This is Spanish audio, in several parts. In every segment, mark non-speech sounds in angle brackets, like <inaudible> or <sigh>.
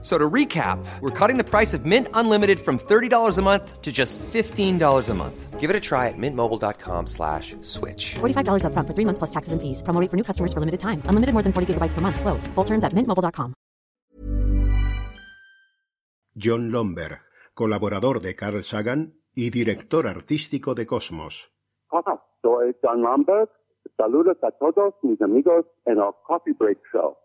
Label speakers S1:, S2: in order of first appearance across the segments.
S1: So to recap, we're cutting the price of Mint Unlimited from $30 a month to just $15 a month.
S2: Give it a try at mintmobile.com slash switch.
S3: $45 upfront for three months plus taxes and fees. Promo rate for new customers for limited time. Unlimited more than 40 gigabytes per month. Slows. Full terms at mintmobile.com.
S4: John Lomberg, colaborador de Carl Sagan y director artístico de Cosmos.
S5: Hola, soy John Lomberg. Saludos a todos mis amigos en el Coffee Break Show.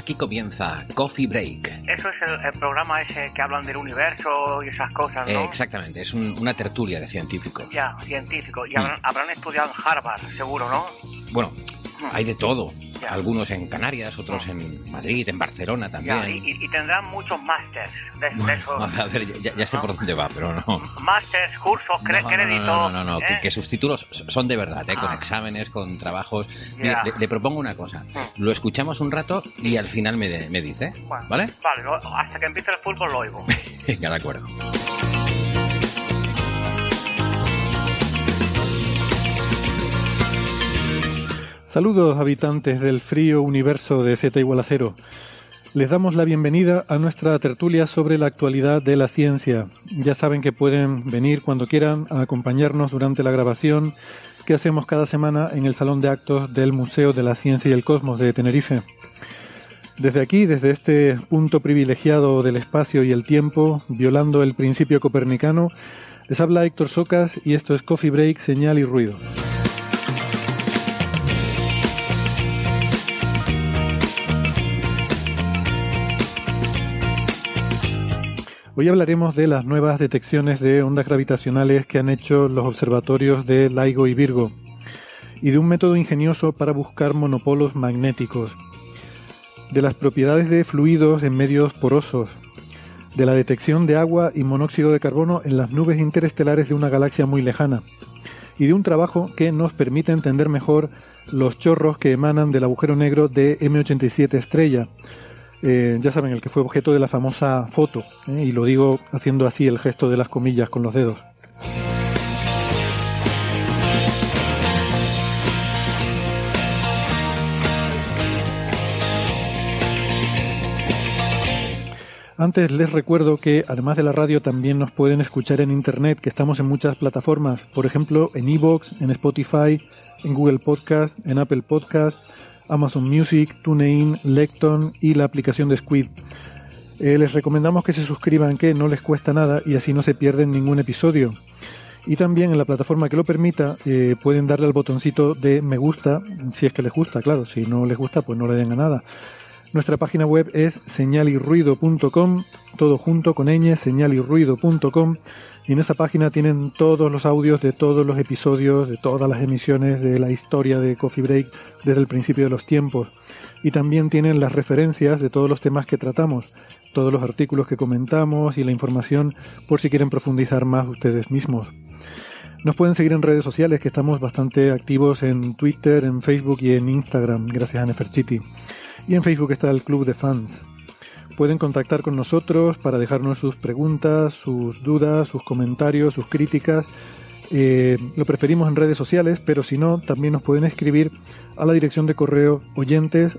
S6: Aquí comienza Coffee Break.
S7: Eso es el, el programa ese que hablan del universo y esas cosas, ¿no?
S6: Eh, exactamente, es un- una tertulia de científicos.
S7: Ya, científico. Y habrán, habrán estudiado en Harvard, seguro, ¿no?
S6: Bueno, hay de todo.
S7: Ya.
S6: Algunos en Canarias, otros en Madrid, en Barcelona también.
S7: Ya, y, y- tendrán muchos másters de, de esos.
S6: A ver, ya, ya sé por dónde va, pero no.
S7: Másters, cursos, cre-
S6: No, no,
S7: créditos.
S6: no, no, no, no, que,
S7: ¿eh?
S6: que sus títulos son de verdad, ¿eh? con
S7: Ah.
S6: exámenes, con trabajos. Mire, le, le propongo una cosa. Lo escuchamos un rato y al final me, de- me dice,
S7: Bueno,
S6: ¿vale?
S7: Vale, hasta que empiece el fútbol lo oigo. <laughs>
S6: Venga, de acuerdo.
S8: Saludos habitantes del frío universo de Z igual a cero. Les damos la bienvenida a nuestra tertulia sobre la actualidad de la ciencia. Ya saben que pueden venir cuando quieran a acompañarnos durante la grabación que hacemos cada semana en el Salón de Actos del Museo de la Ciencia y el Cosmos de Tenerife. Desde aquí, desde este punto privilegiado del espacio y el tiempo, violando el principio copernicano, les habla Héctor Socas y esto es Coffee Break, Señal y Ruido. Hoy hablaremos de las nuevas detecciones de ondas gravitacionales que han hecho los observatorios de LIGO y Virgo y de un método ingenioso para buscar monopolos magnéticos, de las propiedades de fluidos en medios porosos, de la detección de agua y monóxido de carbono en las nubes interestelares de una galaxia muy lejana, y de un trabajo que nos permite entender mejor los chorros que emanan del agujero negro de M87 estrella, eh, ya saben, el que fue objeto de la famosa foto, ¿eh? y lo digo haciendo así el gesto de las comillas con los dedos. Antes les recuerdo que además de la radio también nos pueden escuchar en internet, que estamos en muchas plataformas, por ejemplo en Evox, en Spotify, en Google Podcast, en Apple Podcast, Amazon Music, TuneIn, Lecton y la aplicación de Squid. Eh, les recomendamos que se suscriban, que no les cuesta nada y así no se pierden ningún episodio. Y también en la plataforma que lo permita eh, pueden darle al botoncito de me gusta, si es que les gusta, claro, si no les gusta pues no le den a nada. Nuestra página web es señalirruido.com, todo junto con ñ, señalirruido.com, y en esa página tienen todos los audios de todos los episodios, de todas las emisiones de la historia de Coffee Break desde el principio de los tiempos. Y también tienen las referencias de todos los temas que tratamos, todos los artículos que comentamos y la información por si quieren profundizar más ustedes mismos. Nos pueden seguir en redes sociales, que estamos bastante activos en Twitter, en Facebook y en Instagram, gracias a Neferchiti. Y en Facebook está el Club de Fans. Pueden contactar con nosotros para dejarnos sus preguntas, sus dudas, sus comentarios, sus críticas. Eh, lo preferimos en redes sociales, pero si no, también nos pueden escribir a la dirección de correo oyentes.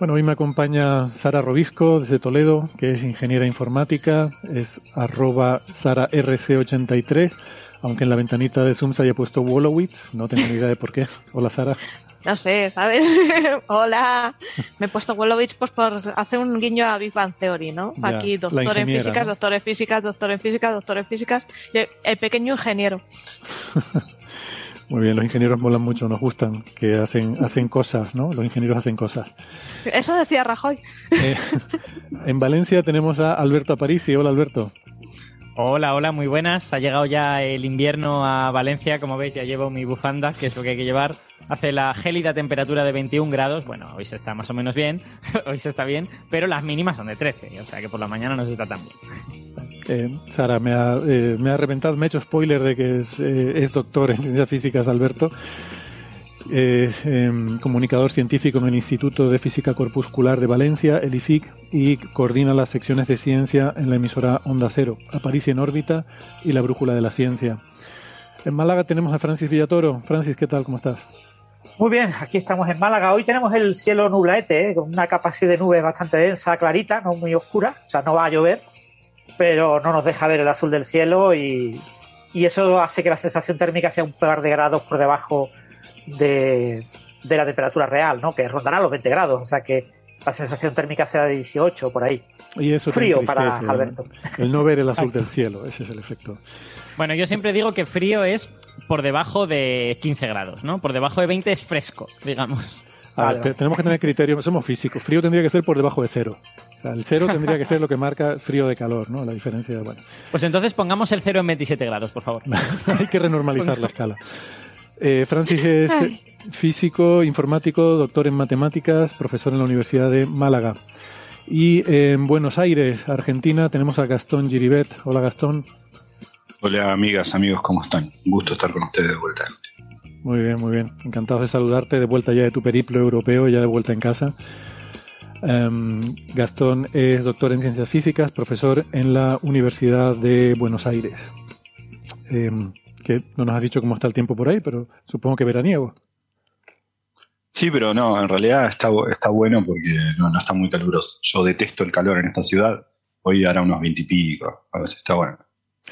S8: Bueno, hoy me acompaña Sara Robisco desde Toledo, que es ingeniera informática, es arroba SaraRC83, aunque en la ventanita de Zoom se haya puesto Wolowitz, no tengo ni idea de por qué. Hola Sara.
S9: No sé, ¿sabes? <laughs> Hola. Me he puesto Wolowitz pues por hacer un guiño a Big Bang Theory, ¿no?
S8: Ya,
S9: Aquí, doctor en físicas,
S8: ¿no?
S9: doctor en físicas, doctor en físicas, doctor en físicas. El pequeño ingeniero. <laughs>
S8: Muy bien, los ingenieros molan mucho, nos gustan, que hacen, hacen cosas, ¿no? Los ingenieros hacen cosas.
S9: Eso decía Rajoy.
S8: Eh, <laughs> en Valencia tenemos a Alberto Aparici. Hola Alberto.
S10: Hola, hola, muy buenas. Ha llegado ya el invierno a Valencia. Como veis, ya llevo mi bufanda, que es lo que hay que llevar. Hace la gélida temperatura de 21 grados. Bueno, hoy se está más o menos bien. <laughs> hoy se está bien, pero las mínimas son de 13. O sea que por la mañana no se está tan bien.
S8: Eh, Sara, me ha, eh, me ha reventado, me ha hecho spoiler de que es, eh, es doctor en ciencias físicas, Alberto. Es em, comunicador científico en el Instituto de Física Corpuscular de Valencia, el IFIC, y coordina las secciones de ciencia en la emisora Onda Cero, Aparici en órbita y la Brújula de la Ciencia. En Málaga tenemos a Francis Villatoro. Francis, ¿qué tal? ¿Cómo estás?
S11: Muy bien, aquí estamos en Málaga. Hoy tenemos el cielo nublaete, ¿eh? con una capa de nubes bastante densa, clarita, no muy oscura. O sea, no va a llover, pero no nos deja ver el azul del cielo y, y eso hace que la sensación térmica sea un par de grados por debajo de, de la temperatura real, ¿no? Que rondará los 20 grados. O sea que la sensación térmica será de 18 por ahí.
S8: Y eso te
S11: Frío para. Alberto.
S8: El no ver el azul del cielo, ese es el efecto.
S10: Bueno, yo siempre digo que frío es por debajo de 15 grados, ¿no? Por debajo de 20 es fresco, digamos.
S8: A ver,
S11: Vale,
S8: te-
S11: vale.
S8: tenemos que tener criterios, somos físicos. Frío tendría que ser por debajo de cero. O sea, el cero tendría que ser lo que marca frío de calor, ¿no? La diferencia, bueno.
S10: Pues entonces pongamos el 0 en 27 grados, por favor. <laughs>
S8: Hay que renormalizar la <laughs> escala. Eh, Francis es físico, informático, doctor en matemáticas, profesor en la Universidad de Málaga. Y en Buenos Aires, Argentina, tenemos a Gastón Giribet. Hola Gastón.
S12: Hola amigas, amigos, ¿cómo están? Un gusto estar con ustedes de vuelta.
S8: Muy bien, muy bien. Encantado de saludarte de vuelta ya de tu periplo europeo, ya de vuelta en casa. Em, Gastón es doctor en ciencias físicas, profesor en la Universidad de Buenos Aires. Em, que no nos has dicho cómo está el tiempo por ahí, pero supongo que veraniego.
S12: Sí, pero no, en realidad está, está bueno porque no, no está muy caluroso. Yo detesto el calor en esta ciudad. Hoy hará unos 20 y pico. A ver si está bueno.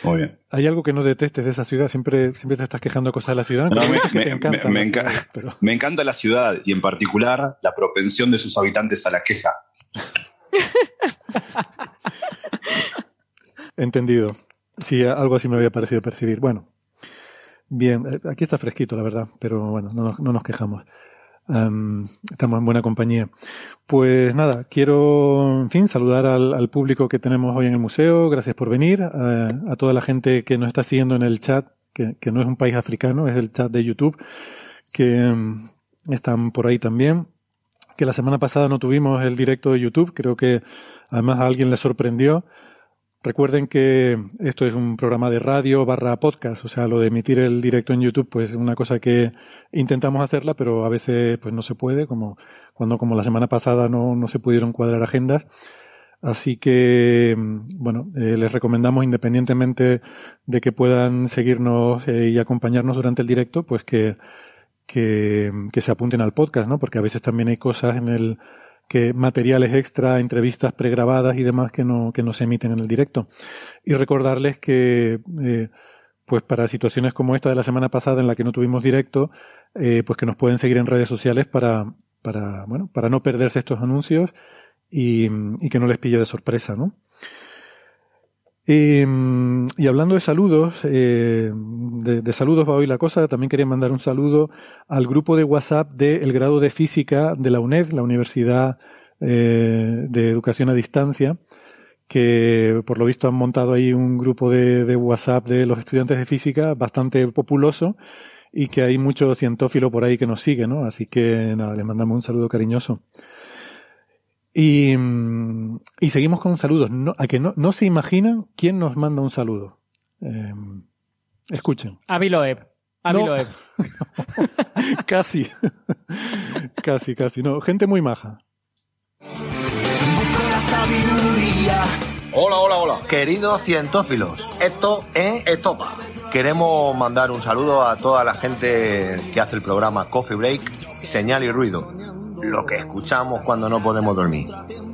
S12: Muy bien.
S8: ¿Hay algo que no detestes de esa ciudad? Siempre, siempre te estás quejando cosas de la ciudad.
S12: No, me,
S8: dices que
S12: me-
S8: te encantan
S12: me- me
S8: las
S12: enca-
S8: ciudades, pero-
S12: me encanta la ciudad y en particular la propensión de sus habitantes a la queja. <laughs>
S8: Entendido. Sí, algo así me había parecido percibir. Bueno, bien, eh, aquí está fresquito, la verdad, pero bueno, no nos, no nos quejamos. Am, estamos en buena compañía. Pues nada, quiero, en fin, saludar al, público que tenemos hoy en el museo. Gracias por venir. A, toda la gente que nos está siguiendo en el chat, que, no es un país africano, es el chat de YouTube, que mm, están por ahí también. Que la semana pasada no tuvimos el directo de YouTube. Creo que además a alguien le sorprendió. Recuerden que esto es un programa de radio barra podcast, o sea, lo de emitir el directo en YouTube, pues es una cosa que intentamos hacerla, pero a veces pues no se puede, como cuando como la semana pasada no, no se pudieron cuadrar agendas. Así que, bueno, eh, les recomendamos, independientemente de que puedan seguirnos eh, y acompañarnos durante el directo, pues que, que, que se apunten al podcast, ¿no? Porque a veces también hay cosas en el, que materiales extra, entrevistas pregrabadas y demás que no, que no se emiten en el directo. Y recordarles que, eh, pues para situaciones como esta de la semana pasada en la que no tuvimos directo, eh, pues que nos pueden seguir en redes sociales para, para, bueno, para no perderse estos anuncios y, y que no les pille de sorpresa, ¿no? Eh, y hablando de saludos, eh, de, de saludos va hoy la cosa, también quería mandar un saludo al grupo de WhatsApp del grado de física de la UNED, la Universidad eh, de Educación a Distancia, que por lo visto han montado ahí un grupo de, de WhatsApp de los estudiantes de física bastante populoso y que hay mucho cientófilo por ahí que nos sigue, ¿no? Así que nada, les mandamos un saludo cariñoso. Y, y seguimos con saludos. No, a que no, no se imaginan quién nos manda un saludo. Eh, escuchen.
S10: Avi Loeb. Avi
S8: No. <laughs> Casi. casi, casi. No, gente muy maja.
S13: Hola, hola, hola. Queridos cientófilos, esto es Estopa. Queremos mandar un saludo a toda la gente que hace el programa Coffee Break, Señal y Ruido. Lo que escuchamos cuando no podemos dormir.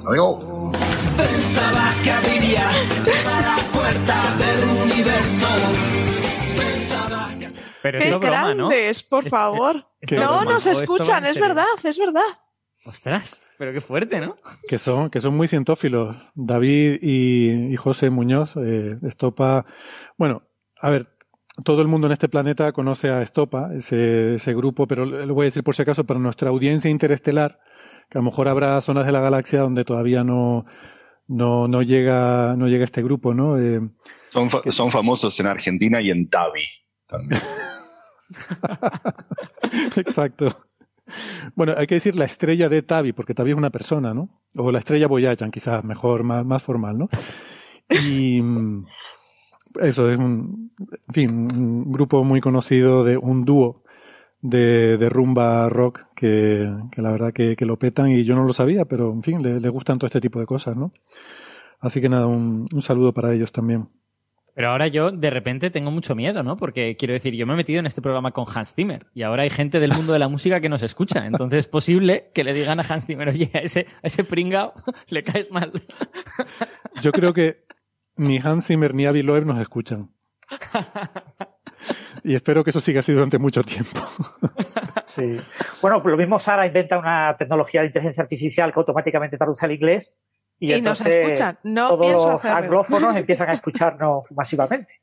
S13: Oigo.
S14: Pensabas que abriría todas las puertas del universo. Pensabas que...
S10: Pero
S9: ¡Qué
S10: es broma, ¿no?
S9: grandes, por favor!
S8: Qué
S9: no,
S8: broma.
S9: nos
S10: ¿O esto va
S9: escuchan, es verdad, es verdad.
S10: Ostras, pero qué fuerte, ¿no?
S8: que son, que son muy cientófilos. David y, y José Muñoz, eh, Estopa. Bueno, a ver, todo el mundo en este planeta conoce a Estopa, ese, ese grupo, pero lo voy a decir por si acaso, para nuestra audiencia interestelar, que a lo mejor habrá zonas de la galaxia donde todavía no, no, no llega, no llega este grupo, ¿no? Eh,
S12: Son, fa- son famosos en Argentina y en Tavi también. <laughs>
S8: Exacto. Bueno, hay que decir la estrella de Tavi, porque Tavi es una persona, ¿no? O la estrella Boyajan, quizás mejor, más, más formal, ¿no? Y eso es un, en fin, un grupo muy conocido de un dúo de, de rumba rock que, que la verdad que, que lo petan y yo no lo sabía, pero en fin, le, le gustan todo este tipo de cosas, ¿no? Así que nada, un, un saludo para ellos también.
S10: Pero ahora yo de repente tengo mucho miedo, ¿no? Porque quiero decir, yo me he metido en este programa con Hans Zimmer y ahora hay gente del mundo de la música que nos escucha. Entonces es posible que le digan a Hans Zimmer, oye, a ese, a ese pringao <laughs> le caes mal.
S8: Yo creo que ni Hans Zimmer ni Avi Loeb nos escuchan. Y espero que eso siga así durante mucho tiempo.
S11: Sí. Bueno, pues lo mismo Sara inventa una tecnología de inteligencia artificial que automáticamente traduce al inglés y,
S9: Y
S11: entonces
S9: escuchan. No
S11: todos los
S9: hacerlo.
S11: anglófonos <laughs> empiezan a escucharnos masivamente.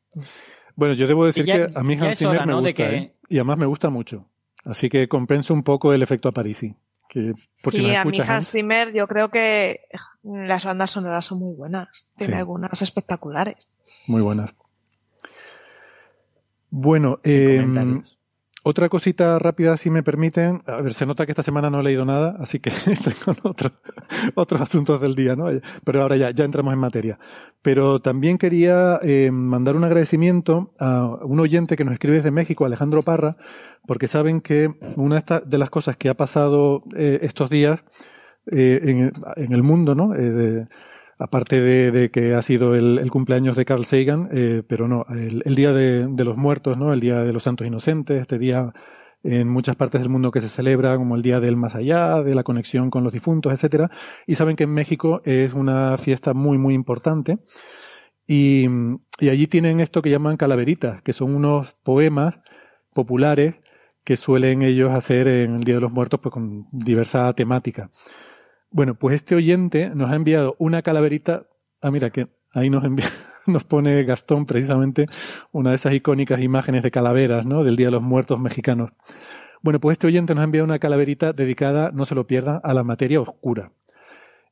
S8: Bueno, yo debo decir
S10: ya-
S8: que a mí Hans Zimmer
S10: hora,
S8: me
S10: ¿no?
S8: gusta,
S10: que-
S8: ¿eh? y además me gusta mucho. Así que compensa un poco el efecto Aparici. Que por si
S9: Sí, a mí
S8: escuchas,
S9: Hans Zimmer yo creo que las bandas sonoras son muy buenas. Tiene
S8: Sí.
S9: algunas espectaculares.
S8: muy buenas. Bueno, eh,
S10: comentarios.
S8: Otra cosita rápida, si me permiten. A ver, se nota que esta semana no he leído nada, así que <laughs> estoy con otro- otros asuntos del día, ¿no? Pero ahora ya, ya entramos en materia. Pero también quería eh, mandar un agradecimiento a un oyente que nos escribe desde México, Alejandro Parra, porque saben que una de, las cosas que ha pasado eh, estos días eh, en, el mundo, ¿no? Eh, aparte de, que ha sido el, cumpleaños de Carl Sagan, eh, pero no, el, día de, de los muertos, ¿no? El día de los santos inocentes, este día en muchas partes del mundo que se celebra como el día del más allá, de la conexión con los difuntos, etcétera. Y saben que en México es una fiesta muy, muy importante. Y, y allí tienen esto que llaman calaveritas, que son unos poemas populares que suelen ellos hacer en el Día de los Muertos pues con diversa temática. Bueno, pues este oyente nos ha enviado una calaverita. Ah, mira, que ahí nos envía, <laughs> nos pone Gastón precisamente una de esas icónicas imágenes de calaveras, ¿no? Del Día de los Muertos mexicanos. Bueno, pues este oyente nos ha enviado una calaverita dedicada, no se lo pierdan, a la materia oscura.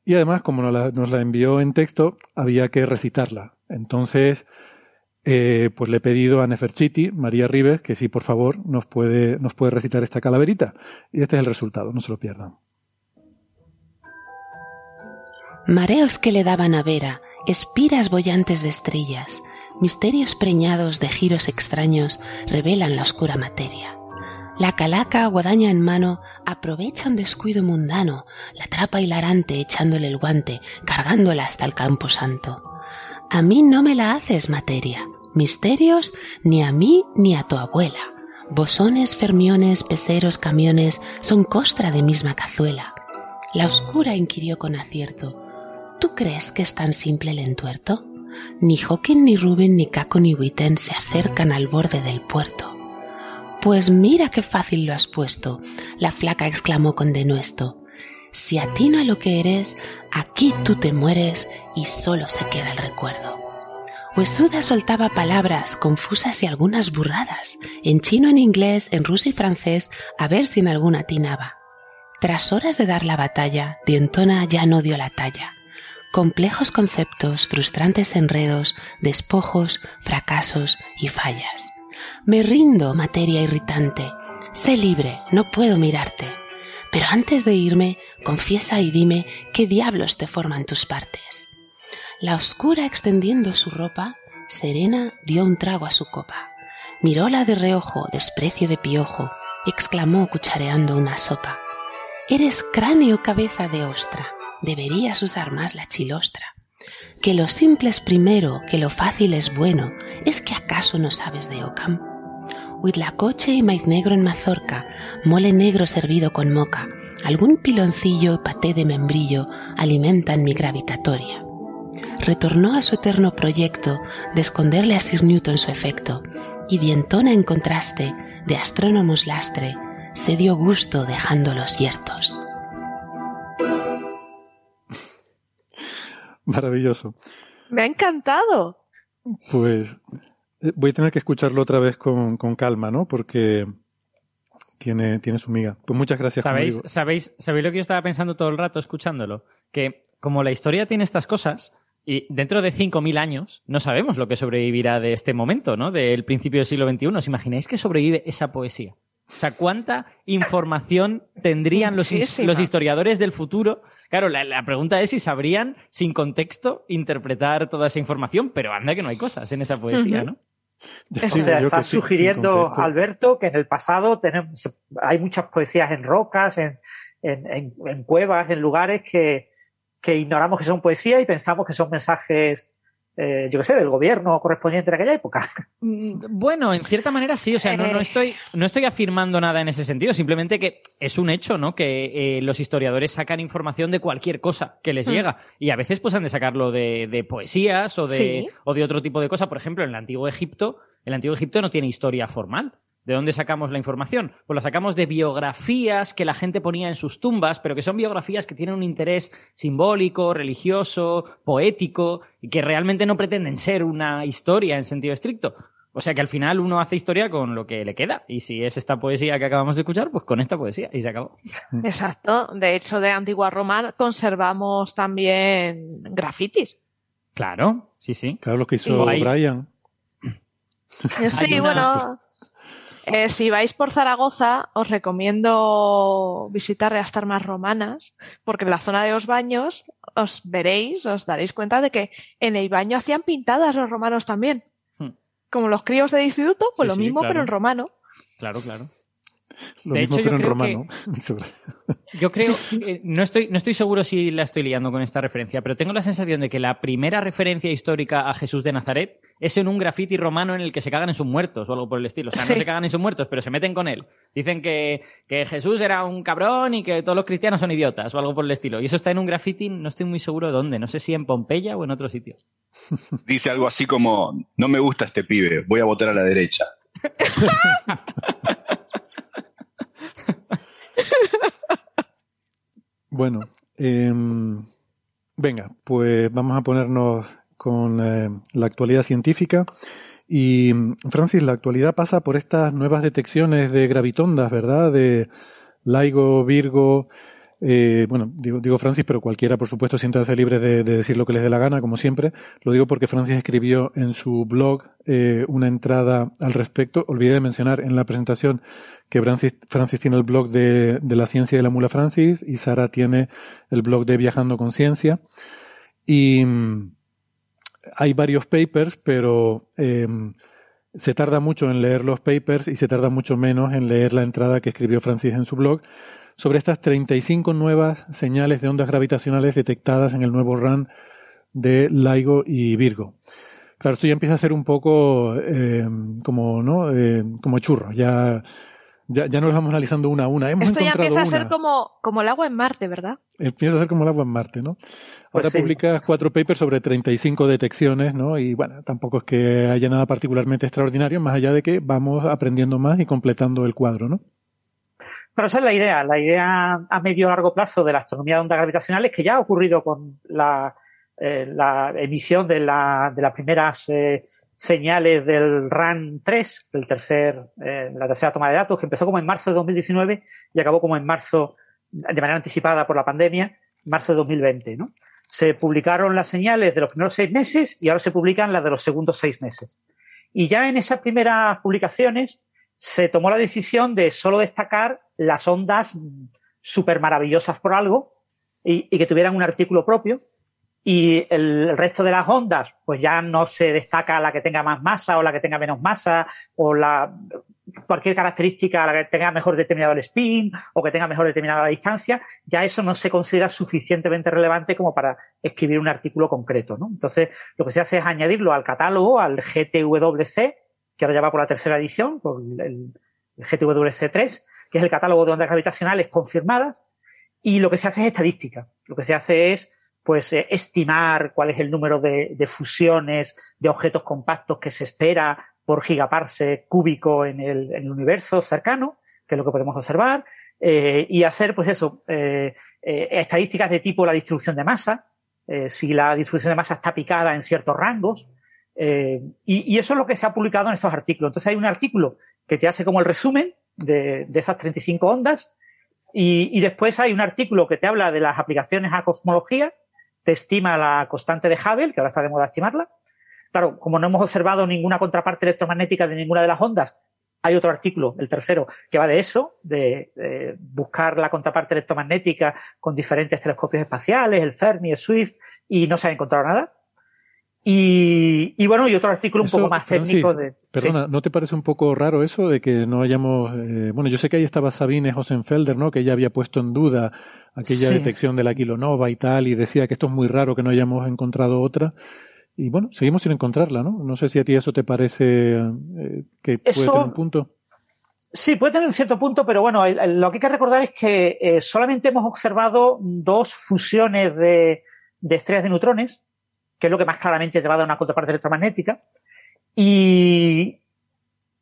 S8: Y además, como nos la, nos la envió en texto, había que recitarla. Entonces, eh, pues le he pedido a Neferchiti, María Rives, que sí, por favor, nos puede, nos puede recitar esta calaverita. Y este es el resultado, no se lo pierdan.
S15: Mareos que le daban a Vera, espiras bollantes de estrellas, misterios preñados de giros extraños revelan la oscura materia. La calaca, guadaña en mano, aprovecha un descuido mundano, la trapa hilarante echándole el guante, cargándola hasta el campo santo. A mí no me la haces materia, misterios ni a mí ni a tu abuela. Bosones, fermiones, peceros, camiones son costra de misma cazuela. La oscura inquirió con acierto. ¿Tú crees que es tan simple el entuerto? Ni Hawking, ni Rubin, ni Caco, ni Witten se acercan al borde del puerto. Pues mira qué fácil lo has puesto, la flaca exclamó con denuesto. Si atino a lo que eres, aquí tú te mueres y solo se queda el recuerdo. Huesuda soltaba palabras confusas y algunas burradas, en chino, en inglés, en ruso y francés, a ver si en alguna atinaba. Tras horas de dar la batalla, Dientona ya no dio la talla. Complejos conceptos, frustrantes enredos, despojos, fracasos y fallas. Me rindo, materia irritante. Sé libre, no puedo mirarte. Pero antes de irme, confiesa y dime qué diablos te forman tus partes. La oscura extendiendo su ropa, serena dio un trago a su copa. Miróla de reojo, desprecio de piojo, exclamó cuchareando una sopa. Eres cráneo cabeza de ostra, deberías usar más la chilostra. Que lo simple es primero, que lo fácil es bueno, ¿es que acaso no sabes de Ocam? Huitlacoche y maíz negro en mazorca, mole negro servido con moca, Algún piloncillo y paté de membrillo alimentan mi gravitatoria. Retornó a su eterno proyecto de esconderle a Sir Newton su efecto, y dientona en contraste de astrónomos lastre, se dio gusto dejándolos yertos.
S8: Maravilloso.
S9: Me ha encantado.
S8: Pues eh, voy a tener que escucharlo otra vez con, con calma, ¿no? Porque tiene, tiene su miga. Pues muchas gracias.
S10: ¿Sabéis. ¿sabéis, ¿Sabéis lo que yo estaba pensando todo el rato escuchándolo? Que como la historia tiene estas cosas, y dentro de 5.000 años no sabemos lo que sobrevivirá de este momento, ¿no? Del principio del siglo XXI. ¿Os imagináis que sobrevive esa poesía? O sea, ¿cuánta información tendrían los, historiadores del futuro? Claro, la, la pregunta es si sabrían, sin contexto, interpretar toda esa información, pero anda que no hay cosas en esa poesía, ¿no?
S11: O sea, está sugiriendo. Alberto que en el pasado tenemos, hay muchas poesías en rocas, en, en- en- en cuevas, en lugares que, que ignoramos que son poesía y pensamos que son mensajes, eh, yo qué sé, del gobierno correspondiente en aquella época. <laughs>
S10: Bueno, en cierta manera sí, o sea, no, no,
S9: Eh.
S10: estoy, no estoy afirmando nada en ese sentido, simplemente que es un hecho, ¿no? Que eh, los historiadores sacan información de cualquier cosa que les
S9: Mm.
S10: llega y a veces pues han de sacarlo de, de poesías o de,
S9: Sí.
S10: o de otro tipo de cosa. Por ejemplo, en el Antiguo Egipto, el Antiguo Egipto no tiene historia formal. ¿De dónde sacamos la información? Pues la sacamos de biografías que la gente ponía en sus tumbas, pero que son biografías que tienen un interés simbólico, religioso, poético, y que realmente no pretenden ser una historia en sentido estricto. O sea que al final uno hace historia con lo que le queda. Y si es esta poesía que acabamos de escuchar, pues con esta poesía. Y se acabó. <laughs>
S9: Exacto. De hecho, de antigua Roma conservamos también grafitis.
S10: Claro, sí, sí.
S8: Claro, lo que hizo. Brian.
S9: Sí,
S10: una-
S9: bueno. Eh, si vais por Zaragoza, os recomiendo visitar las termas romanas, porque en la zona de los baños os veréis, os daréis cuenta de que en el baño hacían pintadas los romanos también.
S10: Hmm.
S9: Como los críos de instituto, pues
S10: Sí,
S9: lo
S10: sí,
S9: mismo,
S10: claro.
S9: pero en romano.
S10: Claro, claro.
S8: Lo
S10: De
S8: mismo,
S10: hecho, yo
S8: pero en
S10: creo
S8: romano. <laughs>
S10: Yo creo, eh, no, estoy, no estoy seguro si la estoy liando con esta referencia, pero tengo la sensación de que la primera referencia histórica a Jesús de Nazaret es en un grafiti romano en el que se cagan en sus muertos o algo por el estilo. O sea,
S9: Sí.
S10: no se cagan en sus muertos, pero se meten con él. Dicen que, que Jesús era un cabrón y que todos los cristianos son idiotas o algo por el estilo. Y eso está en un grafiti, no estoy muy seguro de dónde. No sé si en Pompeya o en otros sitios. <laughs>
S12: Dice algo así como, no me gusta este pibe, voy a votar a la derecha. <laughs>
S8: Bueno, em, venga, pues vamos a ponernos con eh, la actualidad científica. Y Francis, la actualidad pasa por estas nuevas detecciones de gravitondas, ¿verdad? De LIGO, Virgo. Eh, bueno, digo, digo Francis, pero cualquiera, por supuesto, siéntanse libres de, de decir lo que les dé la gana, como siempre. Lo digo porque Francis escribió en su blog eh, una entrada al respecto. Olvidé de mencionar en la presentación que Francis, tiene el blog de, de la ciencia de la mula Francis y Sara tiene el blog de Viajando con Ciencia. Y mm, hay varios papers, pero eh, se tarda mucho en leer los papers y se tarda mucho menos en leer la entrada que escribió Francis en su blog sobre estas 35 nuevas señales de ondas gravitacionales detectadas en el nuevo RAN de LIGO y Virgo. Claro, esto ya empieza a ser un poco eh, como, ¿no? Eh, como churro. Ya, ya, ya no los vamos analizando una a una. Hemos
S9: Esto ya empieza a ser como, como el agua en Marte, ¿verdad?
S8: Empieza a ser como el agua en Marte, ¿no? Ahora
S11: Pues sí.
S8: publicas cuatro papers sobre 35 detecciones, ¿no? Y bueno, tampoco es que haya nada particularmente extraordinario, más allá de que vamos aprendiendo más y completando el cuadro, ¿no?
S11: Pero esa es la idea, la idea a medio largo plazo de la astronomía de ondas gravitacionales que ya ha ocurrido con la, eh, la emisión de, la, de las primeras eh, señales del RAN 3, del tercer, eh, la tercera toma de datos, que empezó como en marzo de 2019 y acabó como en marzo, de manera anticipada por la pandemia, marzo de 2020, ¿no? Se publicaron las señales de los primeros seis meses y ahora se publican las de los segundos seis meses. Y ya en esas primeras publicaciones se tomó la decisión de solo destacar las ondas súper maravillosas por algo y, que tuvieran un artículo propio. Y el, el resto de las ondas, pues ya no se destaca la que tenga más masa o la que tenga menos masa o la cualquier característica, la que tenga mejor determinado el spin o que tenga mejor determinada la distancia, ya eso no se considera suficientemente relevante como para escribir un artículo concreto, ¿no? Entonces, lo que se hace es añadirlo al catálogo, al GTWC, que ahora ya va por la tercera edición, por el, el GTWC3, que es el catálogo de ondas gravitacionales confirmadas, y lo que se hace es estadística. Lo que se hace es pues eh, estimar cuál es el número de, fusiones de objetos compactos que se espera por gigaparsec cúbico en el, universo cercano, que es lo que podemos observar, eh, y hacer, pues eso, eh, estadísticas de tipo la distribución de masa, si la distribución de masa está picada en ciertos rangos, y, eso es lo que se ha publicado en estos artículos. Entonces hay un artículo que te hace como el resumen de, de esas 35 ondas, y, y, después hay un artículo que te habla de las aplicaciones a cosmología, te estima la constante de Hubble, que ahora está de moda estimarla. Claro, como no hemos observado ninguna contraparte electromagnética de ninguna de las ondas, hay otro artículo, el tercero, que va de eso, de, de, buscar la contraparte electromagnética con diferentes telescopios espaciales, el Fermi, el Swift, y no se ha encontrado nada. Y, y bueno, y otro artículo
S8: eso,
S11: un poco más técnico
S8: Francis,
S11: de.
S8: Perdona,
S11: sí.
S8: ¿no te parece un poco raro eso de que no hayamos. Eh, bueno, yo sé que ahí estaba Sabine Hosenfelder, ¿no? Que ella había puesto en duda aquella
S11: Sí.
S8: detección de la kilonova y tal, y decía que esto es muy raro que no hayamos encontrado otra. Y bueno, seguimos sin encontrarla, ¿no? No sé si a ti eso te parece eh, que puede
S11: Eso-
S8: tener un punto.
S11: Sí, puede tener un cierto punto, pero bueno, lo que hay que recordar es que eh, solamente hemos observado dos fusiones de, de estrellas de neutrones, que es lo que más claramente te va a dar una contraparte electromagnética, y,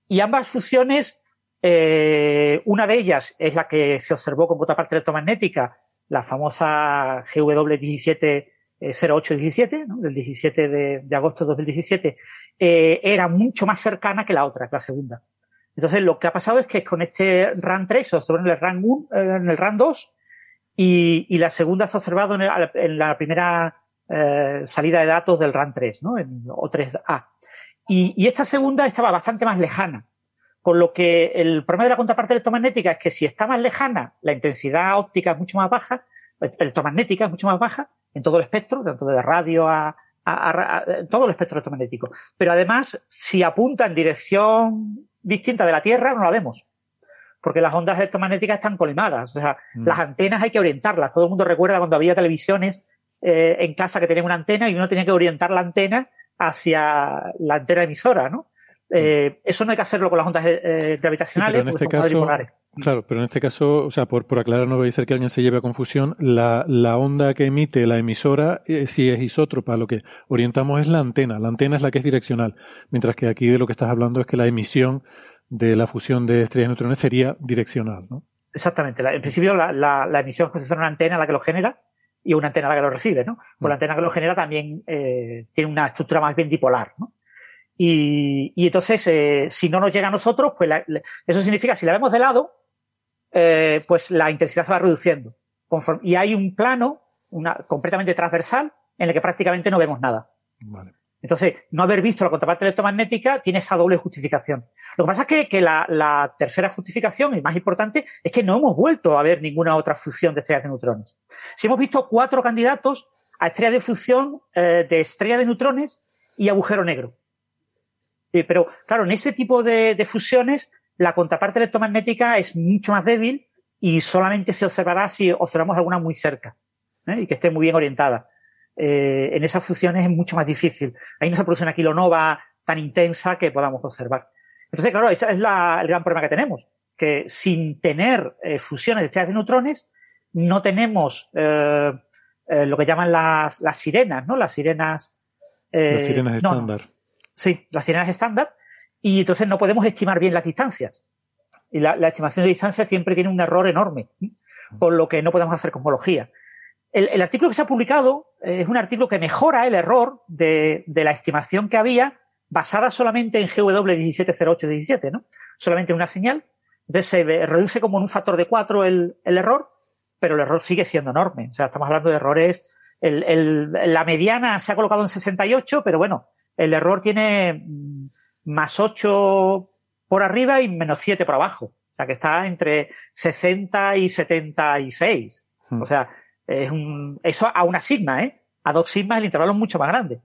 S11: y ambas fusiones, eh, una de ellas es la que se observó con contraparte electromagnética, la famosa GW170817, ¿no? del 17 de, agosto de 2017, eh, era mucho más cercana que la otra, que la segunda. Entonces, lo que ha pasado es que con este RAN 3 se observó en el RAN 1, eh, en el RAN 2, y, y la segunda se ha observado en la primera eh, salida de datos del RAN 3, ¿no? En O3A. Y, y esta segunda estaba bastante más lejana. Con lo que el problema de la contraparte electromagnética es que si está más lejana, la intensidad óptica es mucho más baja, electromagnética es mucho más baja en todo el espectro, tanto de radio a, a- a- a- todo el espectro electromagnético. Pero además, si apunta en dirección distinta de la Tierra, no la vemos. Porque las ondas electromagnéticas están colimadas. O sea,
S8: Mm.
S11: las antenas hay que orientarlas. Todo el mundo recuerda cuando había televisiones eh, en casa que tenían una antena y uno tenía que orientar la antena hacia la antena emisora, ¿no? Eh, eso no hay que hacerlo con las ondas eh.
S8: Sí,
S11: gravitacionales
S8: pero en este caso, claro, pero en este caso, o sea, por, por aclarar, no voy a ser que alguien se lleve a confusión, la, la onda que emite la emisora, eh, si es isótropa, lo que orientamos es la antena. La antena es la que es direccional, mientras que aquí de lo que estás hablando es que la emisión de la fusión de estrellas y neutrones sería direccional, ¿no?
S11: Exactamente. La- en principio, la, la, la emisión es una antena la que lo genera y una antena la que lo recibe, ¿no? Pues la antena que lo genera también eh, tiene una estructura más bien dipolar, ¿no? Y, y entonces, eh, si no nos llega a nosotros, pues la- eso significa, si la vemos de lado, eh, pues la intensidad se va reduciendo. Conforme- y hay un plano una, completamente transversal en el que prácticamente no vemos nada. Entonces, no haber visto la contraparte electromagnética tiene esa doble justificación. Lo que pasa es que, que la, la tercera justificación, y más importante, es que no hemos vuelto a ver ninguna otra fusión de estrellas de neutrones. Si hemos visto cuatro candidatos a estrellas de fusión eh, de estrella de neutrones y agujero negro. Eh, pero, claro, en ese tipo de, de fusiones, la contraparte electromagnética es mucho más débil y solamente se observará si observamos alguna muy cerca ¿eh? y que esté muy bien orientada eh, en esas fusiones es mucho más difícil. Ahí no se produce una kilonova tan intensa que podamos observar. Entonces, claro, ese es la- el gran problema que tenemos, que sin tener eh, fusiones de estrellas de neutrones, no tenemos eh, eh, lo que llaman las, las sirenas, ¿no? Las sirenas...
S8: Las sirenas
S11: no.
S8: estándar.
S11: Sí, las sirenas estándar. Y entonces no podemos estimar bien las distancias. Y la, la estimación de distancia siempre tiene un error enorme, ¿sí? por lo que no podemos hacer cosmología. El, el artículo que se ha publicado es un artículo que mejora el error de, de la estimación que había basada solamente en GW170817, ¿no? Solamente en una señal. Entonces se reduce como en un factor de 4 el, el error, pero el error sigue siendo enorme. O sea, estamos hablando de errores. El, el- la mediana se ha colocado en 68, pero bueno, el error tiene mm, más 8 por arriba y menos 7 por abajo. O sea, que está entre 60 y 76.
S8: Hmm.
S11: O sea, es un, eso a una sigma, ¿eh? A dos sigmas el intervalo es mucho más grande.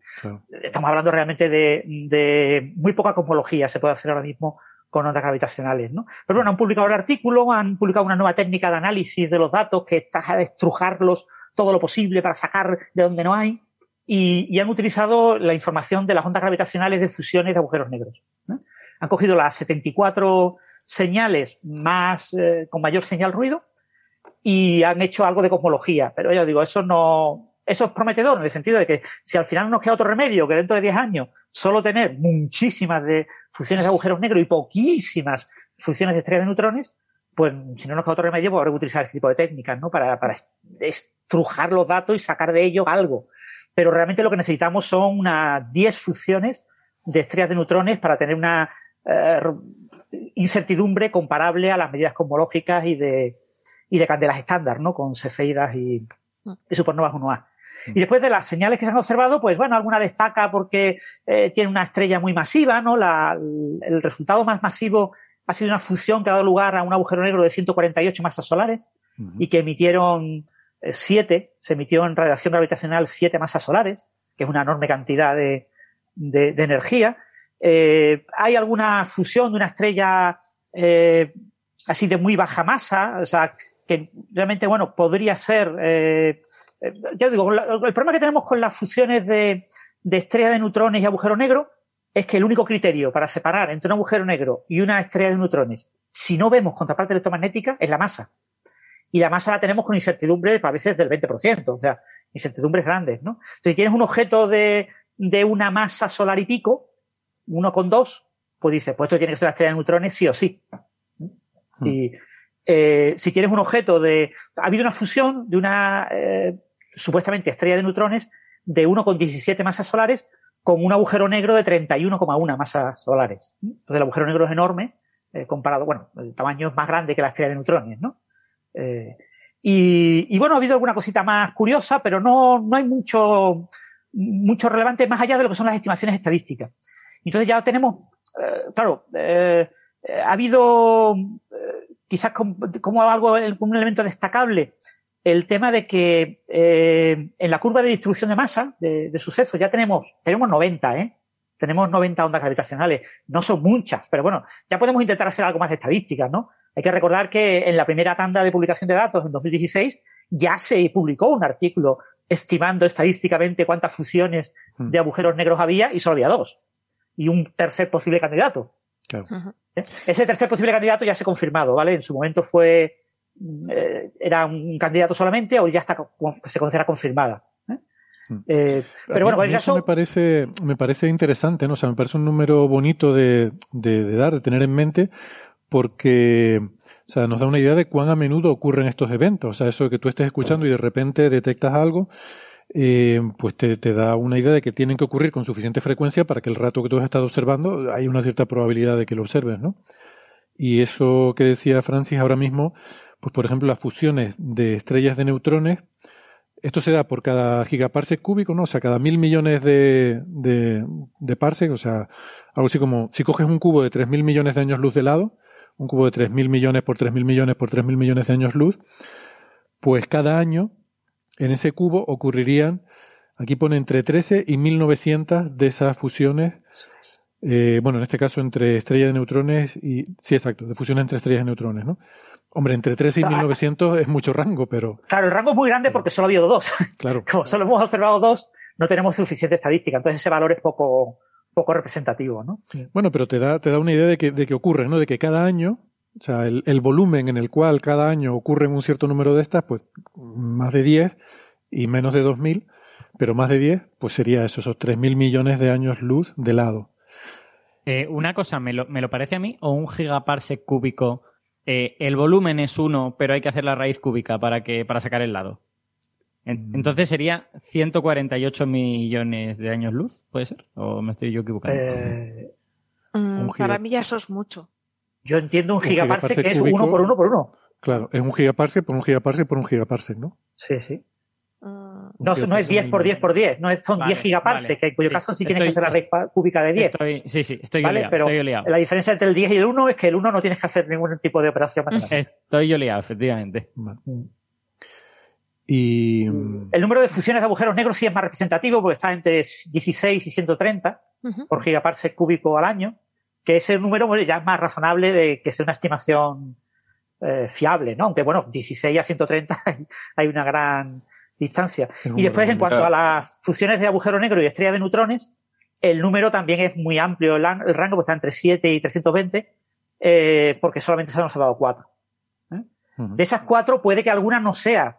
S11: Estamos hablando realmente de, de muy poca cosmología se puede hacer ahora mismo con ondas gravitacionales, ¿no? Pero bueno, han publicado el artículo, han publicado una nueva técnica de análisis de los datos que está a estrujarlos todo lo posible para sacar de donde no hay y, y han utilizado la información de las ondas gravitacionales de fusiones de agujeros negros. ¿no? Han cogido las 74 señales más eh, con mayor señal ruido y han hecho algo de cosmología. Pero ya digo, eso no, eso es prometedor en el sentido de que si al final nos queda otro remedio que dentro de 10 años solo tener muchísimas de fusiones de agujeros negros y poquísimas fusiones de estrellas de neutrones, pues si no nos queda otro remedio, pues habrá que utilizar ese tipo de técnicas, ¿no? Para, para estrujar los datos y sacar de ellos algo. Pero realmente lo que necesitamos son unas 10 fusiones de estrellas de neutrones para tener una eh, incertidumbre comparable a las medidas cosmológicas y de, y de candelas estándar, ¿no? Con cefeidas y, y supernovas 1A. Y después de las señales que se han observado, pues bueno, alguna destaca porque eh, tiene una estrella muy masiva, ¿no? La, el resultado más masivo ha sido una fusión que ha dado lugar a un agujero negro de 148 masas solares y que emitieron eh, siete, se emitió en radiación gravitacional siete masas solares, que es una enorme cantidad de, de, de energía. Eh, hay alguna fusión de una estrella eh, así de muy baja masa, o sea, que realmente, bueno, podría ser, ya digo, el problema que tenemos con las fusiones de, de estrellas de neutrones y agujero negro es que el único criterio para separar entre un agujero negro y una estrella de neutrones, si no vemos contraparte electromagnética, es la masa. Y la masa la tenemos con incertidumbre a veces del 20%, o sea, incertidumbres grandes, ¿no? Entonces, si tienes un objeto de, de una masa solar y pico, uno con dos, pues dices, pues esto tiene que ser una estrella de neutrones sí o sí.
S8: Hmm.
S11: Y eh, si tienes un objeto de... Ha habido una fusión de una eh, supuestamente estrella de neutrones de 1,17 masas solares con un agujero negro de 31,1 masas solares. Entonces el agujero negro es enorme, eh, comparado, bueno, el tamaño es más grande que la estrella de neutrones, ¿no? Eh, y, y, bueno, ha habido alguna cosita más curiosa, pero no, no hay mucho, mucho relevante más allá de lo que son las estimaciones estadísticas. Entonces ya tenemos, eh, claro, ha habido quizás como, como, algo, un elemento destacable, el tema de que eh, en la curva de distribución de masa de, de sucesos ya tenemos, tenemos 90, ¿eh? Tenemos 90 ondas gravitacionales. No son muchas, pero bueno, ya podemos intentar hacer algo más de estadísticas, ¿no? Hay que recordar que en la primera tanda de publicación de datos, en 2016, ya se publicó un artículo estimando estadísticamente cuántas fusiones de agujeros negros había y solo había dos. Y un tercer posible candidato.
S8: Claro.
S11: ¿Eh? Ese tercer posible candidato ya se ha confirmado, ¿vale? En su momento fue, eh, era un candidato solamente, hoy ya está, se considera confirmada. ¿eh? Eh, pero bueno, en
S8: eso
S11: caso,
S8: me parece, me parece interesante, ¿no? O sea, me parece un número bonito de, de, de dar, de tener en mente, porque o sea, nos da una idea de cuán a menudo ocurren estos eventos. O sea, eso de que tú estés escuchando y de repente detectas algo, eh, pues te, te, da una idea de que tienen que ocurrir con suficiente frecuencia para que el rato que tú has estado observando hay una cierta probabilidad de que lo observes, ¿no? Y eso que decía Francis ahora mismo, pues por ejemplo las fusiones de estrellas de neutrones, esto se da por cada gigaparsec cúbico, ¿no? O sea, cada mil millones de, de, de parsec, o sea, algo así como, si coges un cubo de tres mil millones de años luz de lado, un cubo de tres mil millones por tres mil millones por tres mil millones de años luz, pues cada año en ese cubo ocurrirían, aquí pone entre 13 y 1900 de esas fusiones, eh, bueno, en este caso entre estrellas de neutrones y, sí, exacto, de fusiones entre estrellas de neutrones, ¿no? Hombre, entre 13 y 1900 es mucho rango, pero...
S11: Claro, el rango es muy grande porque solo ha habido dos. <laughs>
S8: Claro.
S11: Como solo hemos observado dos, no tenemos suficiente estadística, entonces ese valor es poco, poco representativo, ¿no?
S8: Bueno, pero te da, te da una idea de que, de que ocurre, ¿no? De que cada año, o sea, el, el, volumen en el cual cada año ocurren un cierto número de estas, pues más de 10 y menos de 2000, pero más de 10, pues sería eso, esos 3.000 millones de años luz de lado.
S10: Eh, una cosa, ¿me lo, ¿me lo, parece a mí? ¿O un gigaparsec cúbico? Eh, el volumen es uno, pero hay que hacer la raíz cúbica para, que, para sacar el lado. Entonces sería 148 millones de años luz, ¿puede ser? ¿O me estoy yo equivocando?
S11: Eh,
S9: mm, para mí ya eso es mucho.
S11: Yo entiendo un, un gigaparsec, gigaparsec que es cúbico, uno por uno por uno.
S8: Claro, es un gigaparsec por un gigaparsec por un gigaparsec, ¿no?
S11: Sí, sí. No, no es 10 por 10 por 10, no es, son vale, 10 gigaparsec, vale. que en cuyo sí, caso sí tienes que hacer la raíz cúbica de 10.
S10: Estoy, sí, sí, estoy
S11: ¿vale?
S10: liado,
S11: Pero
S10: estoy liado.
S11: la diferencia entre el 10 y el 1 es que el 1 no tienes que hacer ningún tipo de operación matemática.
S10: Estoy yo liado, efectivamente.
S11: Mm.
S8: Y...
S11: El número de fusiones de agujeros negros sí es más representativo porque está entre 16 y 130 uh -huh. por gigaparsec cúbico al año, que ese número ya es más razonable de que sea una estimación eh, fiable, ¿no? Aunque bueno, 16 a 130 <laughs> hay una gran distancia. Y después, en cuanto a las fusiones de agujero negro y estrellas de neutrones, el número también es muy amplio, el, rango pues está entre 7 y 320, eh, porque solamente se han observado 4. ¿eh? De esas cuatro puede que alguna no sea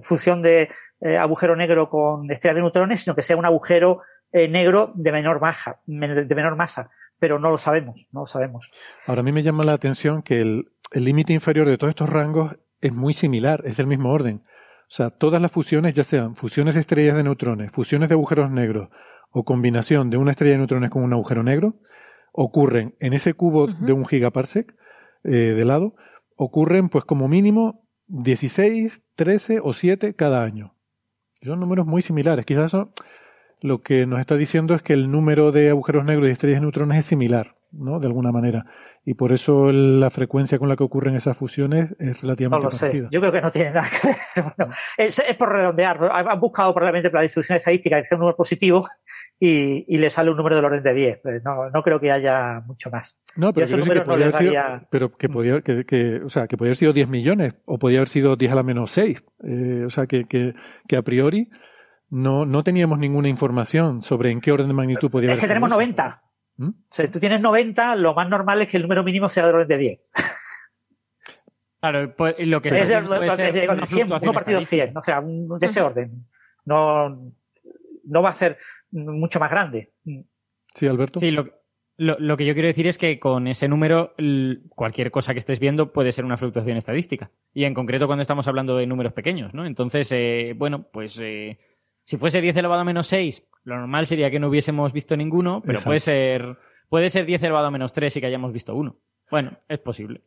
S11: fusión de eh, agujero negro con estrella de neutrones, sino que sea un agujero eh, negro de menor masa, de menor masa, pero no lo sabemos, no lo sabemos.
S8: Ahora a mí me llama la atención que el límite inferior de todos estos rangos es muy similar, es del mismo orden. O sea, todas las fusiones, ya sean fusiones de estrellas de neutrones, fusiones de agujeros negros o combinación de una estrella de neutrones con un agujero negro, ocurren en ese cubo de un gigaparsec eh, de lado, ocurren pues como mínimo 16, 13 o 7 cada año. Son números muy similares. Quizás eso lo que nos está diciendo es que el número de agujeros negros y estrellas de neutrones es similar, ¿no? De alguna manera. Y por eso la frecuencia con la que ocurren esas fusiones es
S11: No
S8: relativamente
S11: lo sé.
S8: parecida.
S11: Yo creo que no tiene nada que ver. <laughs> bueno, es, es por redondear. Han buscado probablemente por la distribución estadística que sea un número positivo y, y le sale un número del orden de 10. Eh, No, no creo que haya mucho más.
S8: No, pero, decir que
S11: números no
S8: podría
S11: les
S8: haber sido,
S11: daría.
S8: pero que podía, que, que- o sea, que podía haber sido 10 millones o podía haber sido 10 a la menos 6. Eh, o sea, que, que, que a priori no, no teníamos ninguna información sobre en qué orden de magnitud podía haber
S11: Es que tenemos
S8: eso.
S11: 90.
S8: ¿Mm?
S11: O sea, tú tienes 90, lo más normal es que el número mínimo sea del orden de 10.
S10: Claro, pues, lo que
S11: Es
S10: está
S11: de-
S10: haciendo puede
S11: es de-
S10: ser
S11: de
S10: una
S11: 100,
S10: fluctuación
S11: uno partido
S10: estadística.
S11: 100, o sea, un- de ese orden. No, no va a ser mucho más grande.
S8: Sí, Alberto.
S10: Sí, lo, lo, lo que yo quiero decir es que con ese número, cualquier cosa que estés viendo puede ser una fluctuación estadística. Y en concreto cuando estamos hablando de números pequeños, ¿no? Entonces, eh, bueno, pues eh, si fuese 10 elevado a menos 6, lo normal sería que no hubiésemos visto ninguno, pero
S8: Exacto.
S10: puede ser, puede ser 10 elevado a menos 3 y que hayamos visto uno. Bueno, es posible.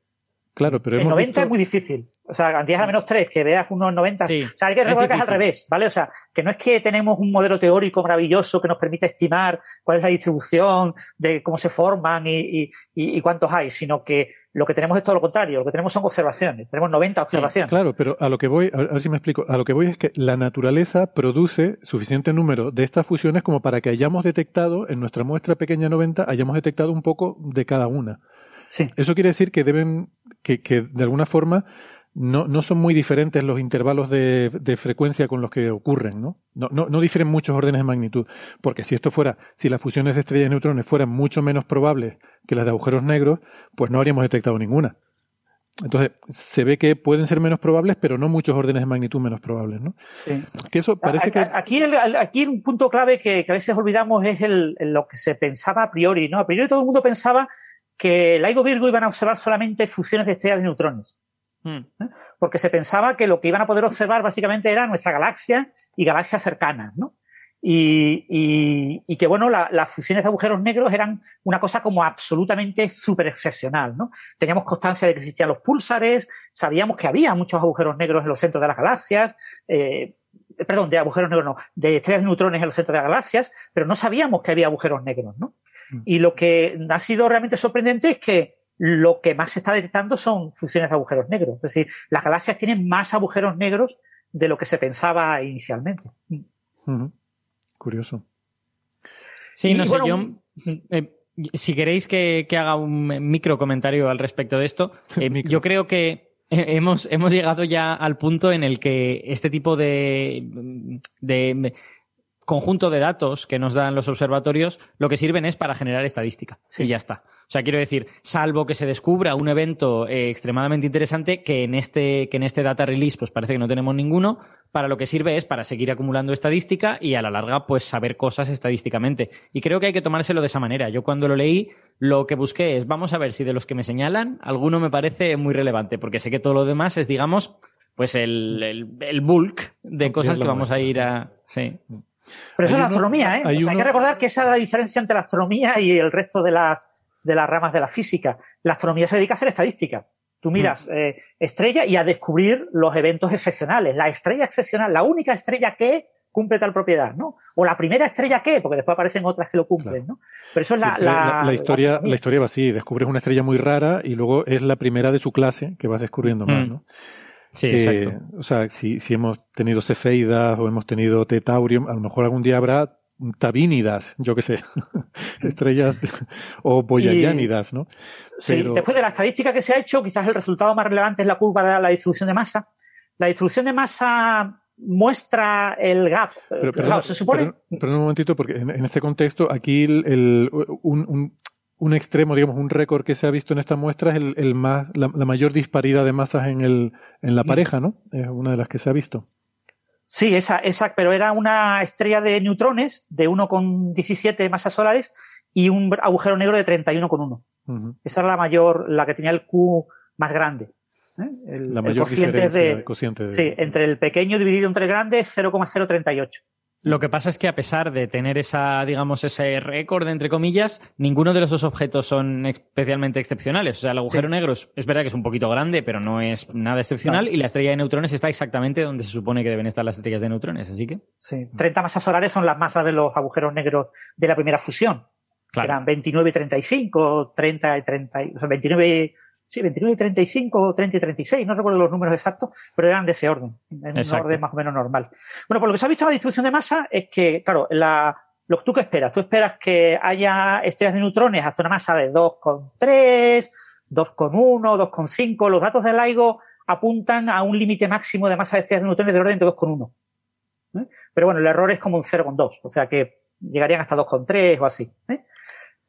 S8: Claro, pero
S11: En
S8: hemos
S11: 90
S8: visto-
S11: es muy difícil. O sea, 10 a la menos 3, que veas unos 90. O sea, hay que recordar que es al revés, ¿vale? O sea, que no es que tenemos un modelo teórico maravilloso que nos permite estimar cuál es la distribución, de cómo se forman y, y- y- y cuántos hay, sino que lo que tenemos es todo lo contrario. Lo que tenemos son observaciones. Tenemos 90 observaciones.
S8: Claro, pero a lo que voy, a ver, a ver si me explico, a lo que voy es que la naturaleza produce suficiente número de estas fusiones como para que hayamos detectado, en nuestra muestra pequeña 90, hayamos detectado un poco de cada una. Eso quiere decir que deben, que, que de alguna forma no, no son muy diferentes los intervalos de, de frecuencia con los que ocurren, ¿no? No, no, no difieren muchos órdenes de magnitud. Porque si esto fuera, si las fusiones de estrellas y neutrones fueran mucho menos probables que las de agujeros negros, pues no habríamos detectado ninguna. Entonces, se ve que pueden ser menos probables, pero no muchos órdenes de magnitud menos probables, ¿no?
S11: Sí.
S8: Que eso parece que...
S11: Aquí, el- aquí un punto clave que, que a veces olvidamos es el- lo que se pensaba a priori, ¿no? A priori todo el mundo pensaba que LIGO Virgo iban a observar solamente fusiones de estrellas de neutrones.
S10: Hmm.
S11: Porque se pensaba que lo que iban a poder observar básicamente era nuestra galaxia y galaxias cercanas, ¿no? Y, y- y que, bueno, la- las fusiones de agujeros negros eran una cosa como absolutamente súper excepcional, ¿no? Teníamos constancia de que existían los púlsares, sabíamos que había muchos agujeros negros en los centros de las galaxias, eh, perdón, de agujeros negros no, de estrellas de neutrones en los centros de las galaxias, pero no sabíamos que había agujeros negros, ¿no? Y lo que ha sido realmente sorprendente es que lo que más se está detectando son fusiones de agujeros negros. Es decir, las galaxias tienen más agujeros negros de lo que se pensaba inicialmente.
S8: Ujú. Curioso.
S10: Sí,
S11: Y,
S10: no sé,
S11: bueno,
S10: yo. eh, si queréis que, que haga un micro comentario al respecto de esto, <laughs> eh, yo creo que hemos, hemos llegado ya al punto en el que este tipo de, de conjunto de datos que nos dan los observatorios lo que sirven es para generar estadística. Y ya está. O sea, quiero decir, salvo que se descubra un evento eh, extremadamente interesante que en este que en este data release pues parece que no tenemos ninguno, para lo que sirve es para seguir acumulando estadística y a la larga pues saber cosas estadísticamente. Y creo que hay que tomárselo de esa manera. Yo cuando lo leí lo que busqué es vamos a ver si de los que me señalan alguno me parece muy relevante, porque sé que todo lo demás es digamos pues el, el, el bulk de cosas que vamos a ir a sí.
S11: Pero eso es la astronomía, ¿eh?
S8: hay
S11: O sea, hay que recordar que esa es la diferencia entre la astronomía y el resto de las, de las ramas de la física. La astronomía se dedica a hacer estadística. Tú miras eh, estrella y a descubrir los eventos excepcionales. La estrella excepcional, la única estrella que cumple tal propiedad, ¿no? O la primera estrella que, porque después aparecen otras que lo cumplen, ¿no? Pero eso es la,
S8: Siempre
S11: la,
S8: la historia,
S11: astronomía.
S8: la historia va así, descubres una estrella muy rara y luego es la primera de su clase que vas descubriendo más,
S10: Mm.
S8: ¿no?
S10: Sí,
S8: Eh,
S10: exacto.
S8: O sea, si, si hemos tenido cefeidas o hemos tenido tetaurium, a lo mejor algún día habrá tabínidas, yo qué sé, <laughs> estrellas o boyayánidas, ¿no?
S11: Sí,
S8: Pero-
S11: después de la estadística que se ha hecho, quizás el resultado más relevante es la curva de la distribución de masa. La distribución de masa muestra el gap.
S8: Pero,
S11: Claro, se supone.
S8: perdón un momentito, porque en, en este contexto, aquí el, el- un, un- un extremo, digamos, un récord que se ha visto en esta muestra es el, el más, la, la mayor disparidad de masas en, el, en la pareja, ¿no? Es una de las que se ha visto.
S11: Sí, esa, esa, pero era una estrella de neutrones de 1,17 masas solares y un agujero negro de 31,1.
S8: Ujú.
S11: Esa era la mayor, la que tenía el Q más grande. ¿eh? El,
S8: La
S11: el
S8: mayor
S11: cociente
S8: diferencia
S11: de,
S8: de cociente de-
S11: Sí, entre el pequeño dividido entre el grande es 0,038.
S10: Lo que pasa es que a pesar de tener esa, digamos, ese récord, entre comillas, ninguno de los dos objetos son especialmente excepcionales. O sea, el agujero negro es, es verdad que es un poquito grande, pero no es nada excepcional. Y la estrella de neutrones está exactamente donde se supone que deben estar las estrellas de neutrones. Así que.
S11: Sí. 30 masas solares son las masas de los agujeros negros de la primera fusión.
S10: Claro.
S11: Eran 29 y 35, 30 y 30, y- o sea, 29, y- sí, 29 y 35, 30 y 36, no recuerdo los números exactos, pero eran de ese orden, en un orden más o menos normal. Bueno, por lo que se ha visto en la distribución de masa es que, claro, la, lo que tú que esperas, tú esperas que haya estrellas de neutrones hasta una masa de 2,3, 2,1, 2,5. Los datos del LIGO apuntan a un límite máximo de masa de estrellas de neutrones de orden de 2,1. ¿eh? Pero bueno, el error es como un 0,2, o sea que llegarían hasta 2,3 o así. ¿eh?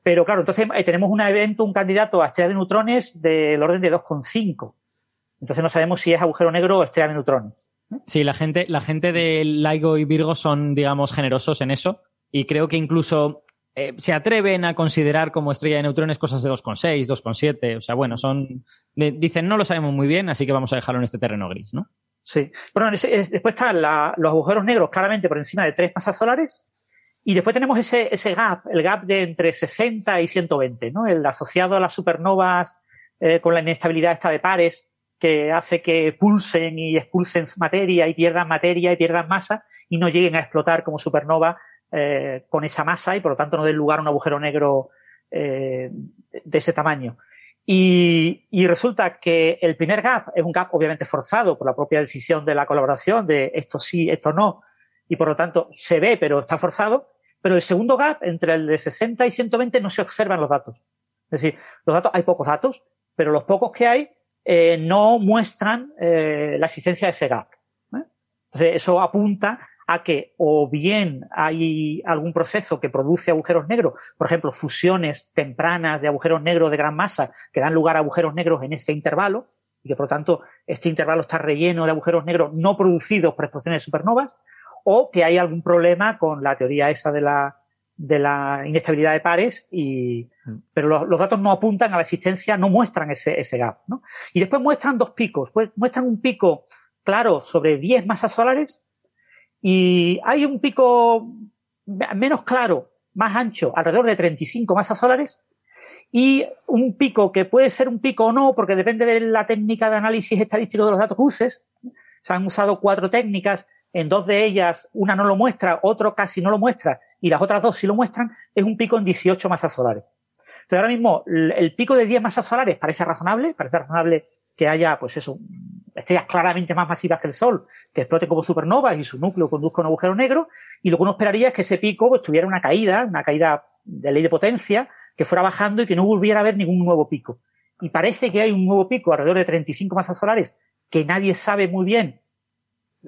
S11: Pero claro, entonces eh, tenemos un evento, un candidato a estrella de neutrones del orden de 2,5. Entonces no sabemos si es agujero negro o estrella de neutrones.
S10: Sí, la gente, la gente de LIGO y Virgo son, digamos, generosos en eso. Y creo que incluso eh, se atreven a considerar como estrella de neutrones cosas de 2,6, 2,7. O sea, bueno, son. de- dicen, no lo sabemos muy bien, así que vamos a dejarlo en este terreno gris, ¿no?
S11: Sí. Bueno, después están la- los agujeros negros claramente por encima de tres masas solares. Y después tenemos ese, ese gap, el gap de entre 60 y 120, ¿no? El asociado a las supernovas eh, con la inestabilidad esta de pares que hace que pulsen y expulsen materia y pierdan materia y pierdan masa y no lleguen a explotar como supernova eh, con esa masa y por lo tanto no den lugar a un agujero negro eh, de ese tamaño. Y, y resulta que el primer gap es un gap obviamente forzado por la propia decisión de la colaboración de esto sí, esto no, y por lo tanto se ve, pero está forzado. Pero el segundo gap, entre el de 60 y 120, no se observan los datos. Es decir, los datos, hay pocos datos, pero los pocos que hay eh, no muestran eh, la existencia de ese gap. ¿eh? Entonces, eso apunta a que o bien hay algún proceso que produce agujeros negros, por ejemplo, fusiones tempranas de agujeros negros de gran masa que dan lugar a agujeros negros en ese intervalo, y que por lo tanto este intervalo está relleno de agujeros negros no producidos por explosiones de supernovas, o que hay algún problema con la teoría esa de la, de la inestabilidad de pares, y, pero los, los datos no apuntan a la existencia, no muestran ese, ese gap. ¿no? Y después muestran dos picos, pues muestran un pico claro sobre 10 masas solares y hay un pico menos claro, más ancho, alrededor de 35 masas solares, y un pico que puede ser un pico o no, porque depende de la técnica de análisis estadístico de los datos que uses. Se han usado cuatro técnicas, en dos de ellas una no lo muestra, otro casi no lo muestra, y las otras dos sí lo muestran, es un pico en 18 masas solares. Entonces ahora mismo el pico de 10 masas solares parece razonable, parece razonable que haya, pues eso, estrellas claramente más masivas que el Sol, que exploten como supernovas y su núcleo conduzca un agujero negro, y lo que uno esperaría es que ese pico pues, tuviera una caída, una caída de ley de potencia, que fuera bajando y que no volviera a haber ningún nuevo pico. Y parece que hay un nuevo pico alrededor de 35 masas solares que nadie sabe muy bien,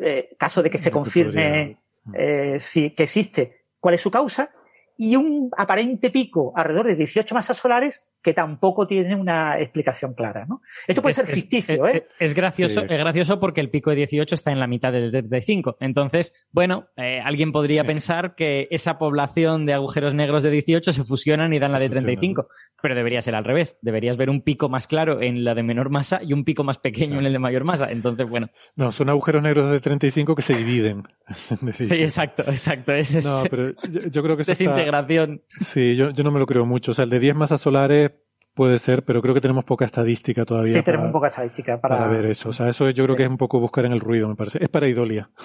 S11: eh, caso de que se confirme eh, si, que existe, cuál es su causa, y un aparente pico alrededor de 18 masas solares que tampoco tiene una explicación clara. ¿no? Esto puede
S10: Es-
S11: ser
S10: es-
S11: ficticio,
S10: es,
S11: ¿eh?
S10: Es gracioso,
S11: Sí.
S10: es gracioso porque el pico de 18 está en la mitad del de 35. Entonces, bueno, eh, alguien podría pensar que esa población de agujeros negros de 18 se fusionan y dan la de 35. Pero debería ser al revés. Deberías ver un pico más claro en la de menor masa y un pico más pequeño en el de mayor masa. Entonces, bueno.
S8: No, son agujeros negros de 35 que se dividen. <laughs>
S10: Sí, exacto, exacto. Es
S8: No, pero yo, yo creo que eso <laughs> está-
S10: desintegración.
S8: Sí, yo, yo no me lo creo mucho. O sea, el de 10 masas solares puede ser, pero creo que tenemos poca estadística todavía.
S11: Sí, tenemos
S8: para,
S11: poca estadística para,
S8: para ver eso. O sea, eso yo creo que es un poco buscar en el ruido, me parece. Es para idolia. <laughs>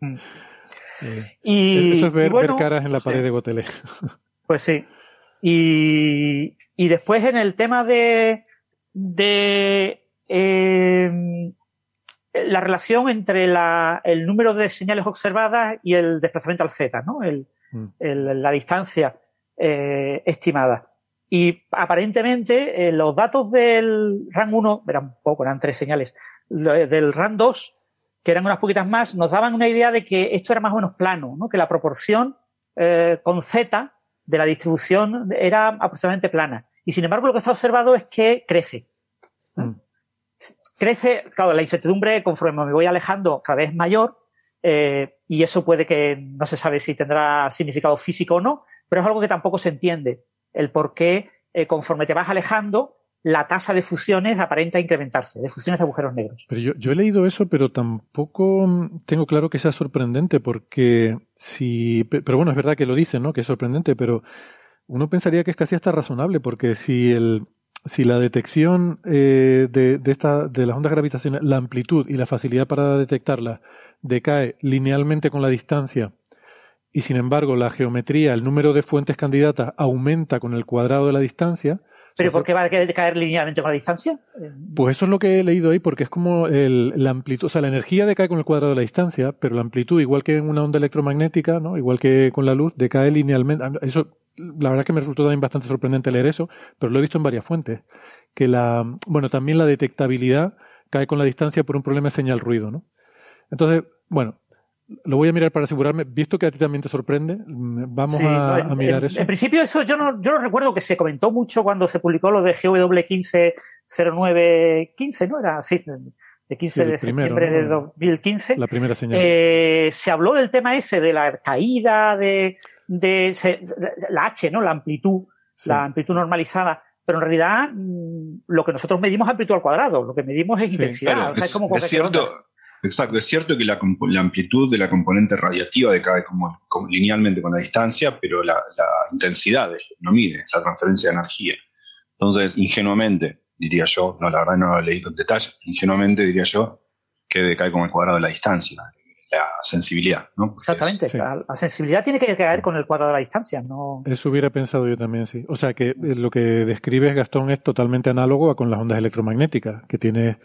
S11: Mm.
S8: Eh,
S11: Y,
S8: eso es ver,
S11: y bueno,
S8: ver caras en la
S11: sí.
S8: pared de Gotelé. <laughs>
S11: Pues sí. Y, y después en el tema de, de eh, la relación entre la, el número de señales observadas y el desplazamiento al Z, ¿no? El, el- la distancia eh, estimada. Y aparentemente eh, los datos del RAN 1, eran poco, eran tres señales, lo- del RAN 2, que eran unas poquitas más, nos daban una idea de que esto era más o menos plano, ¿no? que la proporción eh, con Z de la distribución era aproximadamente plana. Y sin embargo, lo que se ha observado es que crece.
S8: Mm.
S11: Crece, claro, la incertidumbre conforme me voy alejando cada vez es mayor, eh, y eso puede que no se sabe si tendrá significado físico o no, pero es algo que tampoco se entiende. El por qué, eh, conforme te vas alejando, la tasa de fusiones aparenta incrementarse, de fusiones de agujeros negros.
S8: Pero yo, yo he leído eso, pero tampoco mm, tengo claro que sea sorprendente, porque si. pe- Pero bueno, es verdad que lo dicen, ¿no? Que es sorprendente, pero uno pensaría que es casi hasta razonable, porque si el. Si la detección eh, de, de, esta, de las ondas gravitacionales, la amplitud y la facilidad para detectarlas decae linealmente con la distancia, y sin embargo la geometría, el número de fuentes candidatas aumenta con el cuadrado de la distancia,
S11: ¿Pero por qué va a caer linealmente con la distancia?
S8: pues eso es lo que he leído ahí, porque es como el, la amplitud, o sea, la energía decae con el cuadrado de la distancia, pero la amplitud, igual que en una onda electromagnética, ¿no? Igual que con la luz, decae linealmente. Eso, la verdad que me resultó también bastante sorprendente leer eso, pero lo he visto en varias fuentes. Que la, bueno, también la detectabilidad cae con la distancia por un problema de señal ruido, ¿no? Entonces, bueno, lo voy a mirar para asegurarme. Visto que a ti también te sorprende, vamos
S11: Sí,
S8: a, mirar
S11: en-
S8: eso.
S11: en principio eso yo no, yo no recuerdo que se comentó mucho cuando se publicó lo de GW150915, ¿no? Era así, de 15
S8: Sí, el
S11: de
S8: primero,
S11: septiembre de
S8: ¿no?
S11: 2015.
S8: La primera señal.
S11: Eh, se habló del tema ese de la caída de, de se- la H, ¿no? La amplitud, la amplitud normalizada. Pero en realidad, mm, lo que nosotros medimos es amplitud al cuadrado, lo que medimos es intensidad.
S12: Claro,
S11: o sea, es
S12: es,
S11: como
S12: es cierto, exacto, es cierto que la, la amplitud de la componente radiativa decae como, como linealmente con la distancia, pero la, la intensidad de- no mide, es la transferencia de energía. Entonces, ingenuamente, diría yo, no, la verdad no lo he leído en detalle, ingenuamente diría yo que decae con el cuadrado de la distancia, la sensibilidad, ¿no? Porque
S11: Exactamente.
S12: es-
S11: La, la sensibilidad tiene que caer con el cuadrado de la distancia, no.
S8: Eso hubiera pensado yo también, sí. O sea que eh, lo que describes, Gastón, es totalmente análogo a con las ondas electromagnéticas, que tienes
S11: Mm.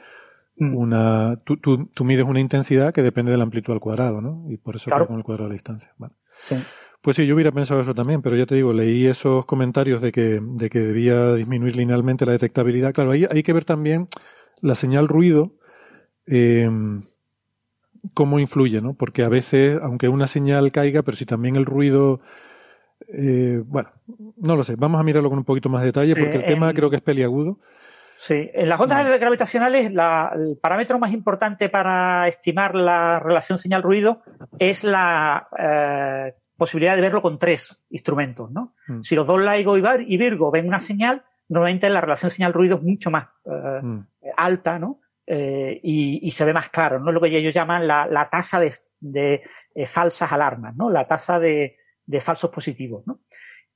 S8: Una. Tú, tú, tú mides una intensidad que depende de la amplitud al cuadrado, ¿no? Y por eso
S11: Claro.
S8: con el cuadrado de la distancia. Vale.
S11: Sí.
S8: Pues sí, yo hubiera pensado eso también, pero ya te digo, leí esos comentarios de que, de que debía disminuir linealmente la detectabilidad. Claro, ahí hay que ver también la señal ruido, eh, cómo influye, ¿no? Porque a veces, aunque una señal caiga, pero si también el ruido, eh, bueno, no lo sé, vamos a mirarlo con un poquito más de detalle,
S11: Sí,
S8: porque el tema
S11: en-
S8: creo que es peliagudo.
S11: Sí, en las ondas gravitacionales la- el parámetro más importante para estimar la relación señal-ruido es la eh, posibilidad de verlo con tres instrumentos. ¿no?
S8: Mm.
S11: Si los dos LIGO y Virgo ven una señal, normalmente la relación señal-ruido es mucho más eh,
S8: Mm.
S11: alta ¿no? Eh, y, y se ve más claro. ¿no? Lo que ellos llaman la, la tasa de, de, eh, falsas alarmas, ¿no? la tasa de, de falsos positivos. ¿no?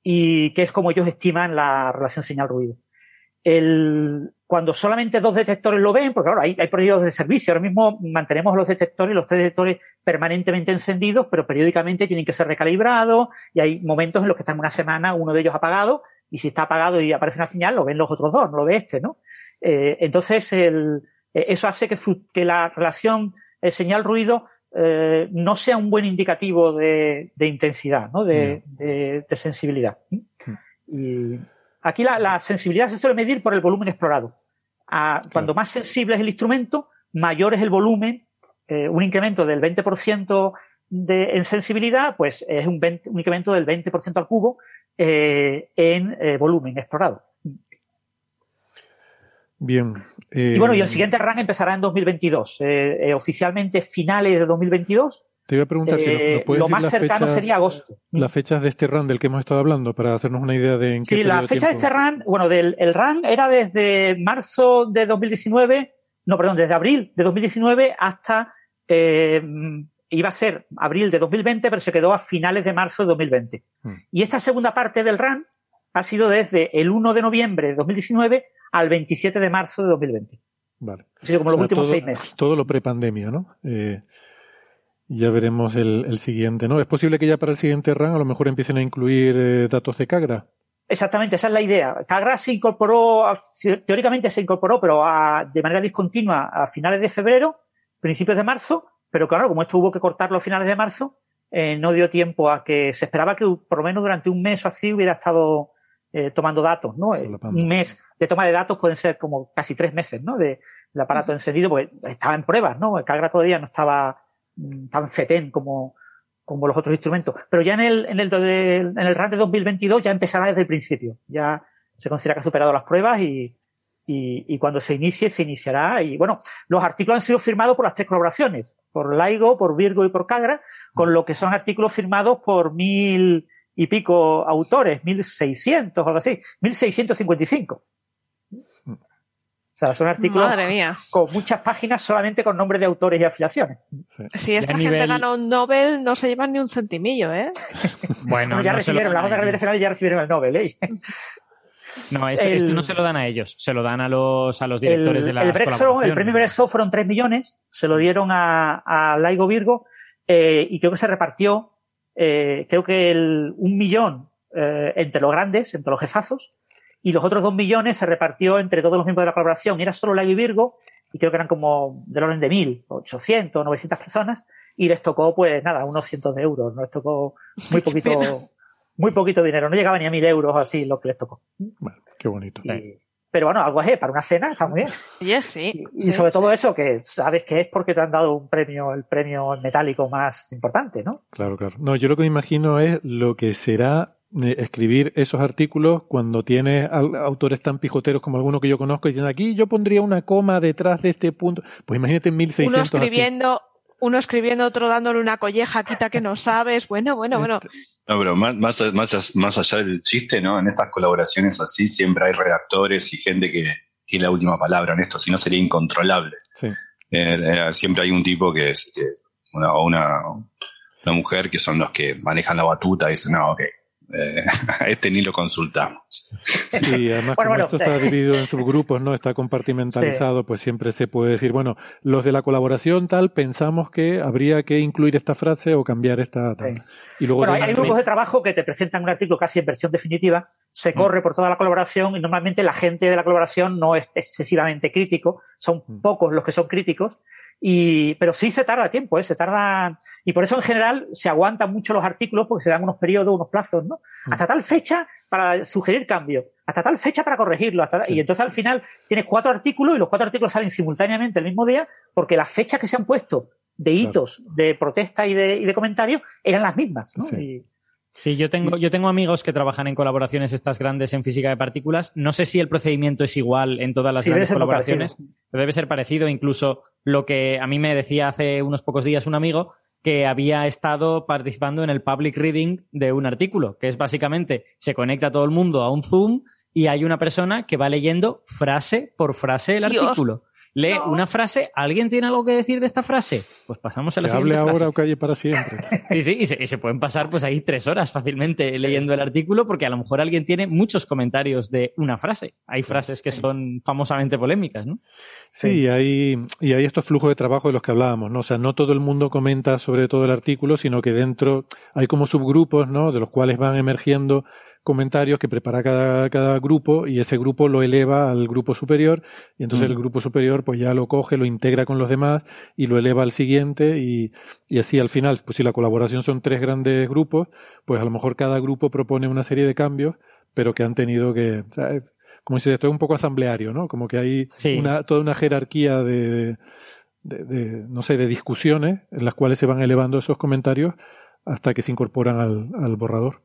S11: Y que es como ellos estiman la relación señal-ruido el, cuando solamente dos detectores lo ven, porque claro, hay, hay periodos de servicio. Ahora mismo mantenemos los detectores, los tres detectores permanentemente encendidos, pero periódicamente tienen que ser recalibrados y hay momentos en los que están una semana uno de ellos apagado y si está apagado y aparece una señal, lo ven los otros dos, no lo ve este, ¿no? Eh, entonces, el, eh, eso hace que, que la relación eh, señal-ruido eh, no sea un buen indicativo de, de intensidad, ¿no? De, de- de sensibilidad. Y aquí la, la sensibilidad se suele medir por el volumen explorado. Ah, Cuando más sensible es el instrumento, mayor es el volumen. eh, un incremento del 20% de, en sensibilidad, pues es un, 20 un incremento del 20% al cubo eh, en eh, volumen explorado.
S8: Bien.
S11: Y bueno, y el siguiente run empezará en 2022. Eh, eh, oficialmente finales de 2022.
S8: Te iba a preguntar si
S11: Eh,
S8: nos puedes
S11: lo
S8: decir
S11: más cercano
S8: fechas-
S11: sería agosto.
S8: Las fechas de este run del que hemos estado hablando, para hacernos una idea de en qué
S11: Sí, la fecha de este run, bueno, del el run era desde marzo de 2019, no, perdón, desde abril de 2019 hasta, eh, iba a ser abril de 2020, pero se quedó a finales de marzo de 2020.
S8: Mm.
S11: Y esta segunda parte del run ha sido desde el 1 de noviembre de 2019 al 27 de marzo de 2020.
S8: Vale.
S11: Ha sido como los últimos
S8: todo-
S11: seis meses.
S8: Todo lo prepandemia, ¿no? Eh, ya veremos el, el siguiente, ¿no? Es posible que ya para el siguiente run a lo mejor empiecen a incluir eh, datos de Cagra.
S11: Exactamente, esa es la idea. Cagra se incorporó, teóricamente se incorporó, pero a- de manera discontinua a finales de febrero, principios de marzo, pero claro, como esto hubo que cortarlo a finales de marzo, eh, no dio tiempo a que se esperaba que por lo menos durante un mes o así hubiera estado eh, tomando datos, ¿no? Un mes de toma de datos pueden ser como casi tres meses, ¿no? De, del aparato encendido, porque estaba en pruebas, ¿no? Cagra todavía no estaba tan fetén como, como los otros instrumentos. Pero ya en el, en el, en el RAN de 2022 ya empezará desde el principio. Ya se considera que ha superado las pruebas y, y, y cuando se inicie, se iniciará. Y bueno, los artículos han sido firmados por las tres colaboraciones, por Laigo, por Virgo y por Cagra, con lo que son artículos firmados por mil y pico autores, mil seiscientos algo así, mil seiscientos cincuenta y cinco. O sea, son artículos
S9: Madre mía.
S11: con muchas páginas solamente con nombres de autores y afiliaciones.
S9: Si esta gente
S10: nivel-
S9: gana un Nobel, no se llevan ni un centimillo, ¿eh? <laughs>
S10: Bueno,
S11: Bueno, ya
S10: no
S11: recibieron,
S10: dan
S11: las
S10: a
S11: otras
S10: ellos.
S11: nacionales ya recibieron el Nobel, ¿eh? <laughs>
S10: No, este,
S11: El-
S10: este no se lo dan a ellos, se lo dan a los, a los directores
S11: el,
S10: de las
S11: el Brexo, el premio Brexo fueron 3 millones, se lo dieron a, a Laigo Virgo eh, y creo que se repartió, eh, creo que el, un millón eh, entre los grandes, entre los jefazos, y los otros dos millones se repartió entre todos los miembros de la colaboración. Y era solo Laigo y Virgo, y creo que eran como del orden de mil, 800, 900 personas, y les tocó, pues nada, unos cientos de euros, no les tocó muy <laughs> poquito, muy poquito dinero, no llegaba ni a mil euros así lo que les tocó.
S8: Qué bonito.
S11: Pero bueno, algo es, para una cena está muy bien.
S9: Oye, sí.
S11: Y
S9: sí.
S11: sobre todo eso, que sabes que es porque te han dado un premio, el premio metálico más importante, ¿no?
S8: Claro, claro. No, yo lo que me imagino es lo que será eh, escribir esos artículos cuando tienes autores tan pijoteros como alguno que yo conozco y dicen aquí yo pondría una coma detrás de este punto. Pues imagínate
S9: Uno
S8: 1600 así.
S9: escribiendo, uno escribiendo, otro dándole una colleja, quita que no sabes. Bueno, bueno, bueno.
S12: No, pero más, más, más, más allá del chiste, ¿no? En estas colaboraciones así siempre hay redactores y gente que tiene la última palabra en esto, si no sería incontrolable.
S8: Sí.
S12: Eh, eh, siempre hay un tipo que es que una, o una, una mujer que son los que manejan la batuta y dicen, no, ok, eh, a <laughs> este ni lo consultamos.
S8: Sí, además
S11: Bueno,
S8: como
S11: bueno,
S8: esto está dividido en subgrupos, ¿no? Está compartimentalizado, pues siempre se puede decir, bueno, los de la colaboración tal, pensamos que habría que incluir esta frase o cambiar esta tal. Y luego
S11: Bueno, hay, hay grupos de trabajo que te presentan un artículo casi en versión definitiva, se corre por toda la colaboración y normalmente la gente de la colaboración no es excesivamente crítico, son pocos los que son críticos, y, pero sí se tarda tiempo, ¿eh? se tarda, y por eso en general se aguantan mucho los artículos porque se dan unos periodos, unos plazos, ¿no? Hasta tal fecha para sugerir cambio, hasta tal fecha para corregirlo, hasta, y entonces al final tienes cuatro artículos y los cuatro artículos salen simultáneamente el mismo día porque las fechas que se han puesto de hitos, de protesta y de, y de comentarios eran las mismas, ¿no? Y-
S10: Sí, yo tengo, yo tengo amigos que trabajan en colaboraciones estas grandes en física de partículas. No sé si el procedimiento es igual en todas las
S11: Sí,
S10: grandes colaboraciones.
S11: parecido.
S10: pero Debe ser parecido. Incluso lo que a mí me decía hace unos pocos días un amigo que había estado participando en el public reading de un artículo, que es básicamente se conecta todo el mundo a un Zoom y hay una persona que va leyendo frase por frase el
S9: Dios.
S10: artículo. Lee una frase, ¿alguien tiene algo que decir de esta frase? Pues pasamos a la
S8: que
S10: siguiente
S8: hable
S10: frase.
S8: ahora o calle para siempre. <laughs>
S10: Sí, sí, y se, y se pueden pasar pues ahí tres horas fácilmente leyendo el artículo porque a lo mejor alguien tiene muchos comentarios de una frase. Hay frases que son famosamente polémicas, ¿no?
S8: Sí, y hay, y hay estos flujos de trabajo de los que hablábamos, ¿no? O sea, no todo el mundo comenta sobre todo el artículo, sino que dentro hay como subgrupos, ¿no? De los cuales van emergiendo comentarios que prepara cada, cada grupo y ese grupo lo eleva al grupo superior y entonces
S10: Mm.
S8: el grupo superior pues ya lo coge, lo integra con los demás y lo eleva al siguiente y, y así al final, pues si la colaboración son tres grandes grupos, pues a lo mejor cada grupo propone una serie de cambios, pero que han tenido que, o sea, como si esto es un poco asambleario, ¿no? Como que hay
S10: Sí.
S8: una, toda una jerarquía de, de, de, no sé, de discusiones en las cuales se van elevando esos comentarios hasta que se incorporan al, al borrador.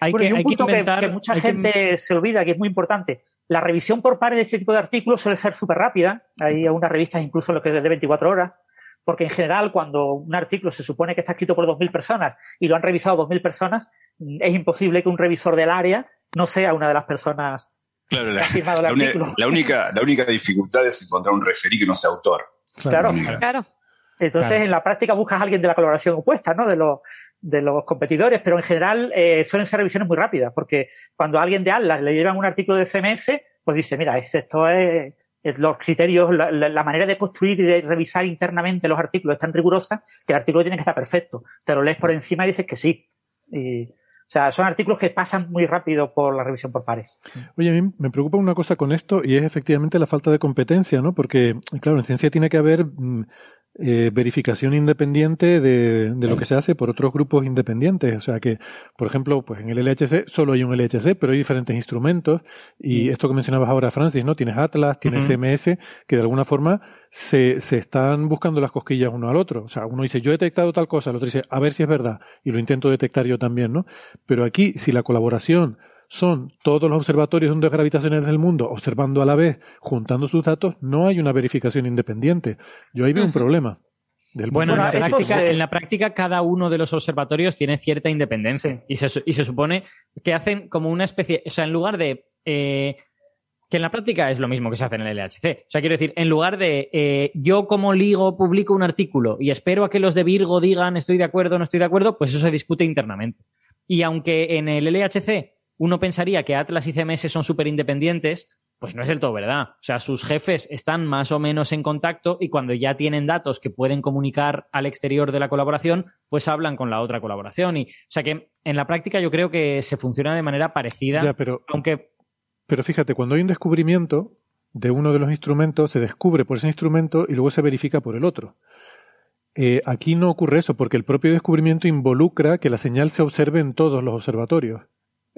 S10: Hay
S11: bueno,
S10: que,
S11: y un
S10: hay
S11: punto que,
S10: inventar-
S11: que mucha
S10: que-
S11: gente se olvida, que es muy importante. La revisión por pares de este tipo de artículos suele ser súper rápida. Hay algunas revistas incluso lo que es de 24 horas. Porque en general, cuando un artículo se supone que está escrito por 2.000 personas y lo han revisado 2.000 personas, mm, es imposible que un revisor del área no sea una de las personas
S12: Claro, la,
S11: que ha firmado el
S12: la
S11: artículo.
S12: la única, la única dificultad es encontrar un referí que no sea autor.
S11: Claro.
S9: Claro.
S11: Entonces,
S12: Claro.
S11: en la práctica buscas a alguien de la colaboración opuesta, ¿no? De los, de los competidores, pero en general eh, suelen ser revisiones muy rápidas, porque cuando a alguien de Atlas le llevan un artículo de CMS, pues dice, mira, es- esto es, es los criterios, la, la- la manera de construir y de revisar internamente los artículos es tan rigurosa que el artículo tiene que estar perfecto. Te lo lees por encima y dices que sí. Y, o sea, son artículos que pasan muy rápido por la revisión por pares.
S8: Oye, a mí me preocupa una cosa con esto y es efectivamente la falta de competencia, ¿no? Porque, claro, en ciencia tiene que haber mm, eh, verificación independiente de, de, lo que se hace por otros grupos independientes. O sea que, por ejemplo, pues en el LHC solo hay un LHC, pero hay diferentes instrumentos. Y esto que mencionabas ahora, Francis, ¿no? Tienes Atlas, tienes
S10: Ujú.
S8: CMS, que de alguna forma se, se están buscando las cosquillas uno al otro. O sea, uno dice, yo he detectado tal cosa, el otro dice, a ver si es verdad. Y lo intento detectar yo también, ¿no? Pero aquí, si la colaboración son todos los observatorios de ondas gravitacionales del mundo observando a la vez, juntando sus datos, no hay una verificación independiente. Yo ahí veo un problema. Del
S10: Bueno, en la, práctica,
S11: se-
S10: en la práctica cada uno de los observatorios tiene cierta independencia y, se, y se supone que hacen como una especie, o sea, en lugar de... eh, que en la práctica es lo mismo que se hace en el LHC. O sea, quiero decir, en lugar de eh, yo como ligo publico un artículo y espero a que los de Virgo digan estoy de acuerdo, no estoy de acuerdo, pues eso se discute internamente. Y aunque en el LHC uno pensaría que Atlas y CMS son súper independientes, pues no es del todo verdad. O sea, sus jefes están más o menos en contacto y cuando ya tienen datos que pueden comunicar al exterior de la colaboración, pues hablan con la otra colaboración. Y, o sea que en la práctica yo creo que se funciona de manera parecida,
S8: Ya, pero,
S10: aunque
S8: pero fíjate, cuando hay un descubrimiento de uno de los instrumentos, se descubre por ese instrumento y luego se verifica por el otro. Eh, aquí no ocurre eso, porque el propio descubrimiento involucra que la señal se observe en todos los observatorios.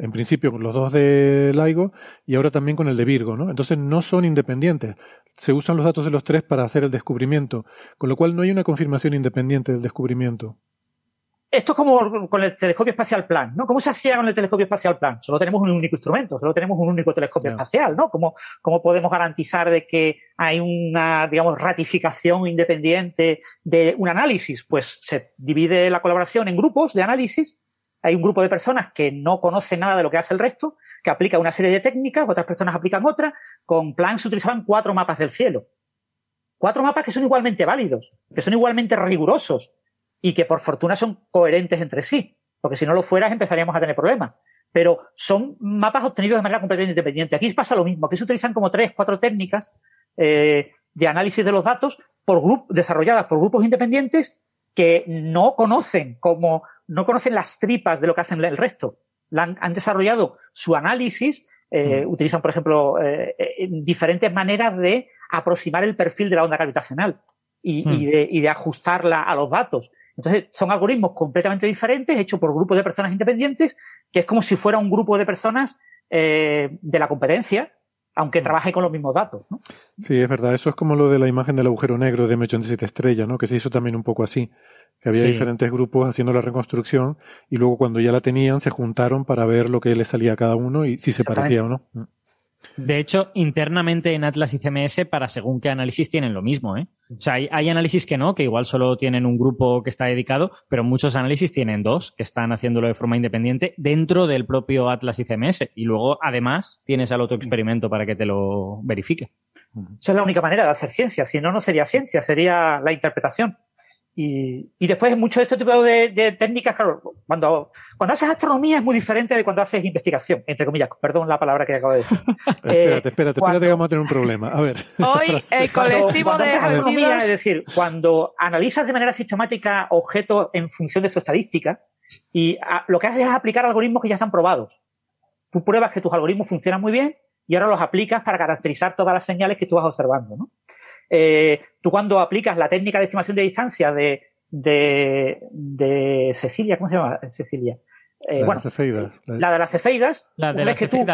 S8: En principio con los dos de LIGO y ahora también con el de Virgo, ¿no? Entonces no son independientes. Se usan los datos de los tres para hacer el descubrimiento, con lo cual no hay una confirmación independiente del descubrimiento.
S11: Esto es como con el telescopio espacial Plan, ¿no? ¿Cómo se hacía con el telescopio espacial Plan? Solo tenemos un único instrumento, solo tenemos un único telescopio espacial, ¿no? ¿Cómo, ¿Cómo podemos garantizar de que hay una, digamos, ratificación independiente de un análisis? Pues se divide la colaboración en grupos de análisis. Hay un grupo de personas que no conocen nada de lo que hace el resto, que aplica una serie de técnicas, otras personas aplican otras. Con Plan se utilizaban cuatro mapas del cielo. Cuatro mapas que son igualmente válidos, que son igualmente rigurosos y que por fortuna son coherentes entre sí, porque si no lo fueras empezaríamos a tener problemas. Pero son mapas obtenidos de manera completamente independiente. Aquí pasa lo mismo, aquí se utilizan como tres, cuatro técnicas eh, de análisis de los datos por desarrolladas por grupos independientes que no conocen como no conocen las tripas de lo que hacen el resto. Han, han desarrollado su análisis, eh, utilizan, por ejemplo, eh, eh, diferentes maneras de aproximar el perfil de la onda gravitacional y,
S10: Mm.
S11: y de, y de ajustarla a los datos. Entonces, son algoritmos completamente diferentes, hechos por grupos de personas independientes, que es como si fuera un grupo de personas eh, de la competencia, aunque trabaje con los mismos datos. ¿no?
S8: Sí, es verdad. Eso es como lo de la imagen del agujero negro de M87 Estrella, ¿no? Que se hizo también un poco así. Que había
S10: Sí.
S8: diferentes grupos haciendo la reconstrucción y luego cuando ya la tenían se juntaron para ver lo que les salía a cada uno y si se parecía o no.
S10: De hecho, internamente en Atlas y CMS, para según qué análisis tienen lo mismo, ¿eh? O sea, hay, hay análisis que no, que igual solo tienen un grupo que está dedicado, pero muchos análisis tienen dos que están haciéndolo de forma independiente dentro del propio Atlas y CMS. Y luego, además, tienes al otro experimento para que te lo verifique.
S11: Esa es la única manera de hacer ciencia. Si no, no sería ciencia, sería la interpretación. Y, y después, mucho de este tipo de, de técnicas, claro, cuando, cuando haces astronomía es muy diferente de cuando haces investigación, entre comillas. Perdón la palabra que acabo de decir. <laughs>
S8: Espérate, espérate,
S11: cuando-
S8: espérate que vamos a tener un problema. A ver. <laughs>
S9: Hoy el
S11: Cuando-
S9: colectivo
S11: cuando
S9: de
S11: haces astronomía, es decir, cuando analizas de manera sistemática objetos en función de su estadística, y a- lo que haces es aplicar algoritmos que ya están probados. Tú pruebas que tus algoritmos funcionan muy bien y ahora los aplicas para caracterizar todas las señales que tú vas observando. ¿no? Eh, tú cuando aplicas la técnica de estimación de distancia de, de, de Cecilia, ¿cómo se llama Cecilia? Eh,
S8: La
S11: bueno,
S8: cefeidas. La-
S11: la de las cefeidas,
S10: La de
S11: una
S10: la
S11: vez que tú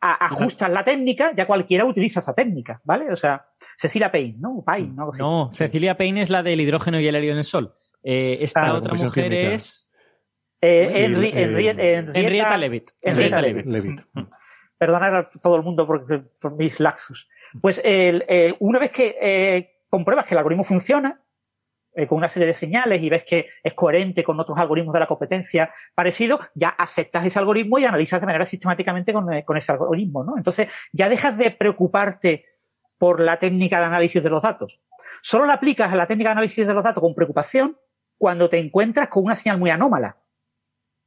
S11: ajustas la técnica, ya cualquiera utiliza esa técnica, ¿vale? O sea, Cecilia Payne, ¿no? Payne, ¿no? Así.
S10: No, Cecilia Payne es la del hidrógeno y el helio en el sol. Eh, esta
S11: Ah,
S10: otra mujer
S8: química.
S10: es
S11: Eh,
S8: Sí,
S11: Henri-
S8: eh,
S11: Henri- Henrietta,
S10: Henrietta Leavitt.
S11: Henrietta
S10: Henrietta
S11: Leavitt.
S8: Leavitt.
S11: Perdonar a todo el mundo por, por mis laxus. Pues eh, una vez que eh, compruebas que el algoritmo funciona, eh, con una serie de señales y ves que es coherente con otros algoritmos de la competencia parecidos, ya aceptas ese algoritmo y analizas de manera sistemáticamente con, eh, con ese algoritmo, ¿no? Entonces, ya dejas de preocuparte por la técnica de análisis de los datos. Solo la aplicas a la técnica de análisis de los datos con preocupación cuando te encuentras con una señal muy anómala.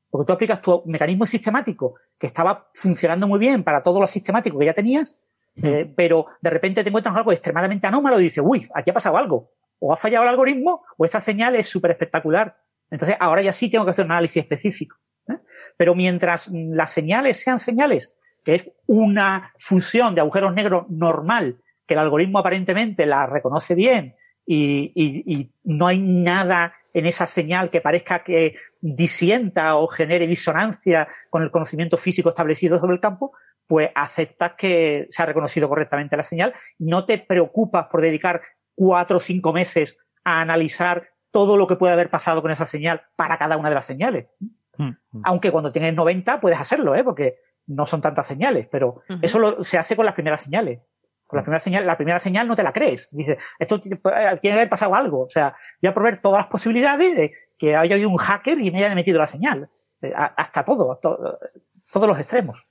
S11: Porque tú aplicas tu mecanismo sistemático que estaba funcionando muy bien para todo lo sistemático que ya tenías, eh, pero de repente te encuentras algo extremadamente anómalo y dices, uy, aquí ha pasado algo. O ha fallado el algoritmo o esta señal es súper espectacular. Entonces ahora ya sí tengo que hacer un análisis específico. ¿eh? Pero mientras mm, las señales sean señales, que es una función de agujeros negros normal, que el algoritmo aparentemente la reconoce bien y, y- y no hay nada en esa señal que parezca que disienta o genere disonancia con el conocimiento físico establecido sobre el campo, pues aceptas que se ha reconocido correctamente la señal, no te preocupas por dedicar cuatro o cinco meses a analizar todo lo que puede haber pasado con esa señal para cada una de las señales. Aunque cuando tienes 90 puedes hacerlo, ¿eh? porque no son tantas señales, pero eso lo- se hace con las primeras señales. Con la primera señal, la primera señal no te la crees. Dices, esto tiene tiene que haber pasado algo. O sea, voy a probar todas las posibilidades de que haya habido un hacker y me haya metido la señal. Eh, a- Hasta todo, to- todos los extremos.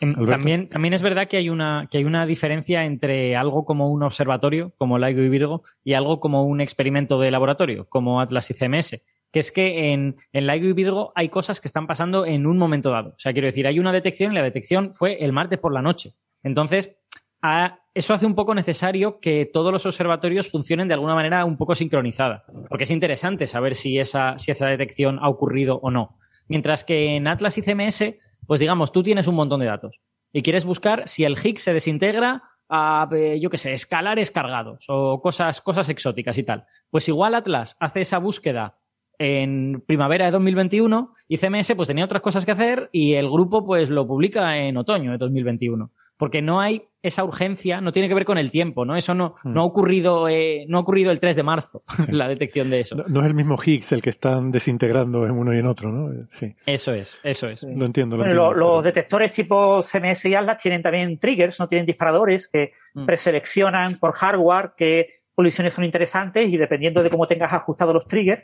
S10: Em, También, también es verdad que hay, una, que hay una diferencia entre algo como un observatorio, como LIGO y Virgo, y algo como un experimento de laboratorio, como Atlas y CMS. Que es que en, en LIGO y Virgo hay cosas que están pasando en un momento dado. O sea, quiero decir, hay una detección y la detección fue el martes por la noche. Entonces, a- eso hace un poco necesario que todos los observatorios funcionen de alguna manera un poco sincronizada. Porque es interesante saber si esa, si esa detección ha ocurrido o no. Mientras que en Atlas y CMS, pues digamos, tú tienes un montón de datos y quieres buscar si el Higgs se desintegra a, eh, yo qué sé, escalares cargados o cosas, cosas exóticas y tal. Pues igual Atlas hace esa búsqueda en primavera de 2021 y CMS pues tenía otras cosas que hacer y el grupo pues lo publica en otoño de 2021. Porque no hay esa urgencia, no tiene que ver con el tiempo, ¿no? Eso no, no ha ocurrido, eh, no ha ocurrido el 3 de marzo, <laughs> la detección de eso.
S8: No, no es el mismo Higgs el que están desintegrando en uno y en otro, ¿no? Sí.
S10: Eso es, eso es.
S8: Lo entiendo, lo
S11: Bueno,
S8: entiendo.
S11: lo- los detectores tipo CMS y Atlas tienen también triggers, no tienen disparadores que preseleccionan por hardware qué colisiones son interesantes y dependiendo de cómo tengas ajustados los triggers,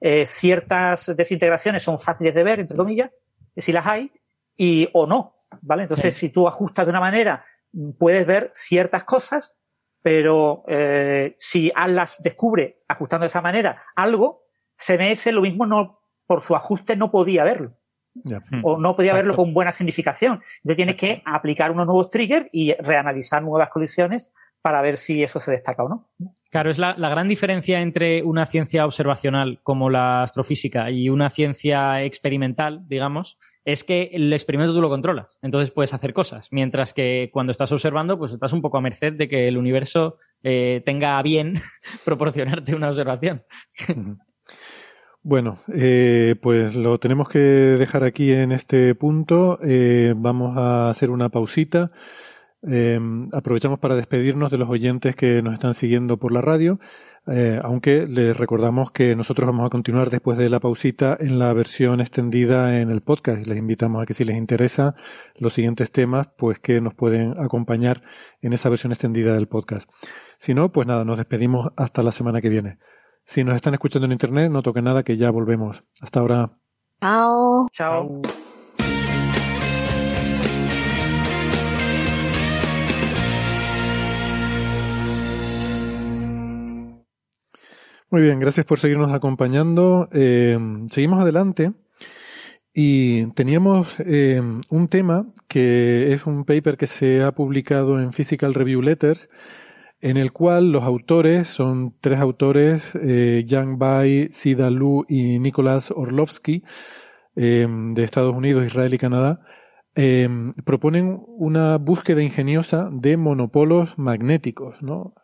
S11: eh, ciertas desintegraciones son fáciles de ver, entre comillas, si las hay, y o no, ¿vale? Entonces, si tú ajustas de una manera, puedes ver ciertas cosas, pero eh, si Atlas descubre, ajustando de esa manera, algo, CMS lo mismo no, por su ajuste no podía verlo o no podía verlo con buena significación. Entonces tienes que aplicar unos nuevos triggers y reanalizar nuevas colisiones para ver si eso se destaca o no.
S10: Claro, es la, la gran diferencia entre una ciencia observacional como la astrofísica y una ciencia experimental, digamos, es que el experimento tú lo controlas. Entonces puedes hacer cosas. Mientras que cuando estás observando, pues estás un poco a merced de que el universo eh, tenga bien <laughs> proporcionarte una observación.
S8: Bueno, eh, pues lo tenemos que dejar aquí en este punto. Eh, vamos a hacer una pausita. Eh, aprovechamos para despedirnos de los oyentes que nos están siguiendo por la radio. Eh, aunque les recordamos que nosotros vamos a continuar después de la pausita en la versión extendida en el podcast. Les invitamos a que si les interesa los siguientes temas, pues que nos pueden acompañar en esa versión extendida del podcast. Si no, pues nada, nos despedimos hasta la semana que viene. Si nos están escuchando en internet, no toquen nada que ya volvemos. Hasta ahora.
S9: Chao.
S11: Chao.
S8: Muy bien, gracias por seguirnos acompañando. Eh, seguimos adelante y teníamos eh, un tema que es un paper que se ha publicado en Physical Review Letters, en el cual los autores son tres autores, eh, Yang Bai, Sida Lu y Nicolás Orlovsky, de Estados Unidos, Israel y Canadá, proponen una búsqueda ingeniosa de monopolos magnéticos, ¿no?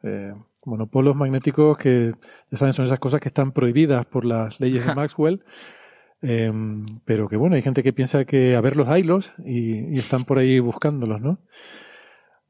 S8: Monopolos magnéticos que, ya saben, son esas cosas que están prohibidas por las leyes de <laughs> Maxwell, eh, pero que bueno, hay gente que piensa que a ver los y están por ahí buscándolos, ¿no?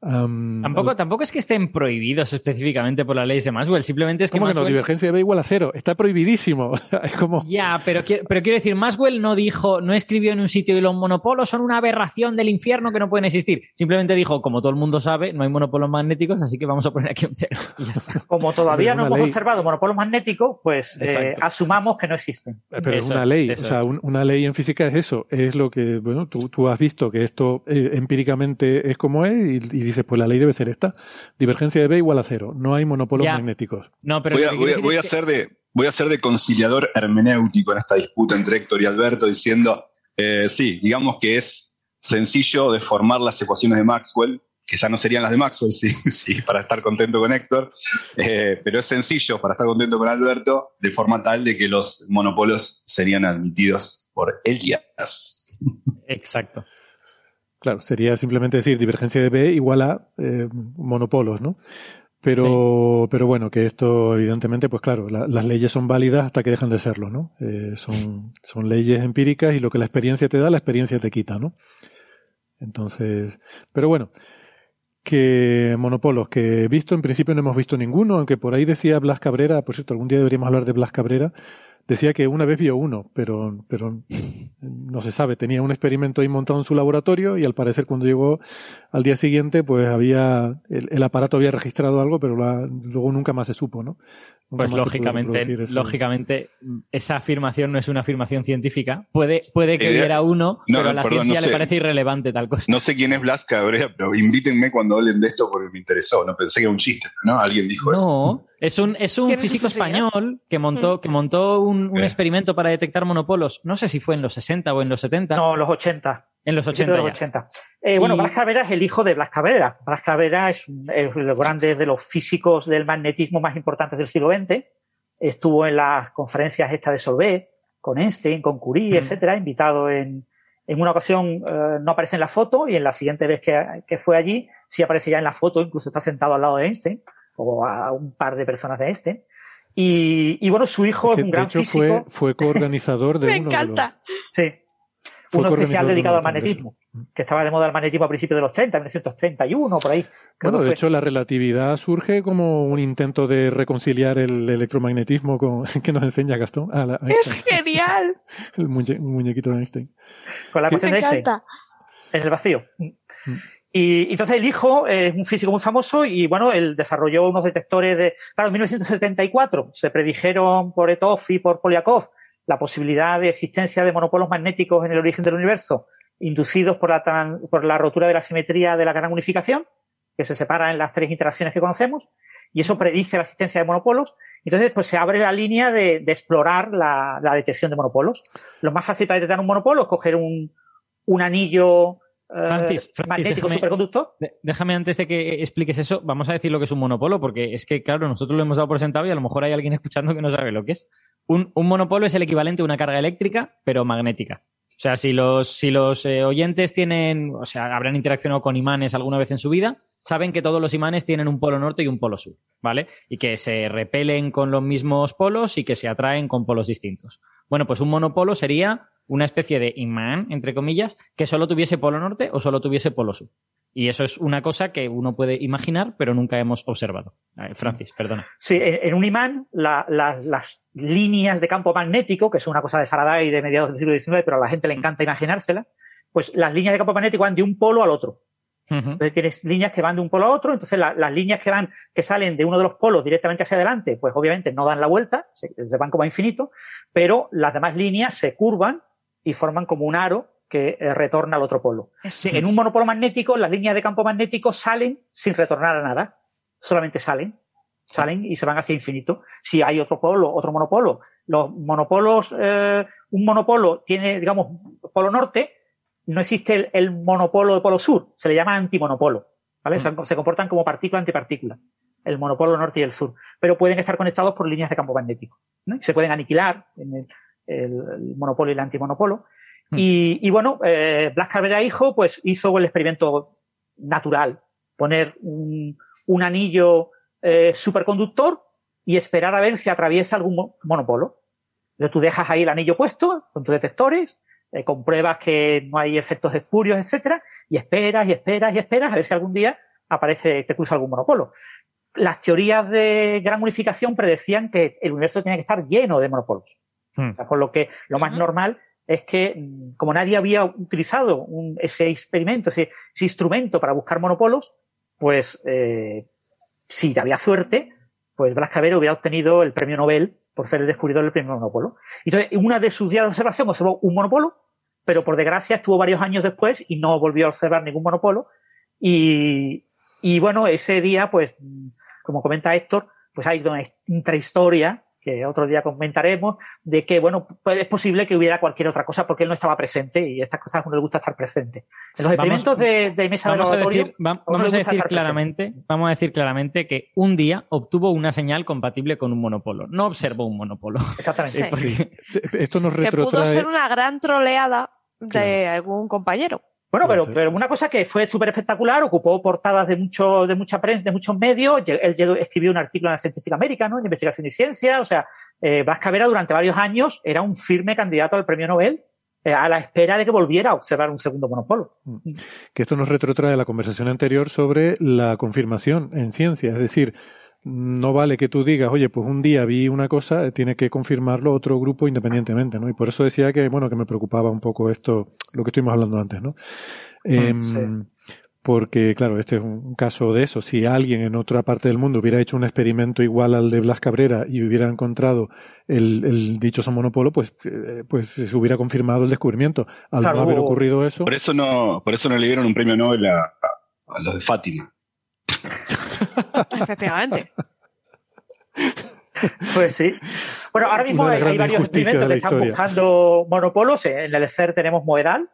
S8: Am,
S10: Tampoco, tampoco es que estén prohibidos específicamente por la ley de Maxwell, simplemente es que
S8: ¿Cómo que no?
S10: Maxwell-
S8: Divergencia de B igual a cero. Está prohibidísimo. <laughs> es como...
S10: Ya, pero, pero quiero decir, Maxwell no dijo, no escribió en un sitio y los monopolos son una aberración del infierno que no pueden existir. Simplemente dijo, como todo el mundo sabe, no hay monopolos magnéticos, así que vamos a poner aquí un cero. <laughs> Y ya está.
S11: Como todavía <laughs> no hemos
S8: ley.
S11: observado monopolos magnéticos, pues eh, asumamos que no existen.
S8: Pero es una ley, o sea, un- una ley en física es eso, es lo que, bueno, tú, tú has visto que esto eh, empíricamente es como es y, y dices, pues la ley debe ser esta. Divergencia de B igual a cero, no hay monopolos
S10: Ya.
S8: magnéticos.
S10: No, pero
S12: voy, a, voy voy ser de, voy a ser de conciliador hermenéutico en esta disputa entre Héctor y Alberto, diciendo, eh, sí, digamos que es sencillo de formar las ecuaciones de Maxwell, que ya no serían las de Maxwell, <laughs> sí, sí, para estar contento con Héctor, eh, pero es sencillo para estar contento con Alberto, de forma tal de que los monopolos serían admitidos por Elias.
S10: Exacto.
S8: Claro, sería simplemente decir divergencia de B igual a eh, monopolos, ¿no? Pero, pero bueno, que esto, evidentemente, pues claro, la- las leyes son válidas hasta que dejan de serlo, ¿no? Eh, son, son leyes empíricas y lo que la experiencia te da, la experiencia te quita, ¿no? Entonces, pero bueno, que monopolos que he visto, en principio no hemos visto ninguno, aunque por ahí decía Blas Cabrera, por cierto, algún día deberíamos hablar de Blas Cabrera, decía que una vez vio uno, pero, pero no se sabe, tenía un experimento ahí montado en su laboratorio y al parecer cuando llegó al día siguiente, pues había, el, aparato había registrado algo, pero luego nunca más se supo, ¿no?
S10: Pues lógicamente, lógicamente, esa afirmación no es una afirmación científica. Puede, puede que
S12: Eh,
S10: hubiera uno,
S12: no,
S10: pero a la
S12: perdón,
S10: ciencia
S12: no
S10: le
S12: sé.
S10: parece irrelevante tal cosa.
S12: No sé quién es Blas Cabrera, pero invítenme cuando hablen de esto porque me interesó. No pensé que era un chiste, pero no, alguien dijo eso.
S10: No, es un, es un
S9: ¿Quién es
S10: físico español que montó, que montó un, un
S12: Eh.
S10: experimento para detectar monopolos. No sé si fue en los 60 o en los 70.
S11: No, los 80.
S10: En los
S11: principio
S10: 80
S11: de los
S10: ya.
S11: 80. Eh, bueno,
S10: Y-
S11: Blas Cabrera es el hijo de Blas Cabrera. Blas Cabrera es, un- es el grande de los físicos del magnetismo más importantes del siglo XX. Estuvo en las conferencias estas de Solvay, con Einstein, con Curie, etcétera, invitado en, en una ocasión, eh, no aparece en la foto y en la siguiente vez que, que fue allí, sí aparece ya en la foto, incluso está sentado al lado de Einstein, o a un par de personas de Einstein. Y, y bueno, su hijo es,
S8: que,
S11: un
S8: de
S11: gran
S8: hecho,
S11: físico.
S8: fue, fue coorganizador de <laughs>
S9: Me
S8: uno de los-
S9: encanta.
S11: Sí.
S8: Fue
S11: Uno especial dedicado al magnetismo, que estaba de moda el magnetismo a principios de los 30, 1931, por ahí.
S8: Bueno, de
S11: fue.
S8: hecho, la relatividad surge como un intento de reconciliar el electromagnetismo con <laughs> que nos enseña Gastón. Ah, la-
S9: Es genial. <laughs>
S8: el muñe- muñequito de Einstein.
S11: con la
S9: Me
S11: de Einstein, en el vacío. Y entonces el hijo es un físico muy famoso y bueno, él desarrolló unos detectores de, claro, en 1974 se predijeron por Etov y por Polyakov la posibilidad de existencia de monopolos magnéticos en el origen del universo inducidos por la, tran- por la rotura de la simetría de la gran unificación, que se separa en las tres interacciones que conocemos, y eso predice la existencia de monopolos. Entonces, pues se abre la línea de, de explorar la, la detección de monopolos. Lo más fácil para detectar un monopolo es coger un, un anillo eh,
S10: Francis, Francis,
S11: magnético
S10: déjame-
S11: superconductor.
S10: Déjame antes de que expliques eso, vamos a decir lo que es un monopolo, porque es que, claro, nosotros lo hemos dado por sentado y a lo mejor hay alguien escuchando que no sabe lo que es. Un, un monopolo es el equivalente a una carga eléctrica, pero magnética. O sea, si los, si los eh, oyentes tienen, o sea, habrán interaccionado con imanes alguna vez en su vida, saben que todos los imanes tienen un polo norte y un polo sur, ¿vale? Y que se repelen con los mismos polos y que se atraen con polos distintos. Bueno, pues un monopolo sería una especie de imán, entre comillas, que solo tuviese polo norte o solo tuviese polo sur. Y eso es una cosa que uno puede imaginar, pero nunca hemos observado. Ver, Francis, perdona.
S11: Sí, en, un imán, la- la- las líneas de campo magnético, que es una cosa de Faraday de mediados del siglo XIX, pero a la gente le encanta imaginársela, pues las líneas de campo magnético van de un polo al otro. Entonces tienes líneas que van de un polo a otro, entonces la- las líneas que van, que salen de uno de los polos directamente hacia adelante, pues obviamente no dan la vuelta, se, se van como a infinito, pero las demás líneas se curvan y forman como un aro que eh, retorna al otro polo.
S9: Eso
S11: En un monopolo magnético, las líneas de campo magnético salen sin retornar a nada, solamente salen, salen y se van hacia infinito. Si hay otro polo, otro monopolo, los monopolos, eh, un monopolo tiene, digamos, polo norte, no existe el, el monopolo de polo sur, se le llama antimonopolo, ¿vale? Se, se comportan como partícula antipartícula, el monopolo norte y el sur, pero pueden estar conectados por líneas de campo magnético, ¿no? Se pueden aniquilar en el, el- el monopolo y el antimonopolo. Y, y bueno, eh, Blas Cabrera hijo, pues hizo el experimento natural, poner un, un anillo eh, superconductor y esperar a ver si atraviesa algún mo- monopolo. Entonces tú dejas ahí el anillo puesto con tus detectores, eh, compruebas que no hay efectos espurios, etcétera, y esperas y esperas y esperas a ver si algún día aparece, te cruza algún monopolo. Las teorías de gran unificación predecían que el universo tenía que estar lleno de monopolos. Sea, Por lo que lo más normal es que, mm, como nadie había utilizado un- ese experimento, ese, ese instrumento para buscar monopolos, pues eh, si había suerte, pues Blas Cabrera hubiera obtenido el premio Nobel por ser el descubridor del primer monopolo. Entonces, en una de sus días de observación observó un monopolo, pero por desgracia estuvo varios años después y no volvió a observar ningún monopolo. Y, y bueno, ese día, pues, mm, como comenta Héctor, pues hay una intrahistoria que otro día comentaremos, de que, bueno, pues es posible que hubiera cualquier otra cosa porque él no estaba presente y estas cosas a uno le gusta estar presente. En los
S10: Vamos-
S11: experimentos de, de mesa de
S10: Vamos a
S11: laboratorio,
S10: decir, va- vamos a decir
S11: presente.
S10: claramente, vamos a decir claramente que un día obtuvo una señal compatible con un monopolo. No observó un monopolo.
S11: Exactamente. <laughs>
S10: Porque-
S8: Esto nos
S9: Que pudo
S8: retrotrae.
S9: ser una gran troleada de algún compañero.
S11: Bueno, pero, pero una cosa que fue súper espectacular, ocupó portadas de mucho, de mucha prensa, de muchos medios. Él llegó- escribió un artículo en la Scientific American, ¿no? En investigación y ciencia. O sea, eh, Cabrera durante varios años era un firme candidato al premio Nobel eh, a la espera de que volviera a observar un segundo monopolo.
S8: Que esto nos retrotrae a la conversación anterior sobre la confirmación en ciencia. Es decir, no vale que tú digas, oye, pues un día vi una cosa, eh, tiene que confirmarlo otro grupo independientemente, ¿no? Y por eso decía que, bueno, que me preocupaba un poco esto, lo que estuvimos hablando antes, ¿no? Em,
S11: sí.
S8: Porque, claro, este es un caso de eso. Si alguien en otra parte del mundo hubiera hecho un experimento igual al de Blas Cabrera y hubiera encontrado el, el dichoso monopolo, pues, eh, pues se hubiera confirmado el descubrimiento. Al
S12: Claro,
S8: no haber ocurrido eso,
S12: Por eso no, por eso no le dieron un premio Nobel a, a- a los de Fátima.
S9: Efectivamente. <laughs>
S11: Pues sí. Bueno, ahora mismo hay, varios experimentos que están
S8: historia.
S11: buscando monopolos. En el CER tenemos Moedal,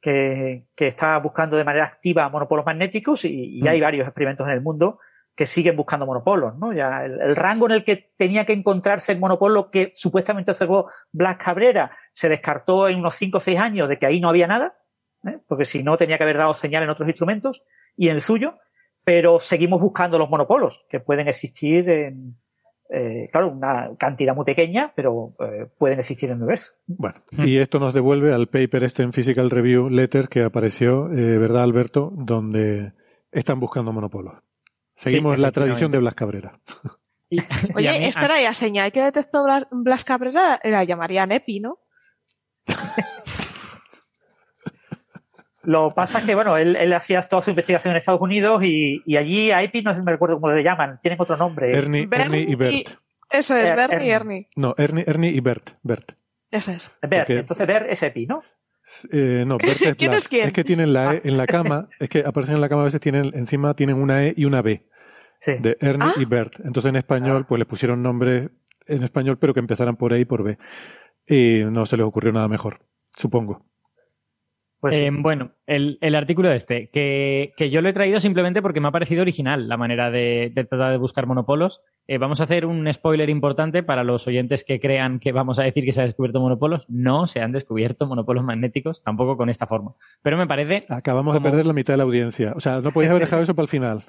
S11: que, que está buscando de manera activa monopolos magnéticos y, y
S8: Mm.
S11: hay varios experimentos en el mundo que siguen buscando monopolos. ¿no? Ya el, el rango en el que tenía que encontrarse el monopolo que supuestamente observó Blas Cabrera se descartó en unos 5 o 6 años de que ahí no había nada, ¿eh? porque si no tenía que haber dado señal en otros instrumentos y en el suyo, pero seguimos buscando los monopolos que pueden existir en, eh, claro, una cantidad muy pequeña, pero eh, pueden existir en el universo.
S8: Bueno, y esto nos devuelve al paper este en Physical Review Letter que apareció, eh, ¿verdad, Alberto? Donde están buscando monopolos. Seguimos
S10: Sí,
S8: la tradición de Blas Cabrera.
S10: Y <laughs>
S9: Oye,
S10: a mí-
S9: espera, y a señal que detectó Blas, Blas Cabrera la llamarían EPI, ¿no? <laughs>
S11: Lo que pasa es que, bueno, él, él hacía toda su investigación en Estados Unidos y, y allí a EPI no me recuerdo cómo le llaman, tienen otro nombre.
S8: Ernie, Ernie y Bert.
S9: Eso es,
S11: Er-
S9: Bernie y
S11: Ernie.
S9: Ernie.
S8: No, Ernie, Ernie y Bert. Bert.
S9: Eso es.
S8: Porque-
S11: entonces ver es EPI, ¿no?
S8: Eh, no, Bert es <laughs>
S9: ¿Quién es quién?
S8: que tienen la E en la cama, <laughs> es que aparecen en la cama a veces tienen, encima tienen una E y una B.
S11: Sí.
S8: De Ernie
S9: Ah.
S8: y Bert. Entonces en español, pues les pusieron nombres en español, pero que empezaran por E y por B. Y no se les ocurrió nada mejor, supongo.
S11: Pues sí.
S10: Eh, bueno, el, el artículo este, que, que yo lo he traído simplemente porque me ha parecido original la manera de, de tratar de buscar monopolos. Eh, vamos a hacer un spoiler importante para los oyentes que crean que vamos a decir que se han descubierto monopolos. No se han descubierto monopolos magnéticos, tampoco con esta forma. Pero me parece...
S8: Acabamos
S10: como-
S8: de perder la mitad de la audiencia. O sea, no podéis haber dejado eso para el final.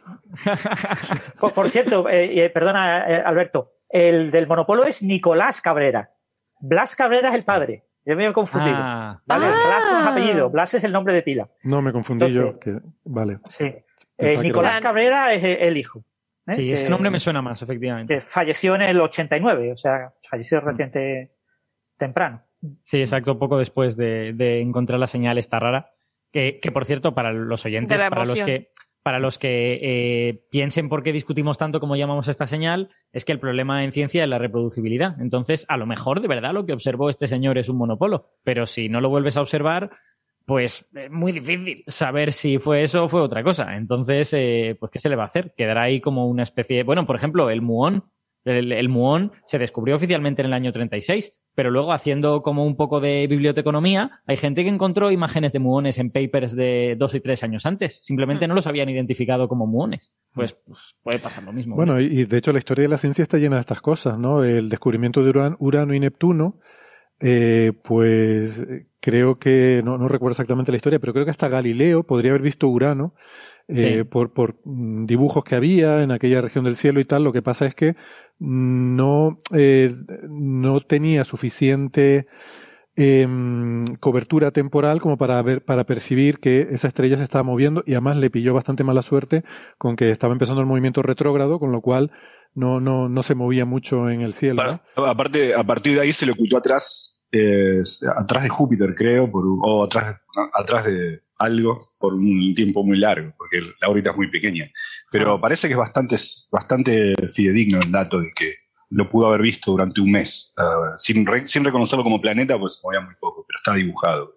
S8: <laughs>
S11: Por, por cierto, eh, eh, perdona, eh, Alberto, el del monopolo es Nicolás Cabrera. Blas Cabrera es el padre. Yo me he confundido.
S10: Ah,
S11: ¿vale?
S9: Ah.
S11: Blas es apellido, Blas es el nombre de pila.
S8: No me confundí
S11: Entonces-
S8: yo. Que, vale.
S11: Sí. Eh, Nicolás
S9: era-
S11: Cabrera es eh, el hijo. ¿eh?
S10: sí,
S11: que,
S10: ese nombre me suena más, efectivamente.
S11: que falleció en el 89, o sea, falleció relativamente temprano.
S10: Sí, exacto, poco después de, de encontrar la señal esta rara. Que, que, por cierto, para los oyentes, para los que, para los que eh, piensen por qué discutimos tanto como llamamos esta señal, es que el problema en ciencia es la reproducibilidad. Entonces, a lo mejor de verdad lo que observó este señor es un monopolo, pero si no lo vuelves a observar, pues es muy difícil saber si fue eso o fue otra cosa. Entonces, eh, pues ¿qué se le va a hacer? Quedará ahí como una especie de... Bueno, por ejemplo, el muón. El, el muón se descubrió oficialmente en el año 36, pero luego haciendo como un poco de biblioteconomía, hay gente que encontró imágenes de muones en papers de dos y tres años antes. Simplemente no los habían identificado como muones. Pues, pues puede pasar lo mismo.
S8: Bueno, y, y de hecho la historia de la ciencia está llena de estas cosas, ¿no? El descubrimiento de Uran- Urano y Neptuno, eh, pues creo que, no, no recuerdo exactamente la historia, pero creo que hasta Galileo podría haber visto Urano eh,
S10: Sí.
S8: por, por mm, dibujos que había en aquella región del cielo y tal. Lo que pasa es que no, eh, no tenía suficiente em, cobertura temporal como para ver, para percibir que esa estrella se estaba moviendo y además le pilló bastante mala suerte con que estaba empezando el movimiento retrógrado, con lo cual no, no, no se movía mucho en el cielo.
S12: aparte, a partir de ahí se le ocultó atrás, eh, atrás de Júpiter, creo, por, o atrás, atrás de algo por un tiempo muy largo, porque la órbita es muy pequeña. Pero parece que es bastante, bastante fidedigno el dato de que lo pudo haber visto durante un mes, ah, sin, re- sin reconocerlo como planeta, pues se movía muy poco, pero está dibujado.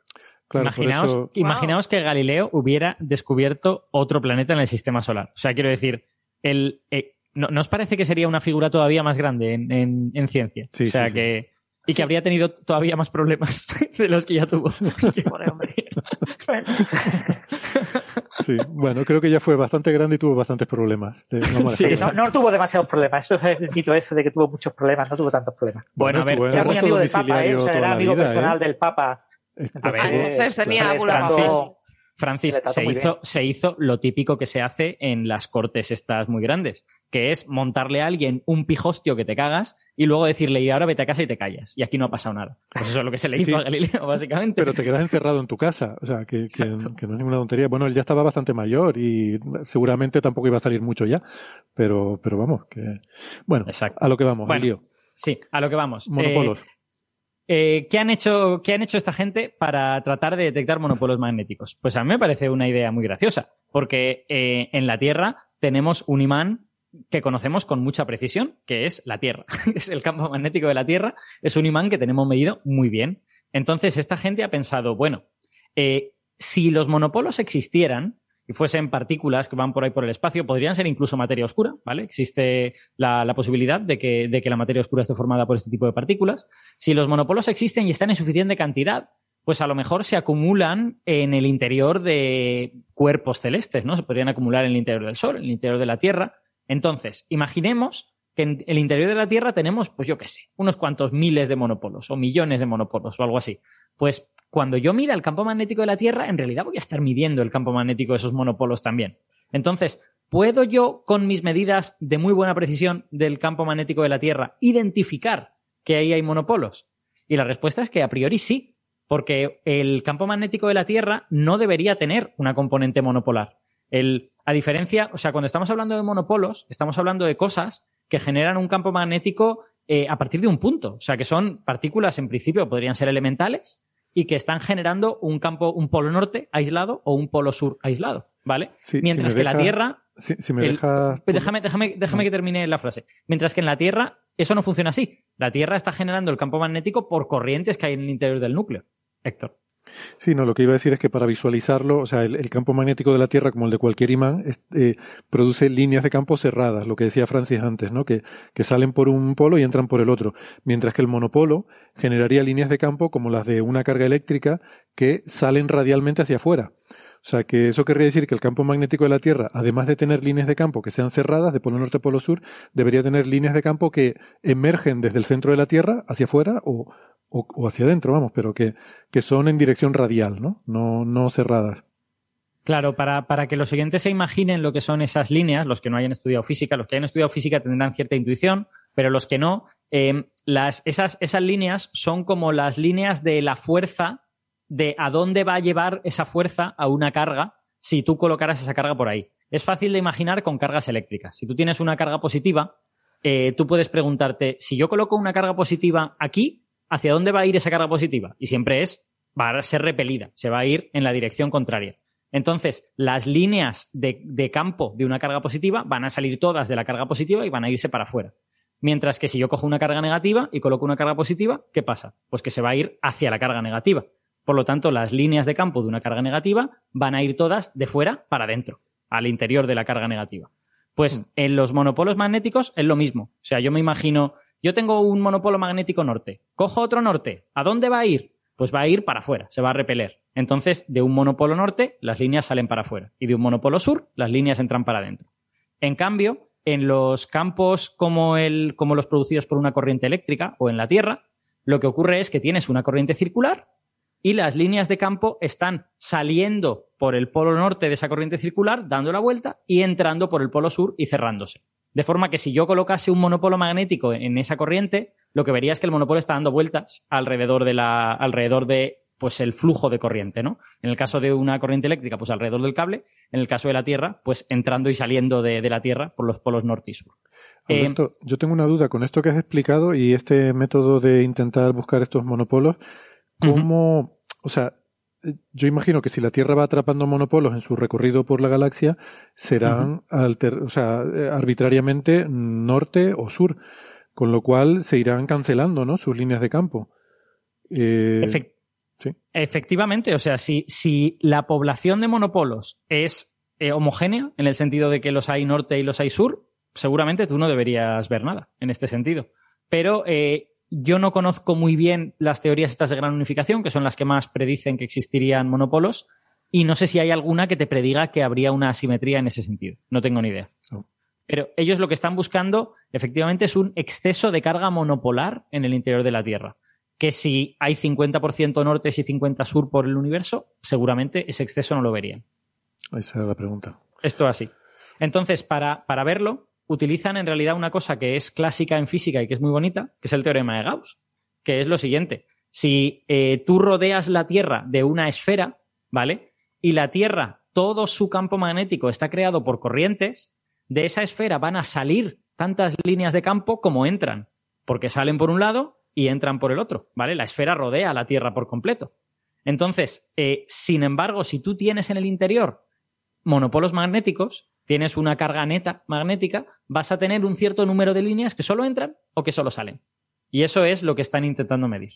S8: Claro, por
S10: imaginaos,
S8: eso-
S10: imaginaos que Galileo hubiera descubierto otro planeta en el sistema solar. O sea, quiero decir, el, eh, ¿no, ¿no os parece que sería una figura todavía más grande en, en- en ciencia?
S8: Sí,
S10: o sea,
S8: sí, sí.
S10: que. Y que habría tenido todavía más problemas <laughs> de los que ya tuvo. <laughs>
S8: Sí, bueno, creo que ya fue bastante grande y tuvo bastantes problemas. A
S11: Sí, no, no tuvo demasiados problemas. Eso es el mito ese de que tuvo muchos problemas. No tuvo tantos problemas.
S8: Bueno, estuvo en
S11: era muy amigo del Papa, ¿eh? O sea, era amigo
S8: vida,
S11: personal
S8: ¿eh?
S11: del Papa.
S8: A ver,
S11: Entonces,
S9: entonces tenía
S11: claro,
S9: Francis.
S11: Se
S10: hizo, se hizo lo típico que se hace en las cortes estas muy grandes, que es montarle a alguien un pijostio que te cagas y luego decirle, y ahora vete a casa y te callas. Y aquí no ha pasado nada. Pues eso es lo que se le hizo
S8: Sí.
S10: a Galileo, <laughs> básicamente.
S8: Pero te quedas encerrado en tu casa, o sea, que, que- que no es ninguna tontería. Bueno, él ya estaba bastante mayor y seguramente tampoco iba a salir mucho ya, pero, pero vamos, que... Bueno, a lo que vamos,
S10: Bueno,
S8: al lío.
S10: Sí, a lo que vamos.
S8: Monopolos.
S10: Eh, eh, ¿qué, han hecho, ¿Qué han hecho esta gente para tratar de detectar monopolos magnéticos? Pues a mí me parece una idea muy graciosa, porque eh, en la Tierra tenemos un imán que conocemos con mucha precisión, que es la Tierra. <laughs> es el campo magnético de la Tierra, es un imán que tenemos medido muy bien. Entonces, esta gente ha pensado, bueno, eh, si los monopolos existieran y fuesen partículas que van por ahí por el espacio, podrían ser incluso materia oscura, ¿vale? Existe la, posibilidad de que, de que la materia oscura esté formada por este tipo de partículas. Si los monopolos existen y están en suficiente cantidad, pues a lo mejor se acumulan en el interior de cuerpos celestes, ¿no? Se podrían acumular en el interior del Sol, en el interior de la Tierra. Entonces, imaginemos que en el interior de la Tierra tenemos, pues yo qué sé, unos cuantos miles de monopolos o millones de monopolos o algo así. Pues cuando yo mida el campo magnético de la Tierra, en realidad voy a estar midiendo el campo magnético de esos monopolos también. Entonces, ¿puedo yo, con mis medidas de muy buena precisión del campo magnético de la Tierra, identificar que ahí hay monopolos? Y la respuesta es que a priori sí, porque el campo magnético de la Tierra no debería tener una componente monopolar. El, a diferencia, o sea, cuando estamos hablando de monopolos, estamos hablando de cosas que generan un campo magnético eh, a partir de un punto. O sea, que son partículas, en principio, podrían ser elementales y que están generando un campo, un polo norte aislado o un polo sur aislado, ¿vale?
S8: Sí,
S10: Mientras
S8: si
S10: que la
S8: deja-
S10: Tierra
S8: Si, si me
S10: el-
S8: dejas...
S10: pero déjame, déjame, déjame que termine la frase. Mientras que en la Tierra eso no funciona así. La Tierra está generando el campo magnético por corrientes que hay en el interior del núcleo. Héctor.
S8: Sí, no, lo que iba a decir es que para visualizarlo, o sea, el, campo magnético de la Tierra, como el de cualquier imán, eh, produce líneas de campo cerradas, lo que decía Francis antes, ¿no? Que, que salen por un polo y entran por el otro. Mientras que el monopolo generaría líneas de campo como las de una carga eléctrica que salen radialmente hacia afuera. O sea, que eso querría decir que el campo magnético de la Tierra, además de tener líneas de campo que sean cerradas de polo norte a polo sur, debería tener líneas de campo que emergen desde el centro de la Tierra hacia afuera o, o, hacia adentro, vamos, pero que, que son en dirección radial, ¿no? No, no cerradas.
S10: Claro, para, para que los oyentes se imaginen lo que son esas líneas, los que no hayan estudiado física, los que hayan estudiado física tendrán cierta intuición, pero los que no, eh, las, esas, esas líneas son como las líneas de la fuerza, de a dónde va a llevar esa fuerza a una carga si tú colocaras esa carga por ahí. Es fácil de imaginar con cargas eléctricas. Si tú tienes una carga positiva, eh, tú puedes preguntarte, si yo coloco una carga positiva aquí, ¿hacia dónde va a ir esa carga positiva? Y siempre es, va a ser repelida, se va a ir en la dirección contraria. Entonces, las líneas de, de campo de una carga positiva van a salir todas de la carga positiva y van a irse para afuera. Mientras que si yo cojo una carga negativa y coloco una carga positiva, ¿qué pasa? Pues que se va a ir hacia la carga negativa. Por lo tanto, las líneas de campo de una carga negativa van a ir todas de fuera para adentro, al interior de la carga negativa. Pues en los monopolos magnéticos es lo mismo. O sea, yo me imagino, yo tengo un monopolo magnético norte, cojo otro norte, ¿a dónde va a ir? Pues va a ir para afuera, se va a repeler. Entonces, de un monopolo norte, las líneas salen para afuera. Y de un monopolo sur, las líneas entran para adentro. En cambio, en los campos como, el, como los producidos por una corriente eléctrica o en la Tierra, lo que ocurre es que tienes una corriente circular y las líneas de campo están saliendo por el polo norte de esa corriente circular, dando la vuelta y entrando por el polo sur y cerrándose. De forma que si yo colocase un monopolo magnético en esa corriente, lo que vería es que el monopolo está dando vueltas alrededor de la, alrededor de pues el flujo de corriente, ¿no? En el caso de una corriente eléctrica, pues alrededor del cable, en el caso de la Tierra, pues entrando y saliendo de, de la Tierra por los polos norte y sur. Eh,
S8: yo tengo una duda con esto que has explicado y este método de intentar buscar estos monopolos. ¿Cómo, o sea, yo imagino que si la Tierra va atrapando monopolos en su recorrido por la galaxia, serán alter- o sea, arbitrariamente norte o sur, con lo cual se irán cancelando, ¿no? Sus líneas de campo. Eh,
S10: Efec-
S8: sí.
S10: Efectivamente, o sea, si, si la población de monopolos es eh, homogénea, en el sentido de que los hay norte y los hay sur, seguramente tú no deberías ver nada en este sentido. Pero eh, yo no conozco muy bien las teorías estas de gran unificación, que son las que más predicen que existirían monopolos, y no sé si hay alguna que te prediga que habría una asimetría en ese sentido. No tengo ni idea. Pero ellos lo que están buscando, efectivamente, es un exceso de carga monopolar en el interior de la Tierra. que si hay 50% norte y 50% sur por el universo, seguramente ese exceso no lo verían.
S8: Esa es la pregunta.
S10: Esto así. Entonces, para, para verlo, utilizan en realidad una cosa que es clásica en física y que es muy bonita, que es el teorema de Gauss, que es lo siguiente. Si eh, tú rodeas la Tierra de una esfera, ¿vale? Y la Tierra, todo su campo magnético está creado por corrientes, de esa esfera van a salir tantas líneas de campo como entran, porque salen por un lado y entran por el otro, ¿vale? La esfera rodea a la Tierra por completo. Entonces, eh, sin embargo, si tú tienes en el interior monopolos magnéticos, tienes una carga neta magnética, vas a tener un cierto número de líneas que solo entran o que solo salen. Y eso es lo que están intentando medir.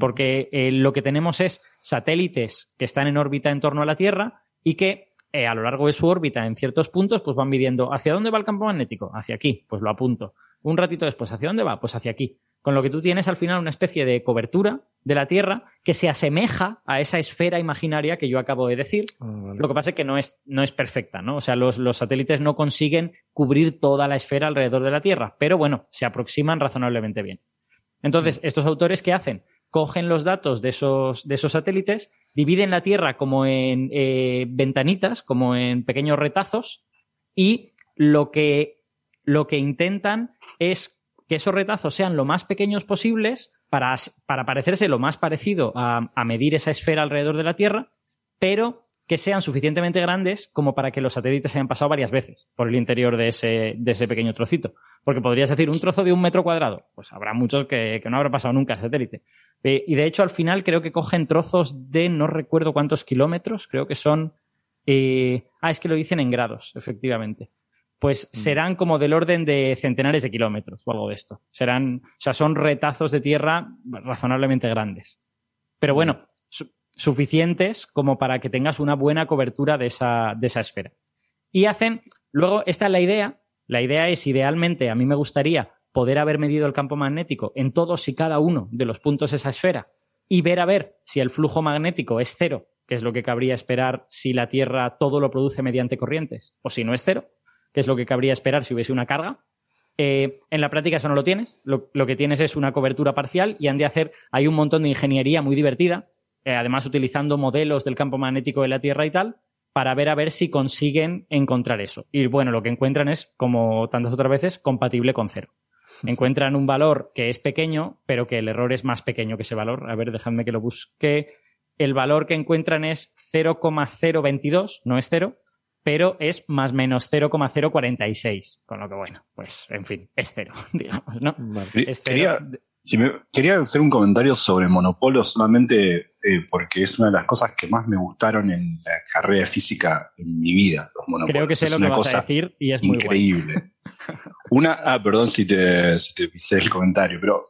S10: Porque eh, lo que tenemos es satélites que están en órbita en torno a la Tierra y que eh, a lo largo de su órbita en ciertos puntos pues van midiendo hacia dónde va el campo magnético, hacia aquí, pues lo apunto. Un ratito después, ¿hacia dónde va? Pues hacia aquí. Con lo que tú tienes al final una especie de cobertura de la Tierra que se asemeja a esa esfera imaginaria que yo acabo de decir. Lo que pasa es que no es, no es perfecta, ¿no? O sea, los, los satélites no consiguen cubrir toda la esfera alrededor de la Tierra, pero bueno, se aproximan razonablemente bien. Entonces, estos autores, ¿qué hacen? Cogen los datos de esos, de esos satélites, dividen la Tierra como en eh, ventanitas, como en pequeños retazos, y lo que, lo que intentan es que esos retazos sean lo más pequeños posibles para, para parecerse lo más parecido a, a medir esa esfera alrededor de la Tierra, pero que sean suficientemente grandes como para que los satélites hayan pasado varias veces por el interior de ese, de ese pequeño trocito. Porque podrías decir un trozo de un metro cuadrado. Pues habrá muchos que, no habrá pasado nunca el satélite. Eh, y de hecho, al final creo que cogen trozos de no recuerdo cuántos kilómetros, creo que son. Eh, ah, es que lo dicen en grados, efectivamente. Pues serán como del orden de centenares de kilómetros o algo de esto. Serán, o sea, son retazos de tierra razonablemente grandes. Pero bueno, su- suficientes como para que tengas una buena cobertura de esa, de esa esfera. Y hacen, luego, esta es la idea. La idea es, idealmente, a mí me gustaría poder haber medido el campo magnético en todos y cada uno de los puntos de esa esfera y ver a ver si el flujo magnético es cero, que es lo que cabría esperar si la Tierra todo lo produce mediante corrientes, o si no es cero, que es lo que cabría esperar si hubiese una carga. Eh, en la práctica eso no lo tienes, lo, lo que tienes es una cobertura parcial y han de hacer, hay un montón de ingeniería muy divertida, eh, además utilizando modelos del campo magnético de la Tierra y tal, para ver a ver si consiguen encontrar eso. Y bueno, lo que encuentran es, como tantas otras veces, compatible con cero. Encuentran un valor que es pequeño, pero que el error es más pequeño que ese valor. A ver, dejadme que lo busque. El valor que encuentran es 0,022, no es cero, pero es más menos 0,046. Con lo que, bueno, pues, en fin, es cero, <laughs> digamos, ¿no? Es cero.
S12: Quería, si me- quería hacer un comentario sobre Monopolo solamente eh, porque es una de las cosas que más me gustaron en la carrera de física en mi vida. Los monopolos.
S10: Creo que sé
S12: Es
S10: lo que vas
S12: cosa
S10: a decir y es muy guay.
S12: increíble. <laughs> Una, ah, perdón si te, si te pisé el comentario, pero.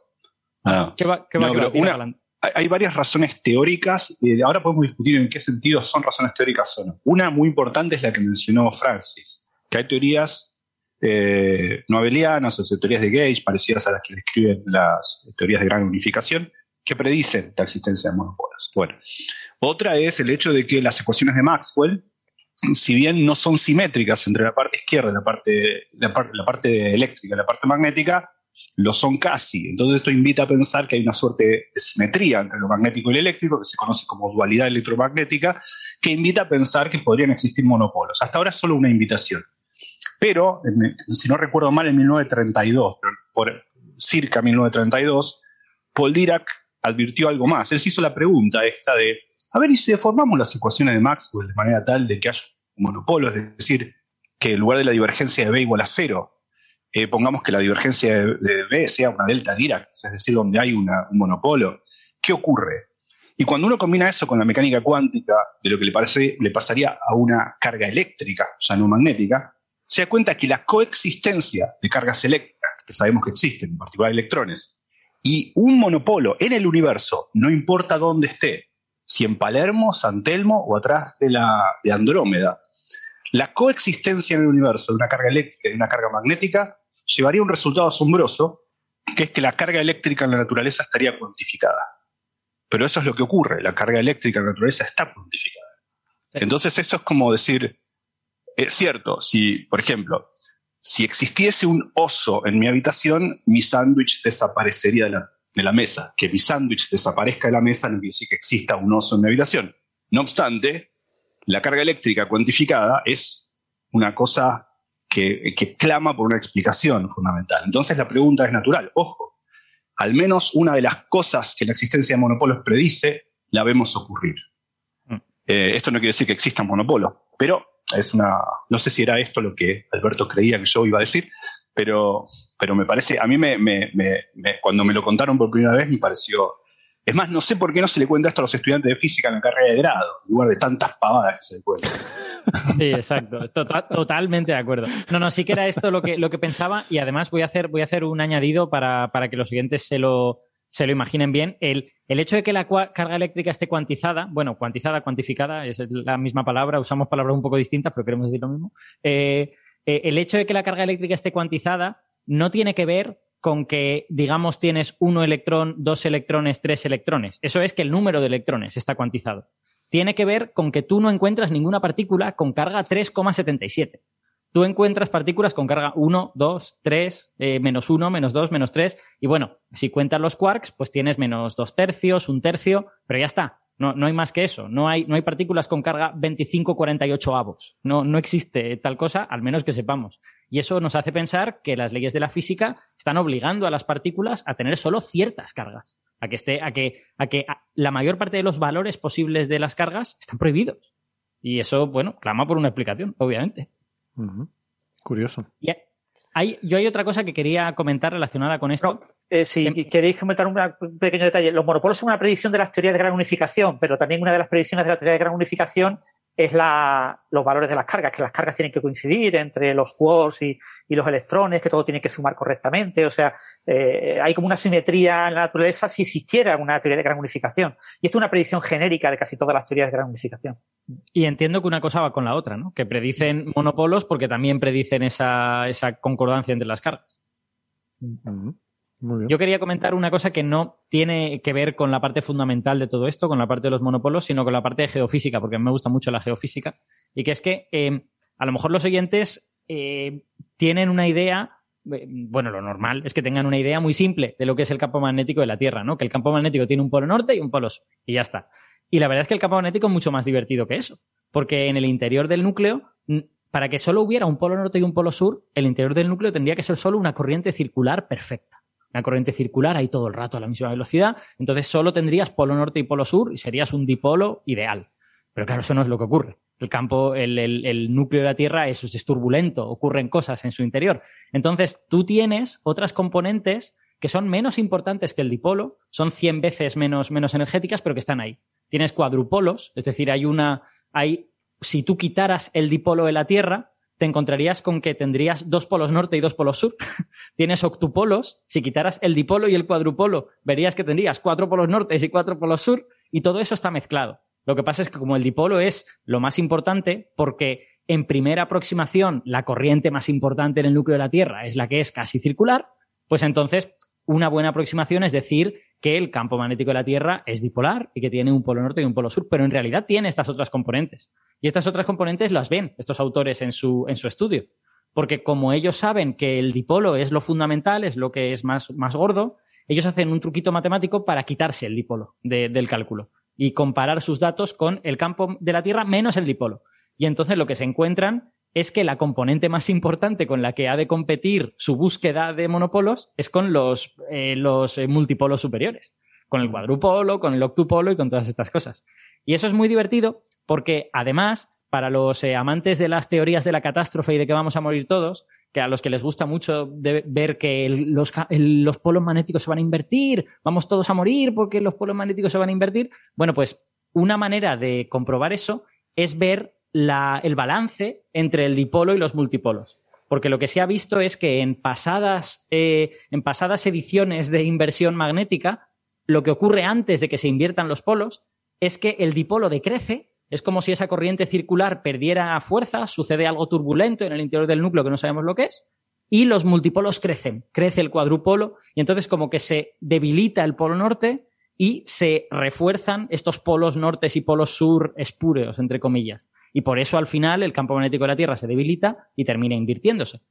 S12: ah.
S10: ¿Qué va, qué va,
S12: No,
S10: qué va?
S12: pero
S10: Tira
S12: una-
S10: adelante.
S12: Hay, varias razones teóricas, y ahora podemos discutir en qué sentido son razones teóricas o no. Una muy importante es la que mencionó Francis, que hay teorías eh, no abelianas o teorías de Gauge, parecidas a las que describen las teorías de gran unificación, que predicen la existencia de monopolos. Bueno, otra es el hecho de que las ecuaciones de Maxwell, si bien no son simétricas entre la parte izquierda y la parte, la par- la parte eléctrica y la parte magnética, lo son casi. Entonces esto invita a pensar que hay una suerte de simetría entre lo magnético y lo eléctrico, que se conoce como dualidad electromagnética, que invita a pensar que podrían existir monopolos. Hasta ahora es solo una invitación. Pero, si no recuerdo mal, en 1932, pero por circa 1932, Paul Dirac advirtió algo más. Él se hizo la pregunta esta de, a ver, ¿y si deformamos las ecuaciones de Maxwell de manera tal de que haya un monopolo? Es decir, que en lugar de la divergencia de B igual a cero, eh, pongamos que la divergencia de, B sea una delta Dirac, es decir, donde hay una- un monopolo. ¿Qué ocurre? Y cuando uno combina eso con la mecánica cuántica de lo que le, parece, le pasaría a una carga eléctrica, ya no magnética, se da cuenta que la coexistencia de cargas eléctricas, que sabemos que existen, en particular electrones, y un monopolo en el universo, no importa dónde esté, si en Palermo, San Telmo o atrás de, la, de Andrómeda, la coexistencia en el universo de una carga eléctrica y una carga magnética llevaría a un resultado asombroso, que es que la carga eléctrica en la naturaleza estaría cuantificada. Pero eso es lo que ocurre, la carga eléctrica en la naturaleza está cuantificada. Entonces esto es como decir, es cierto, si, por ejemplo, si existiese un oso en mi habitación, mi sándwich desaparecería de la de la mesa. Que mi sándwich desaparezca de la mesa no quiere decir que exista un oso en mi habitación. No obstante, la carga eléctrica cuantificada es una cosa que, que clama por una explicación fundamental. Entonces la pregunta es natural. Ojo, al menos una de las cosas que la existencia de monopolos predice, la vemos ocurrir. Eh, esto no quiere decir que existan monopolos, pero es una. No sé si era esto lo que Alberto creía que yo iba a decir, pero, pero me parece. A mí, me- me- cuando me lo contaron por primera vez, me pareció. Es más, no sé por qué no se le cuenta esto a los estudiantes de física en la carrera de grado, en lugar de tantas pavadas que se le cuentan.
S10: Sí, exacto. Tota- totalmente de acuerdo. No, no, sí que era esto lo que, lo que pensaba y además voy a hacer, voy a hacer un añadido para, para que los siguientes se lo, se lo imaginen bien. El, el hecho de que la carga eléctrica esté cuantizada, bueno, cuantizada, cuantificada, es la misma palabra, usamos palabras un poco distintas, pero queremos decir lo mismo. Eh, eh, el hecho de que la carga eléctrica esté cuantizada no tiene que ver con que, digamos, tienes uno electrón, dos electrones, tres electrones. Eso es que el número de electrones está cuantizado. Tiene que ver con que tú no encuentras ninguna partícula con carga 3,77. Tú encuentras partículas con carga 1, 2, 3, eh, menos 1, menos 2, menos 3. Y bueno, si cuentas los quarks, pues tienes menos 2 tercios, un tercio, pero ya está. No, no hay más que eso. No hay, no hay partículas con carga 25,48 avos. No, no existe tal cosa, al menos que sepamos. Y eso nos hace pensar que las leyes de la física están obligando a las partículas a tener solo ciertas cargas. A que, esté, a que, a que a- la mayor parte de los valores posibles de las cargas están prohibidos. Y eso, bueno, clama por una explicación, obviamente.
S8: Curioso.
S10: Y hay, yo hay otra cosa que quería comentar relacionada con esto.
S11: Eh, si queréis comentar un pequeño detalle, los monopolos son una predicción de las teorías de gran unificación, pero también una de las predicciones de la teoría de gran unificación es la, los valores de las cargas, que las cargas tienen que coincidir entre los quarks y, y los electrones, que todo tiene que sumar correctamente. O sea, eh, hay como una simetría en la naturaleza si existiera una teoría de gran unificación. Y esto es una predicción genérica de casi todas las teorías de gran unificación.
S10: Y entiendo que una cosa va con la otra, ¿no? Que predicen monopolos porque también predicen esa, esa concordancia entre las cargas.
S8: Muy bien.
S10: Yo quería comentar una cosa que no tiene que ver con la parte fundamental de todo esto, con la parte de los monopolos, sino con la parte de geofísica, porque me gusta mucho la geofísica. Y que es que eh, a lo mejor los oyentes eh, tienen una idea, eh, bueno, lo normal es que tengan una idea muy simple de lo que es el campo magnético de la Tierra, ¿no? Que el campo magnético tiene un polo norte y un polo sur, y ya está. Y la verdad es que el campo magnético es mucho más divertido que eso, porque en el interior del núcleo, para que solo hubiera un polo norte y un polo sur, el interior del núcleo tendría que ser solo una corriente circular perfecta una corriente circular ahí todo el rato a la misma velocidad, entonces solo tendrías polo norte y polo sur y serías un dipolo ideal. Pero claro, eso no es lo que ocurre. El campo, el, el- núcleo de la Tierra es, es turbulento, ocurren cosas en su interior. Entonces, tú tienes otras componentes que son menos importantes que el dipolo, son 100 veces menos, menos energéticas, pero que están ahí. Tienes cuadrupolos, es decir, hay una, hay, si tú quitaras el dipolo de la Tierra, te encontrarías con que tendrías dos polos norte y dos polos sur. <laughs> Tienes octupolos, si quitaras el dipolo y el cuadrupolo, verías que tendrías cuatro polos norte y cuatro polos sur, y todo eso está mezclado. Lo que pasa es que como el dipolo es lo más importante, porque en primera aproximación la corriente más importante en el núcleo de la Tierra es la que es casi circular, pues entonces una buena aproximación es decir que el campo magnético de la Tierra es dipolar y que tiene un polo norte y un polo sur, pero en realidad tiene estas otras componentes. Y estas otras componentes las ven estos autores en su, en su estudio. Porque como ellos saben que el dipolo es lo fundamental, es lo que es más, más gordo, ellos hacen un truquito matemático para quitarse el dipolo de- del cálculo y comparar sus datos con el campo de la Tierra menos el dipolo. Y entonces lo que se encuentran es que la componente más importante con la que ha de competir su búsqueda de monopolos es con los, eh, los eh, multipolos superiores, con el cuadrupolo, con el octupolo y con todas estas cosas. Y eso es muy divertido porque además, para los eh, amantes de las teorías de la catástrofe y de que vamos a morir todos, que a los que les gusta mucho ver que los, los polos magnéticos se van a invertir, vamos todos a morir porque los polos magnéticos se van a invertir, bueno, pues una manera de comprobar eso es ver la- el balance entre el dipolo y los multipolos. Porque lo que se ha visto es que en pasadas, eh, en pasadas ediciones de inversión magnética, lo que ocurre antes de que se inviertan los polos es que el dipolo decrece, es como si esa corriente circular perdiera fuerza, sucede algo turbulento en el interior del núcleo que no sabemos lo que es, y los multipolos crecen, crece el cuadrupolo, y entonces como que se debilita el polo norte y se refuerzan estos polos nortes y polos sur espúreos, entre comillas. Y por eso al final el campo magnético de la Tierra se debilita y termina invirtiéndose.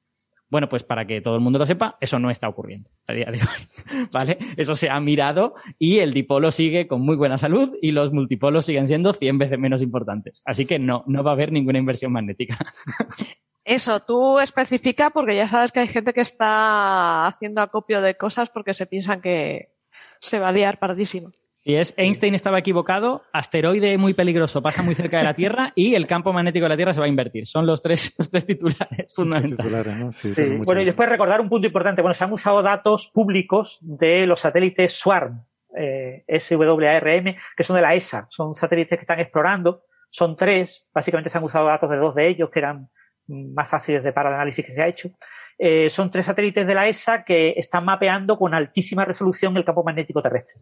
S10: Bueno, pues para que todo el mundo lo sepa, eso no está ocurriendo a día de hoy. <laughs> ¿Vale? Eso se ha mirado y el dipolo sigue con muy buena salud y los multipolos siguen siendo 100 veces menos importantes. Así que no, no va a haber ninguna inversión magnética. <laughs>
S9: Eso, tú especifica porque ya sabes que hay gente que está haciendo acopio de cosas porque se piensan que se va a liar pardísimo.
S10: Si es Einstein estaba equivocado, asteroide muy peligroso pasa muy cerca de la Tierra y el campo magnético de la Tierra se va a invertir. Son los tres, <laughs> los tres titulares fundamentales.
S11: Sí, Bueno, y después recordar un punto importante. Bueno, se han usado datos públicos de los satélites SWARM, eh, SWARM, que son de la ESA. Son satélites que están explorando. Son tres. Básicamente se han usado datos de dos de ellos, que eran más fáciles de para el análisis que se ha hecho. Eh, son tres satélites de la ESA que están mapeando con altísima resolución el campo magnético terrestre.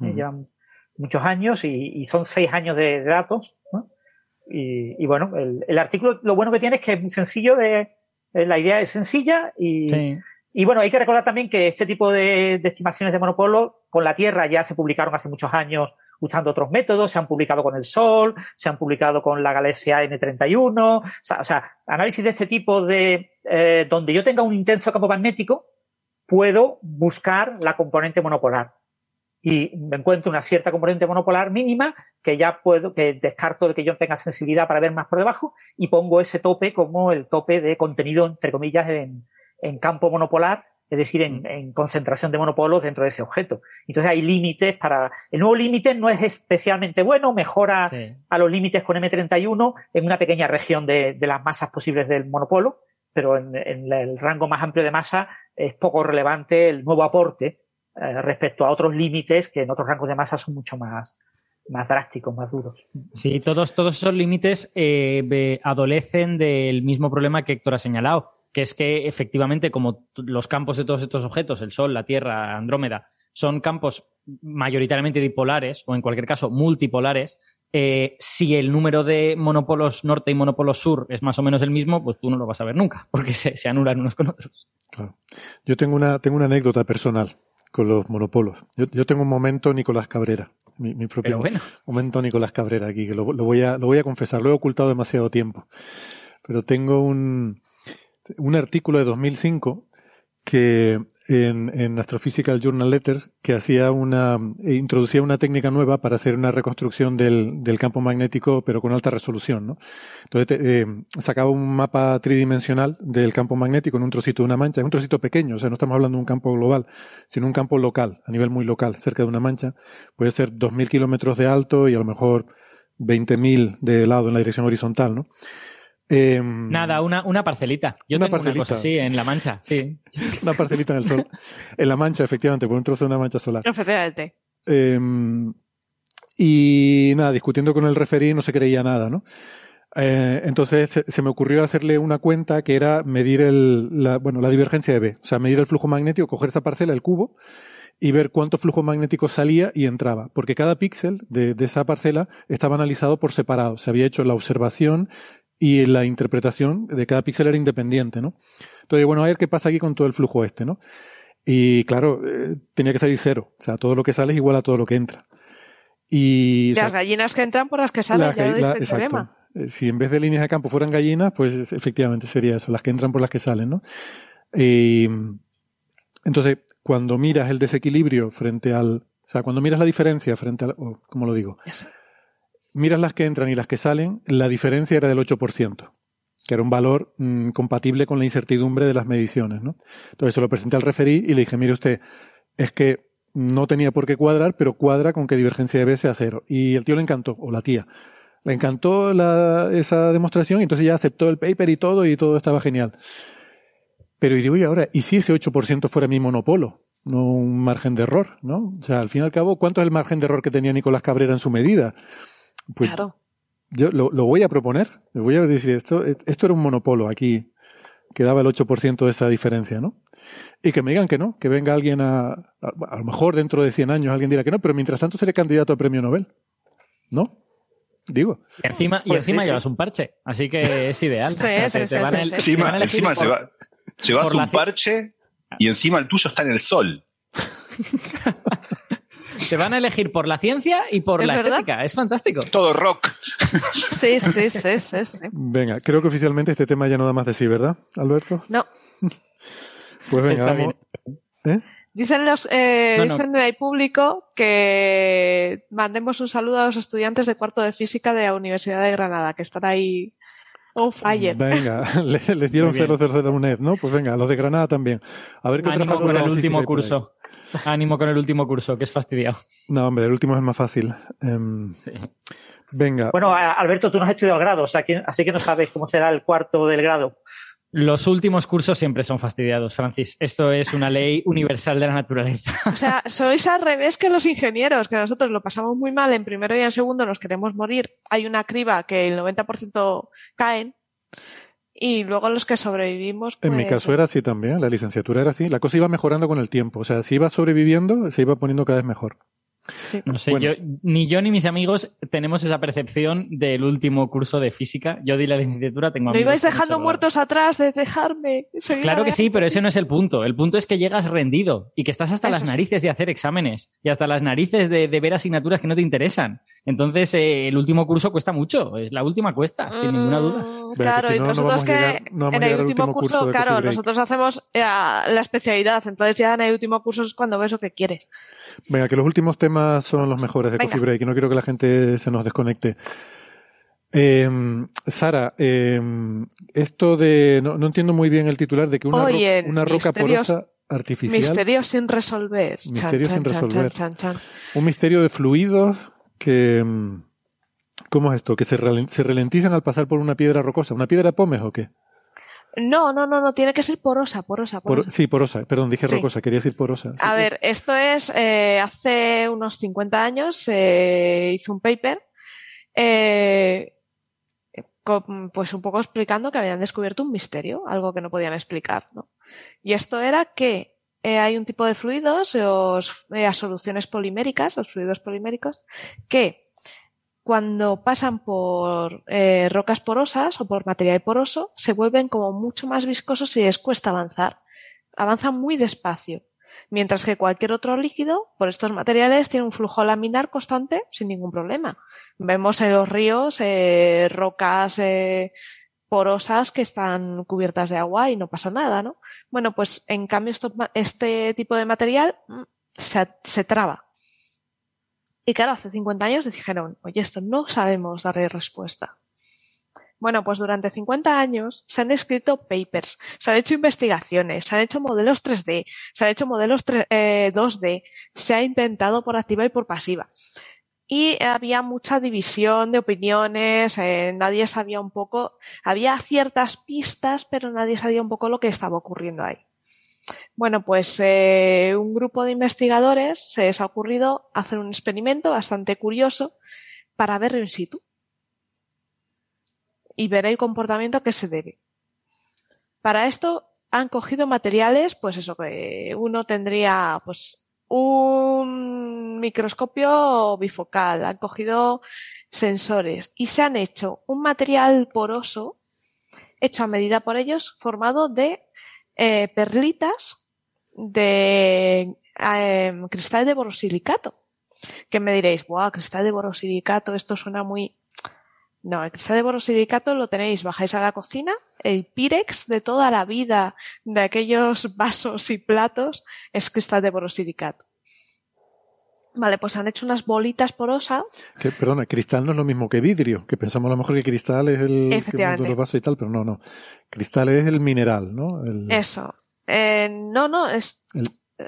S11: Eh, llevan muchos años y, son seis años de, datos. Y, bueno, el, artículo lo bueno que tiene es que es muy sencillo de, eh, la idea es sencilla y, y bueno, hay que recordar también que este tipo de, de, estimaciones de monopolo con la Tierra ya se publicaron hace muchos años usando otros métodos, se han publicado con el Sol, se han publicado con la galaxia N31, o sea, análisis de este tipo de, eh, donde yo tenga un intenso campo magnético, puedo buscar la componente monopolar. Y me encuentro una cierta componente monopolar mínima que ya puedo, que descarto de que yo tenga sensibilidad para ver más por debajo y pongo ese tope como el tope de contenido, entre comillas, en, en campo monopolar es decir, en, concentración de monopolos dentro de ese objeto. Entonces hay límites para... El nuevo límite no es especialmente bueno, mejora a los límites con M31 en una pequeña región de, las masas posibles del monopolo, pero en, el rango más amplio de masa es poco relevante el nuevo aporte eh, respecto a otros límites que en otros rangos de masa son mucho más, más drásticos, más duros.
S10: Sí, todos, todos esos límites eh, adolecen del mismo problema que Héctor ha señalado que es que efectivamente, como los campos de todos estos objetos, el Sol, la Tierra, Andrómeda, son campos mayoritariamente dipolares o en cualquier caso multipolares, eh, si el número de monopolos norte y monopolos sur es más o menos el mismo, pues tú no lo vas a ver nunca, <laughs> porque se, anulan unos con otros.
S8: Claro. Yo tengo una, tengo una anécdota personal con los monopolos. Yo, tengo un momento Nicolás Cabrera, mi, propio momento Nicolás Cabrera aquí, que lo, voy a, lo voy a confesar, lo he ocultado demasiado tiempo. Pero tengo un, un artículo de 2005 que en, en, Astrophysical Journal Letters que hacía una eh, introducía una técnica nueva para hacer una reconstrucción del, del campo magnético pero con alta resolución ¿no? entonces eh, sacaba un mapa tridimensional del campo magnético en un trocito de una mancha es un trocito pequeño o sea no estamos hablando de un campo global sino un campo local a nivel muy local cerca de una mancha puede ser 2.000 kilómetros de alto y a lo mejor 20.000 de lado en la dirección horizontal ¿no?
S10: Em, Nada, una, una parcelita. Yo una tengo parcelita. una cosa en La Mancha, sí. <laughs>
S8: una parcelita en el sol. En La Mancha, efectivamente, por un trozo de una mancha solar.
S9: Efectivamente.
S8: Em, y nada, discutiendo con el referí no se creía nada, ¿no? Eh, entonces se, me ocurrió hacerle una cuenta que era medir el, la, bueno, la divergencia de B, o sea, medir el flujo magnético, coger esa parcela, el cubo, y ver cuánto flujo magnético salía y entraba, porque cada píxel de, de, esa parcela estaba analizado por separado. Se había hecho la observación y la interpretación de cada píxel era independiente, ¿no? Entonces, bueno, a ver qué pasa aquí con todo el flujo este, ¿no? Y claro, eh, tenía que salir cero. O sea, todo lo que sale es igual a todo lo que entra. Y,
S9: las gallinas que entran por las que salen, ya lo dice el problema.
S8: Eh, si en vez de líneas de campo fueran gallinas, pues efectivamente sería eso, las que entran por las que salen, ¿no? Entonces, cuando miras el desequilibrio frente al, o sea, cuando miras la diferencia frente al, ¿cómo lo digo? Miras las que entran y las que salen, la diferencia era del 8%, que era un valor mm, compatible con la incertidumbre de las mediciones. ¿no? Entonces se lo presenté al referí y le dije, mire usted, es que no tenía por qué cuadrar, pero cuadra con que divergencia de B sea cero. Y el tío le encantó, o la tía. Le encantó esa demostración y entonces ya aceptó el paper y todo y todo estaba genial. Pero digo, y ahora, ¿y si ese 8% fuera mi monopolo? No un margen de error, ¿no? O sea, al fin y al cabo, ¿cuánto es el margen de error que tenía Nicolás Cabrera en su medida? Pues claro. Yo lo, voy a proponer. Le voy a decir esto. Esto era un monopolo aquí que daba el 8% de esa diferencia, ¿no? Y que me digan que no, que venga alguien a, a, lo mejor dentro de 100 años alguien dirá que no, pero mientras tanto seré candidato a premio Nobel. ¿No? Digo.
S10: Y encima, y pues encima llevas un parche, así que es ideal. <laughs>
S12: encima, encima llevas un parche y encima el tuyo está en el sol. <laughs>
S10: Se van a elegir por la ciencia y por la estética. Es fantástico.
S12: Todo rock.
S9: Sí, sí, sí, sí,
S8: Venga, creo que oficialmente este tema ya no da más de sí, ¿verdad, Alberto?
S9: No.
S8: Pues venga,
S10: Está
S8: vamos. ¿Eh?
S9: Dicen los eh,
S10: No, no.
S9: dicen de ahí público que mandemos un saludo a los estudiantes de cuarto de física de la Universidad de Granada, que están ahí on fire.
S8: Venga, <laughs> le, le dieron
S10: Muy bien.
S8: 0 de UNED, ¿no? Pues venga, los de Granada también. A ver qué otra
S10: Ánimo con
S8: facultad
S10: el último
S8: ahí. <laughs>
S10: Ánimo con el último curso, que es fastidiado.
S8: No, hombre, el último es más fácil. Em, Venga.
S11: Bueno, a- Alberto, tú no has estudiado el grado, o sea, que- así que no sabes cómo será el cuarto del grado.
S10: Los últimos cursos siempre son fastidiados, Francis. Esto es una ley universal de la naturaleza.
S9: O sea, <laughs> sois al revés que los ingenieros, que nosotros lo pasamos muy mal en primero y en segundo, nos queremos morir. Hay una criba que el 90% caen y luego los que sobrevivimos.
S8: En mi
S9: pues,
S8: caso era así también, la licenciatura era así. La cosa iba mejorando con el tiempo. O sea, si iba sobreviviendo, se iba poniendo cada vez mejor.
S9: Sí.
S10: No sé,
S8: Bueno.
S10: yo, ni yo ni mis amigos tenemos esa percepción del último curso de física. Yo di la licenciatura, tengo
S9: Me
S10: amigos
S9: ibais
S10: que han
S9: dejando muertos atrás de dejarme.
S10: Claro que sí, pero ese no es el punto. El punto es que llegas rendido y que estás hasta
S9: Eso
S10: las
S9: sí.
S10: narices de hacer exámenes y hasta las narices de, de ver asignaturas que no te interesan. Entonces, eh, el último curso cuesta mucho. Es la última cuesta, sin ninguna duda.
S9: Mm,
S8: Venga,
S9: Claro,
S8: si
S9: y
S8: no, no
S9: nosotros que
S8: llegar- no
S9: en el último
S8: último
S9: curso, claro, nosotros hacemos eh, la especialidad, entonces ya en el último curso es cuando ves lo que quieres.
S8: Venga, que los últimos temas son los mejores de
S9: Venga.
S8: Coffee Break y no quiero que la gente se nos desconecte. Eh, Sara, eh, esto de. No, no entiendo muy bien el titular de que una, ro-
S9: Oye,
S8: una roca porosa artificial.
S9: Misterios sin resolver. Chan,
S8: sin
S9: chan,
S8: resolver.
S9: chan.
S8: Un misterio de fluidos que. mm, ¿Cómo es esto? ¿Que se, se ralentizan al pasar por una piedra rocosa? ¿Una piedra pómez o qué?
S9: No, no, no, no, tiene que ser porosa, porosa,
S8: Por-
S9: porosa.
S8: sí, porosa. Perdón, dije
S9: Sí.
S8: rocosa, quería decir porosa. Sí.
S9: A ver, esto es, eh, hace unos 50 años se hizo un paper, eh, con- pues un poco explicando que habían descubierto un misterio, algo que no podían explicar, ¿no? Y esto era que eh, hay un tipo de fluidos, los, eh, las soluciones poliméricas, los fluidos poliméricos, que cuando pasan por eh, rocas porosas o por material poroso, se vuelven como mucho más viscosos y les cuesta avanzar. Avanzan muy despacio. Mientras que cualquier otro líquido, por estos materiales, tiene un flujo laminar constante sin ningún problema. Vemos en los ríos eh, rocas eh, porosas que están cubiertas de agua y no pasa nada, ¿no? Bueno, pues en cambio este tipo de material mm, se, se traba. Y claro, hace 50 años dijeron, oye, esto no sabemos darle respuesta. Bueno, pues durante 50 años se han escrito papers, se han hecho investigaciones, se han hecho modelos 3D, se han hecho modelos tre- eh, 2D, se ha intentado por activa y por pasiva. Y había mucha división de opiniones, eh, nadie sabía un poco, había ciertas pistas, pero nadie sabía un poco lo que estaba ocurriendo ahí. Bueno, pues eh, un grupo de investigadores se les ha ocurrido hacer un experimento bastante curioso para verlo in situ y ver el comportamiento que se debe. Para esto han cogido materiales, pues eso, que uno tendría pues un microscopio bifocal, han cogido sensores y se han hecho un material poroso hecho a medida por ellos, formado de eh, perlitas de eh, cristal de borosilicato. Que me diréis, ¡buah, cristal de borosilicato! Esto suena muy. No, el cristal de borosilicato lo tenéis, bajáis a la cocina, el Pirex de toda la vida de aquellos <laughs> vasos y platos es cristal de borosilicato. Vale, pues han hecho unas bolitas porosas.
S8: Que, perdona, cristal no es lo mismo que vidrio, que pensamos a lo mejor que cristal es el que
S9: Efectivamente.
S8: monta los vasos y tal, pero no, no. Cristal es el mineral, ¿no? El-
S9: Eso. Eh, no, no, es.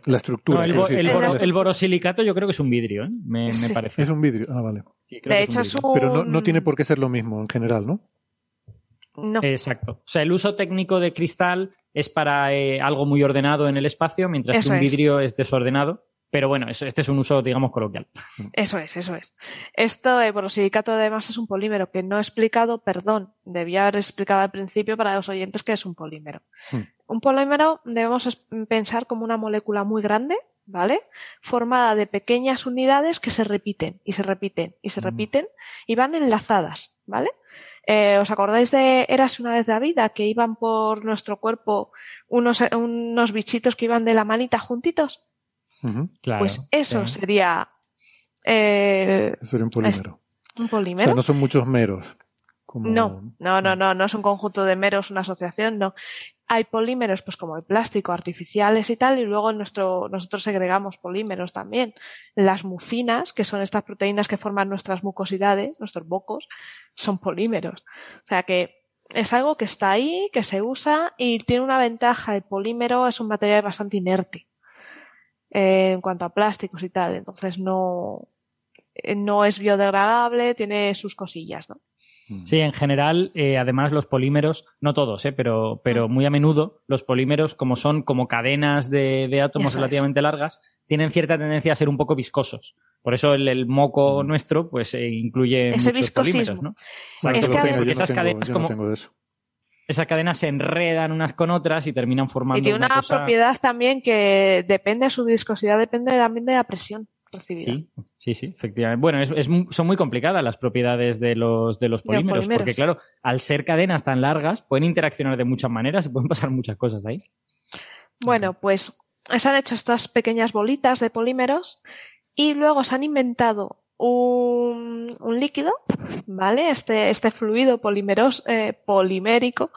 S8: la estructura.
S10: No, el,
S8: es
S10: bo-
S8: decir,
S10: el borosilicato yo creo que es un vidrio, ¿eh? me, parece.
S8: Es un vidrio. Ah, vale.
S10: Sí, creo
S9: De
S10: que
S9: hecho, es
S10: vidrio.
S9: un.
S8: Pero no, no tiene por qué ser lo mismo en general, ¿no?
S9: No.
S10: Exacto. O sea, el uso técnico de cristal es para eh, algo muy ordenado en el espacio, mientras
S9: Eso
S10: que un
S9: es.
S10: vidrio es desordenado. Pero bueno, este es un uso, digamos, coloquial.
S9: Eso es, eso es. Esto, el borosilicato además es un polímero que no he explicado, perdón, debía haber explicado al principio para los oyentes que es un polímero.
S8: Hmm.
S9: Un polímero debemos pensar como una molécula muy grande, ¿vale? Formada de pequeñas unidades que se repiten y se repiten y se
S8: Mm.
S9: repiten y van enlazadas, ¿vale? Eh, ¿Os acordáis de Eras una vez la vida? Que iban por nuestro cuerpo unos, unos bichitos que iban de la manita juntitos.
S10: Claro.
S9: pues eso
S10: sí.
S9: sería eh,
S8: Eso sería un polímero.
S9: un
S8: O
S9: polímero.
S8: sea, no son muchos meros. Como...
S9: No, no, no, no, no es un conjunto de meros, una asociación, no. hay polímeros, pues como el plástico, artificiales y tal, y luego nuestro, nosotros segregamos polímeros también. Las mucinas, que son estas proteínas que forman nuestras mucosidades, nuestros bocos, son polímeros. O sea que es algo que está ahí, que se usa y tiene una ventaja. El polímero es un material bastante inerte eh, en cuanto a plásticos y tal. Entonces no, eh, no es biodegradable, tiene sus cosillas, ¿no?
S10: Sí, en general, eh, además los polímeros, no todos, eh, pero, pero muy a menudo, los polímeros, como son como cadenas de, de átomos
S9: Eso
S10: relativamente largas, tienen cierta tendencia a ser un poco viscosos. Por eso el, el moco nuestro, pues, eh, incluye
S9: Ese
S10: muchos polímeros. ¿no?
S9: Es que
S8: tengo,
S10: porque esas cadenas
S8: yo no
S10: como-
S8: tengo de eso.
S10: Esas cadenas se enredan unas con otras y terminan formando
S9: Y tiene una,
S10: cosa...
S9: propiedad también que depende de su viscosidad, depende también de la presión recibida.
S10: Sí, sí, sí, efectivamente. Bueno, es, es mu- son muy complicadas las propiedades de los, de los
S9: De los
S10: polímeros,
S9: polímeros.
S10: porque claro, al ser cadenas tan largas, pueden interaccionar de muchas maneras y pueden pasar muchas cosas ahí.
S9: Bueno, pues se han hecho estas pequeñas bolitas de polímeros y luego se han inventado un, líquido, ¿vale? Este, este fluido polimeros, eh, polimérico,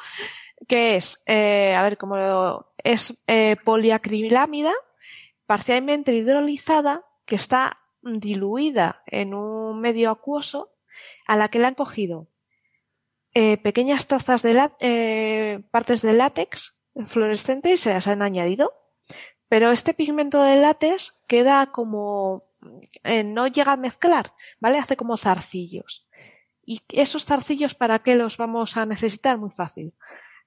S9: que es, eh, a ver cómo lo, es eh, poliacrilamida parcialmente hidrolizada que está diluida en un medio acuoso a la que le han cogido eh, pequeñas trazas de lá- eh, partes de látex fluorescente y se las han añadido. Pero este pigmento de látex queda como, eh, no llega a mezclar, ¿vale? Hace como zarcillos. ¿Y esos zarcillos para qué los vamos a necesitar? Muy fácil.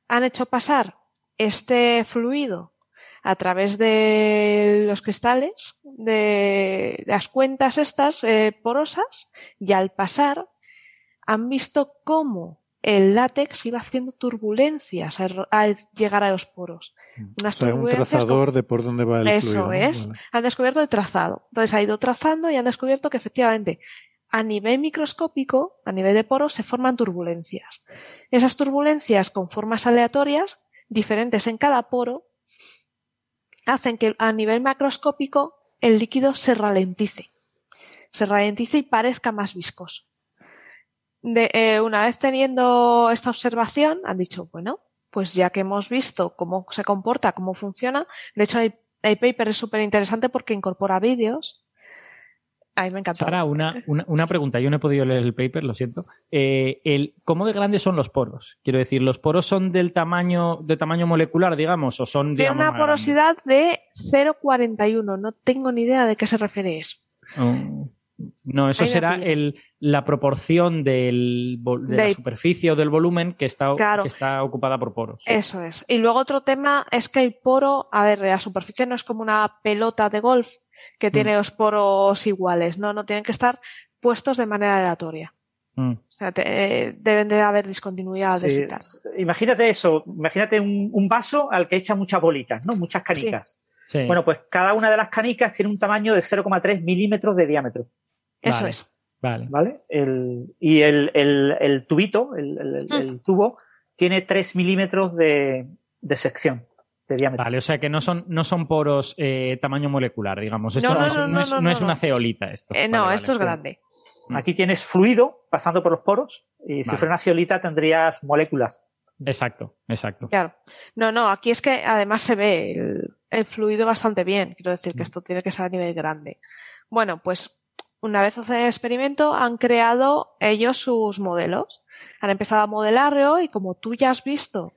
S9: Han hecho pasar este fluido a través de los cristales de las cuentas estas eh, porosas y al pasar han visto cómo el látex iba haciendo turbulencias al, al llegar a los poros.
S8: O
S9: Unas
S8: sea, un trazador de por dónde va el
S9: Eso
S8: fluido. ¿no?
S9: es.
S8: Vale.
S9: Han descubierto el trazado. Entonces ha ido trazando y han descubierto que efectivamente a nivel microscópico, a nivel de poros, se forman turbulencias. Esas turbulencias con formas aleatorias, diferentes en cada poro, hacen que a nivel macroscópico el líquido se ralentice. Se ralentice y parezca más viscoso. De, eh, una vez teniendo esta observación, han dicho, bueno, pues ya que hemos visto cómo se comporta, cómo funciona, de hecho el, el paper es súper interesante porque incorpora vídeos. A mí me encanta.
S10: Sara, una, una, una pregunta. Yo no he podido leer el paper, lo siento. Eh, el, ¿Cómo de grandes son los poros? Quiero decir, ¿los poros son del tamaño, de tamaño molecular, digamos, o son,
S9: Tiene
S10: digamos,
S9: una porosidad de 0,41. No tengo ni idea de qué se refiere eso.
S10: Oh. No, eso
S9: Ahí
S10: será el, la proporción del, de la superficie o del volumen que está,
S9: Claro.
S10: que está ocupada por poros.
S9: Eso es. Y luego otro tema es que el poro, a ver, la superficie no es como una pelota de golf que tiene
S10: Mm.
S9: los poros iguales, no, no tienen que estar puestos de manera aleatoria.
S10: Mm.
S9: O sea, te- eh, deben de haber discontinuidades
S11: Sí,
S9: y tal.
S11: Imagínate eso, imagínate un, un vaso al que echa muchas bolitas, ¿no? Muchas canicas.
S10: Sí.
S11: Bueno, pues cada una de las canicas tiene un tamaño de 0,3 milímetros de diámetro.
S9: Eso
S10: Vale.
S9: es.
S10: Vale.
S11: ¿Vale? El, y el, el- el tubito, el, el- el-
S9: Mm.
S11: el tubo, tiene 3 milímetros de, de sección, de diámetro.
S10: Vale, o sea que no son, no son poros eh, tamaño molecular, digamos. Esto
S9: No,
S10: no,
S9: no,
S10: es,
S9: no,
S10: no es-
S9: no,
S10: no
S9: no,
S10: es una
S9: no.
S10: ceolita esto.
S9: Eh, no,
S10: vale.
S9: esto es grande.
S11: Aquí tienes fluido pasando por los poros y si fuera una ceolita tendrías moléculas.
S10: Exacto, exacto.
S9: Claro. No, no, aquí es que además se ve el, el fluido bastante bien. Quiero decir que esto tiene que ser a nivel grande. Bueno, pues una vez hacen el experimento, han creado ellos sus modelos. Han empezado a modelarlo y como tú ya has visto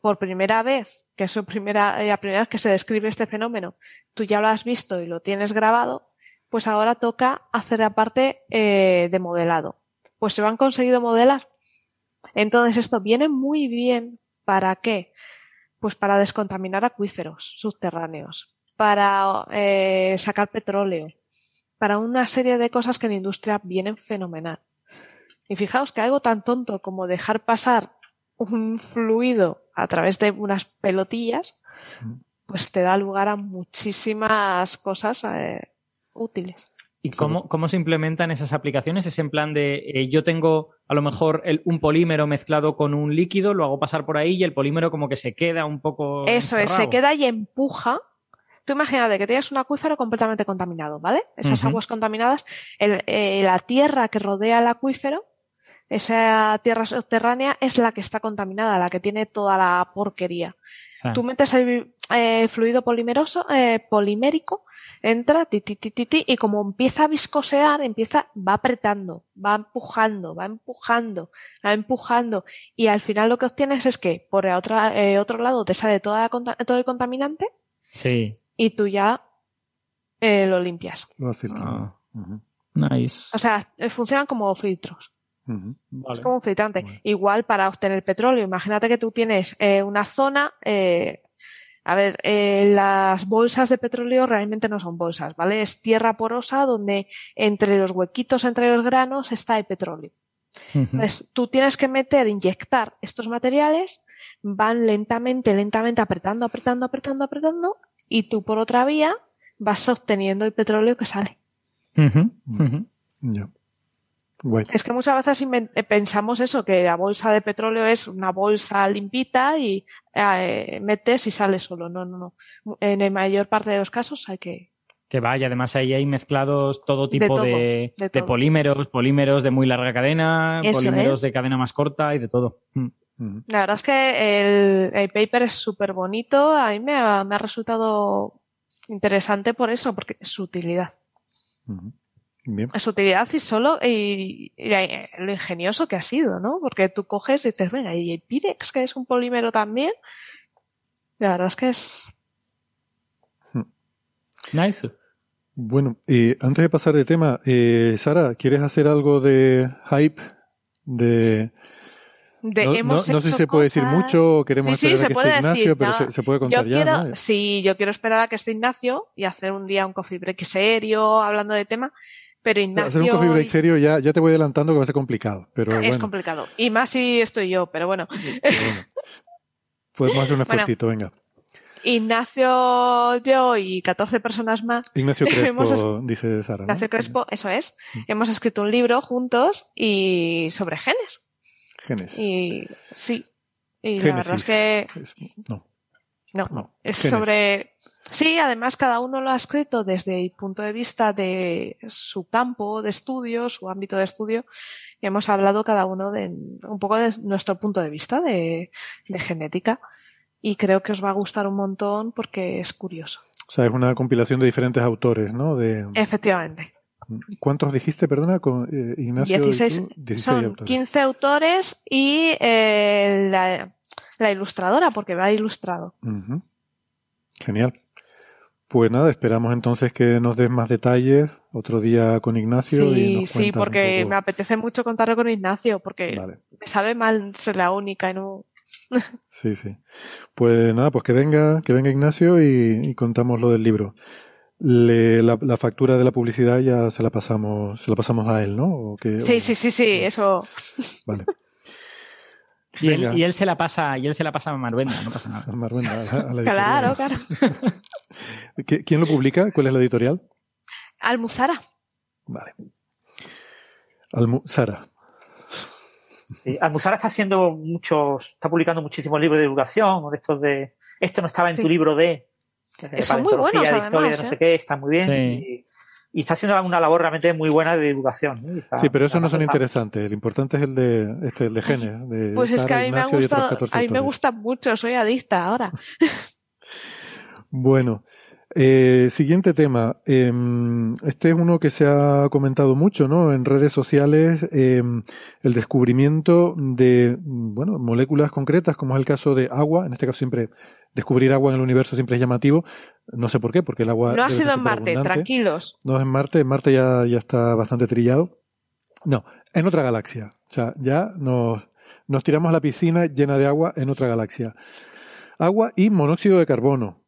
S9: por primera vez, que es eh, la primera vez que se describe este fenómeno, tú ya lo has visto y lo tienes grabado, pues ahora toca hacer la parte eh, de modelado. Pues se lo han conseguido modelar. Entonces esto viene muy bien para qué? Pues para descontaminar acuíferos subterráneos, para eh, sacar petróleo, para una serie de cosas que en la industria vienen fenomenal. Y fijaos que algo tan tonto como dejar pasar un fluido a través de unas pelotillas, pues te da lugar a muchísimas cosas eh, útiles.
S10: ¿Y cómo, cómo se implementan esas aplicaciones? Es en plan de eh, yo tengo a lo mejor el- un polímero mezclado con un líquido, lo hago pasar por ahí y el polímero como que se queda un poco.
S9: Eso es, se queda y empuja. Tú imagínate que tienes un acuífero completamente contaminado, ¿vale? Esas aguas contaminadas, el- eh, la tierra que rodea el acuífero esa tierra subterránea es la que está contaminada, la que tiene toda la porquería.
S10: Ah.
S9: Tú metes el eh, fluido polimeroso, eh, polimérico, entra, ti, ti, ti, ti, ti, y como empieza a viscosear, empieza, va apretando, va empujando, va empujando, va empujando, y al final lo que obtienes es que por el otro, eh, otro lado te sale toda todo el contaminante
S10: Sí.
S9: Y tú ya eh, lo limpias.
S8: Lo filtrado.
S10: Ah. Nice.
S9: O sea, eh, funcionan como filtros.
S8: Ujú.
S9: Es como un filtrante. Igual para obtener petróleo. Imagínate que tú tienes eh, una zona. eh, a ver, eh, las bolsas de petróleo realmente no son bolsas, ¿vale? Es tierra porosa donde entre los huequitos, entre los granos, está el petróleo. Entonces, tú tienes que meter, inyectar estos materiales, van lentamente, lentamente apretando, apretando, apretando, apretando, y tú por otra vía vas obteniendo el petróleo que sale.
S8: Guay.
S9: Es que muchas veces eh, pensamos eso, que la bolsa de petróleo es una bolsa limpita y eh, metes y sale solo. No, no, no. En la mayor parte de los casos hay que...
S10: Que vaya, además ahí hay mezclados todo tipo
S9: todo,
S10: de,
S9: de
S10: polímeros, polímeros de muy larga cadena,
S9: Eso
S10: polímeros
S9: es.
S10: de cadena más corta y de todo.
S9: La verdad es que el, el paper es súper bonito. A mí me ha, me ha resultado interesante por eso, porque es su utilidad.
S8: Bien.
S9: Es su utilidad y solo y, y lo ingenioso que ha sido, ¿no? Porque tú coges y dices, venga, y el Pirex, que es un polímero también. La verdad es que es
S10: Nice.
S8: Bueno, eh, antes de pasar de tema, eh, Sara, ¿quieres hacer algo de hype? De,
S9: de
S8: no, sé si se puede decir mucho queremos
S9: sí, sí,
S8: esperar
S9: se
S8: a que
S9: puede
S8: esté Ignacio,
S9: decir,
S8: pero se, se puede contar
S9: yo
S8: ya,
S9: quiero,
S8: ¿no?
S9: Sí, yo quiero esperar a que esté Ignacio y hacer un día un coffee break serio, hablando de tema, pero Ignacio
S8: Hacer un coffee break serio ya, ya te voy adelantando que va a ser complicado, pero
S9: es
S8: bueno,
S9: complicado. Y más si estoy yo, pero bueno.
S8: podemos hacer un <laughs>
S9: Bueno.
S8: esfuercito, venga.
S9: Ignacio, yo y 14 personas más.
S8: Ignacio <laughs> Crespo, dice Sara. ¿no?
S9: Ignacio Crespo, eso es. Hemos escrito un libro juntos y sobre genes.
S8: Genes.
S9: Y sí. Y la verdad es
S8: Génesis.
S9: que
S8: No.
S9: no,
S8: No,
S9: es sobre Sí, además cada uno lo ha escrito desde el punto de vista de su campo de estudio, su ámbito de estudio, y hemos hablado cada uno de un poco de nuestro punto de vista de, de genética. Y creo que os va a gustar un montón porque es curioso.
S8: O sea, es una compilación de diferentes autores, ¿no? De,
S9: Efectivamente.
S8: ¿Cuántos dijiste, perdona, con eh, Ignacio? y
S9: 16,
S8: tú? 16
S9: son
S8: autores.
S9: 15 autores y eh, la, la ilustradora, porque va ilustrado.
S8: Genial. Pues nada, esperamos entonces que nos des más detalles otro día con Ignacio. y
S9: Sí,
S8: nos
S9: sí, porque me apetece mucho contarlo con Ignacio, porque
S8: Vale.
S9: me sabe mal ser la única y no. <laughs>
S8: Sí, sí. Pues nada, pues que venga, que venga Ignacio y, y contamos lo del libro. Le- la, la factura de la publicidad ya se la pasamos, se la pasamos a él, ¿no? ¿O que-
S9: Sí, sí, sí, sí, eso.
S8: Vale.
S10: Y él,
S8: Venga.
S10: y él se la pasa, y él se la pasa a Maruenda, no pasa nada.
S8: Maruenda, a la- a la editorial.
S9: Claro, claro. <laughs>
S8: ¿Qui- ¿Quién lo publica? ¿Cuál es la editorial?
S9: Almuzara.
S8: Vale. Almu- Sara.
S11: Sí, Almuzara está haciendo muchos, está publicando muchísimos libros de divulgación, de estos de, esto no estaba en
S9: Sí.
S11: tu libro de,
S9: Son muy buenos,
S11: de historia,
S9: además,
S11: de no
S9: ¿eh?
S11: sé qué, está muy bien.
S10: Sí.
S11: Y, y está haciendo una labor realmente muy buena de está-
S8: Sí, pero esos no son interesantes. El importante es el de, este, el de genes. De
S9: Pues es que a mí me ha gustado,
S8: 14
S9: a mí me gusta mucho, soy adicta ahora.
S8: Bueno, eh, siguiente tema. Eh, este es uno que se ha comentado mucho, ¿no? En redes sociales, eh, el descubrimiento de, bueno, moléculas concretas, como es el caso de agua. En este caso siempre descubrir agua en el universo siempre es llamativo. No sé por qué, porque el agua
S9: No ha sido en Marte, tranquilos.
S8: No es en Marte, en Marte ya, ya está bastante trillado. No, en otra galaxia. O sea, ya nos, nos tiramos a la piscina llena de agua en otra galaxia. Agua y monóxido de carbono,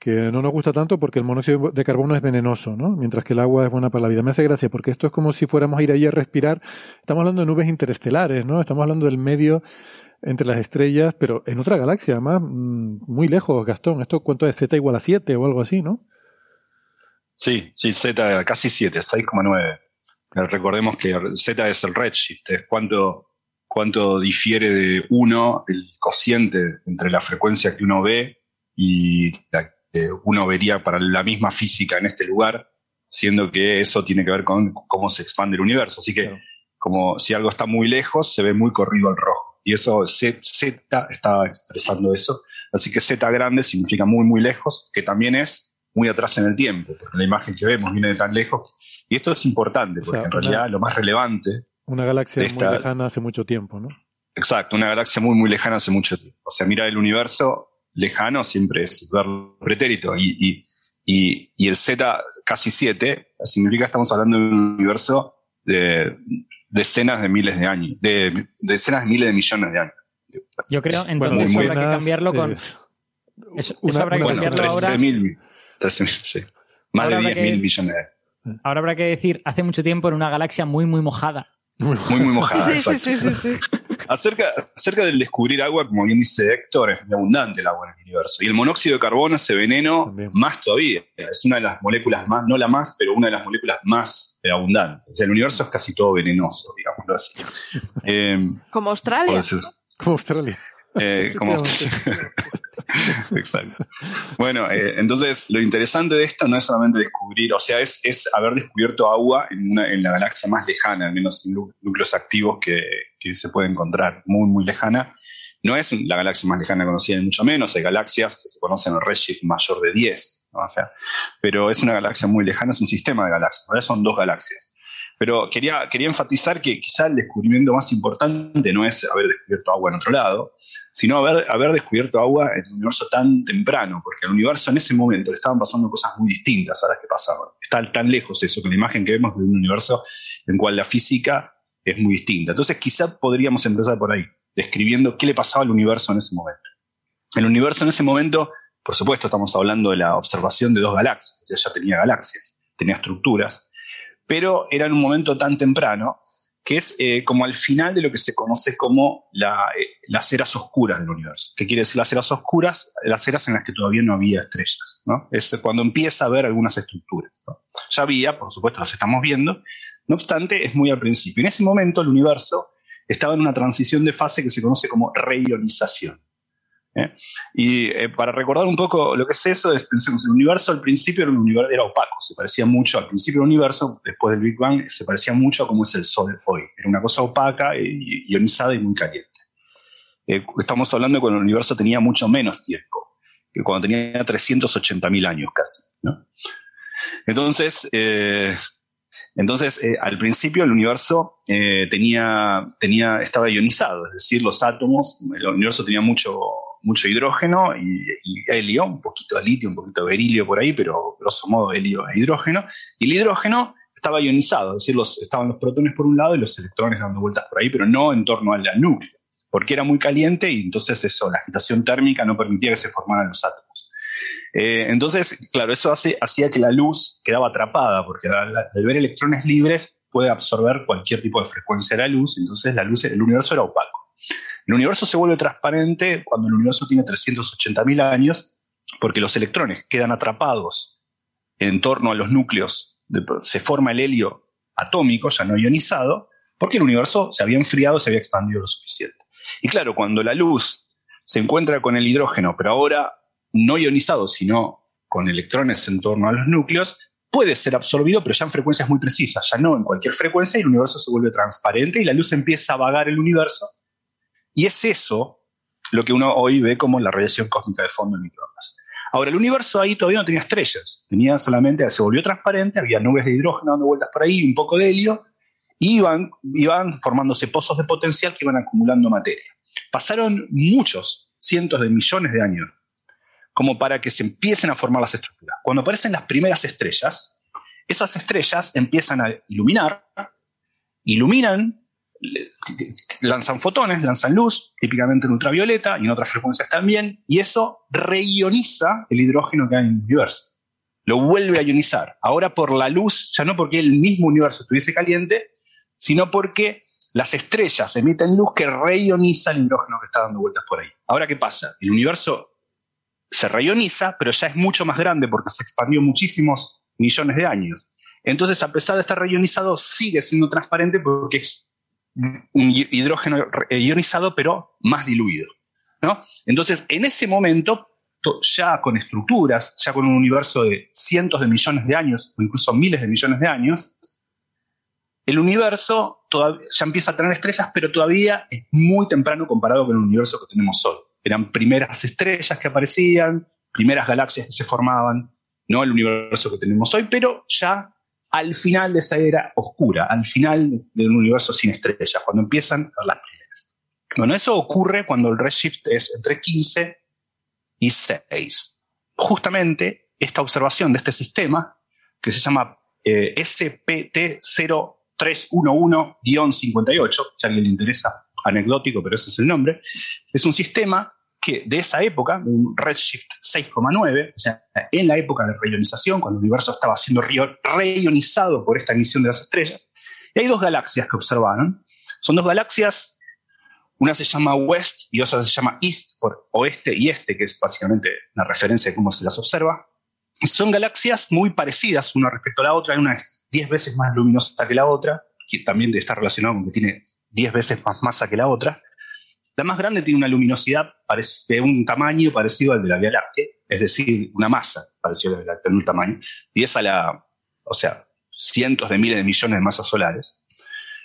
S8: que no nos gusta tanto porque el monóxido de carbono es venenoso, ¿no? Mientras que el agua es buena para la vida. Me hace gracia porque esto es como si fuéramos a ir allí a respirar. Estamos hablando de nubes interestelares, ¿no? Estamos hablando del medio entre las estrellas, pero en otra galaxia, además, mm, muy lejos, Gastón. ¿Esto cuánto es? Z igual a 7 o algo así, ¿no?
S12: Sí, sí, Z casi 7, 6,9. Eh, Recordemos que Z es el redshift, es cuánto, cuánto difiere de 1 el cociente entre la frecuencia que uno ve y la que uno vería para la misma física en este lugar, siendo que eso tiene que ver con cómo se expande el universo. Así que como si algo está muy lejos, se ve muy corrido al rojo. Y eso, Z, Z estaba expresando eso. Así que Z grande significa muy, muy lejos, que también es muy atrás en el tiempo, porque la imagen que vemos viene de tan lejos. Y esto es importante, porque
S8: O sea,
S12: en realidad lo más relevante
S8: Una galaxia
S12: Esta-
S8: muy lejana hace mucho tiempo, ¿no?
S12: Exacto, una galaxia muy, muy lejana hace mucho tiempo. O sea, mirar el universo lejano siempre es verlo pretérito. Y, y, y, y el Z casi 7 significa que estamos hablando de un universo de decenas de miles de años, de decenas de miles de millones de años.
S10: Yo creo, entonces
S12: Bueno, muy, muy-
S10: habrá que cambiarlo con...
S8: eh,
S10: eso,
S8: una-
S10: eso habrá que
S8: una
S12: Bueno,
S10: cambiarlo ahora.
S12: 13.000, 13.000, sí. Más
S10: Ahora
S12: de
S10: habrá
S12: 10.000
S10: que-
S12: millones de años.
S10: Ahora habrá que decir, hace mucho tiempo en una galaxia muy, muy mojada.
S12: Muy, muy mojada. <laughs>
S9: Sí, sí, sí, sí, sí. <laughs>
S12: Acerca, acerca del descubrir agua, como bien dice Héctor, es muy abundante el agua en el universo. Y el monóxido de carbono, ese veneno,
S8: También.
S12: más todavía. Es una de las moléculas más, no la más, pero una de las moléculas más eh, abundantes. O sea, el universo es casi todo venenoso, digámoslo así. <laughs> Eh,
S9: Como Australia.
S8: Como Australia.
S12: eh, <laughs> como- <laughs> Exacto. Bueno, eh, entonces lo interesante de esto no es solamente descubrir, o sea, es, es haber descubierto agua en, una, en la galaxia más lejana, al menos en nú- núcleos activos que, que se puede encontrar, muy, muy lejana. No es la galaxia más lejana conocida, ni mucho menos. Hay galaxias que se conocen en redshift mayor de 10, ¿no? O sea, pero es una galaxia muy lejana, es un sistema de galaxias. Ahora son dos galaxias. Pero quería, quería enfatizar que quizá el descubrimiento más importante no es haber descubierto agua en otro lado, sino haber, haber descubierto agua en el universo tan temprano, porque el universo en ese momento le estaban pasando cosas muy distintas a las que pasaban. Está tan lejos eso, que la imagen que vemos de un universo en cual la física es muy distinta. Entonces quizá podríamos empezar por ahí, describiendo qué le pasaba al universo en ese momento. El universo en ese momento, por supuesto, estamos hablando de la observación de dos galaxias, ya tenía galaxias, tenía estructuras, pero era en un momento tan temprano que es eh, como al final de lo que se conoce como eh, las eras oscuras del universo. ¿Qué quiere decir las eras oscuras? Las eras en las que todavía no había estrellas. ¿no? Es cuando empieza a haber algunas estructuras. Ya había, por supuesto, las estamos viendo. No obstante, es muy al principio. En ese momento el universo estaba en una transición de fase que se conoce como reionización. ¿Eh? Y eh, para recordar un poco lo que es eso, es, pensemos, el universo al principio era un universo era opaco, se parecía mucho al principio del universo, después del Big Bang se parecía mucho a cómo es el Sol hoy. Era una cosa opaca, y, ionizada y muy caliente. Eh, estamos hablando de cuando el universo tenía mucho menos tiempo, que cuando tenía 380.000 años casi. Entonces, entonces al principio el universo tenía, tenía, estaba ionizado, es decir, los átomos, el universo tenía mucho, mucho hidrógeno y, helio, un poquito de litio, un poquito de berilio por ahí, pero grosso modo helio e hidrógeno. Y el hidrógeno estaba ionizado, es decir, los, estaban los protones por un lado y los electrones dando vueltas por ahí, pero no en torno al, núcleo, porque era muy caliente y entonces eso, la agitación térmica no permitía que se formaran los átomos. Eh, entonces, claro, eso hacía que la luz quedaba atrapada, porque al, al ver electrones libres puede absorber cualquier tipo de frecuencia de la luz, entonces la luz, el universo era opaco. El universo se vuelve transparente cuando el universo tiene 380.000 años, porque los electrones quedan atrapados en torno a los núcleos, se forma el helio atómico, ya no ionizado, porque el universo se había enfriado, se había expandido lo suficiente. Y claro, cuando la luz se encuentra con el hidrógeno, pero ahora no ionizado, sino con electrones en torno a los núcleos, puede ser absorbido, pero ya en frecuencias muy precisas, ya no en cualquier frecuencia, y el universo se vuelve transparente y la luz empieza a vagar el universo. Y es eso lo que uno hoy ve como la radiación cósmica de fondo en microondas. Ahora, el universo ahí todavía no tenía estrellas, tenía solamente, se volvió transparente, había nubes de hidrógeno dando vueltas por ahí, un poco de helio, y iban, iban formándose pozos de potencial que iban acumulando materia. Pasaron muchos, cientos de millones de años, como para que se empiecen a formar las estructuras. Cuando aparecen las primeras estrellas, esas estrellas empiezan a iluminar, iluminan, lanzan fotones, lanzan luz, típicamente en ultravioleta y en otras frecuencias también, y eso reioniza el hidrógeno que hay en el universo. Lo vuelve a ionizar. Ahora por la luz, ya no porque el mismo universo estuviese caliente, sino porque las estrellas emiten luz que reioniza el hidrógeno que está dando vueltas por ahí. Ahora, ¿qué pasa? El universo se reioniza, pero ya es mucho más grande porque se expandió muchísimos millones de años. Entonces, a pesar de estar reionizado, sigue siendo transparente porque es hidrógeno re- ionizado, pero más diluido. ¿no? Entonces, en ese momento, to- ya con estructuras, ya con un universo de cientos de millones de años, o incluso miles de millones de años, el universo ya empieza a tener estrellas, pero todavía es muy temprano comparado con el universo que tenemos hoy. Eran primeras estrellas que aparecían, primeras galaxias que se formaban, no el universo que tenemos hoy, pero ya al final de esa era oscura, al final de un universo sin estrellas, cuando empiezan las primeras. Bueno, eso ocurre cuando el redshift es entre 15 y 6. Justamente esta observación de este sistema, que se llama eh, SPT0311-58, si a alguien le interesa, anecdótico, pero ese es el nombre, es un sistema que de esa época, un redshift 6,9, o sea, en la época de reionización, cuando el universo estaba siendo reionizado por esta emisión de las estrellas, y hay dos galaxias que observaron. Son dos galaxias, una se llama West y otra se llama East, por oeste y este, que es básicamente una referencia de cómo se las observa. Son galaxias muy parecidas una respecto a la otra, una es 10 veces más luminosa que la otra, que también está relacionado con que tiene 10 veces más masa que la otra. La más grande tiene una luminosidad de un tamaño parecido al de la Vía Láctea, es decir, una masa parecida a la Vía Láctea en un tamaño, 10 a la, o sea, cientos de miles de millones de masas solares.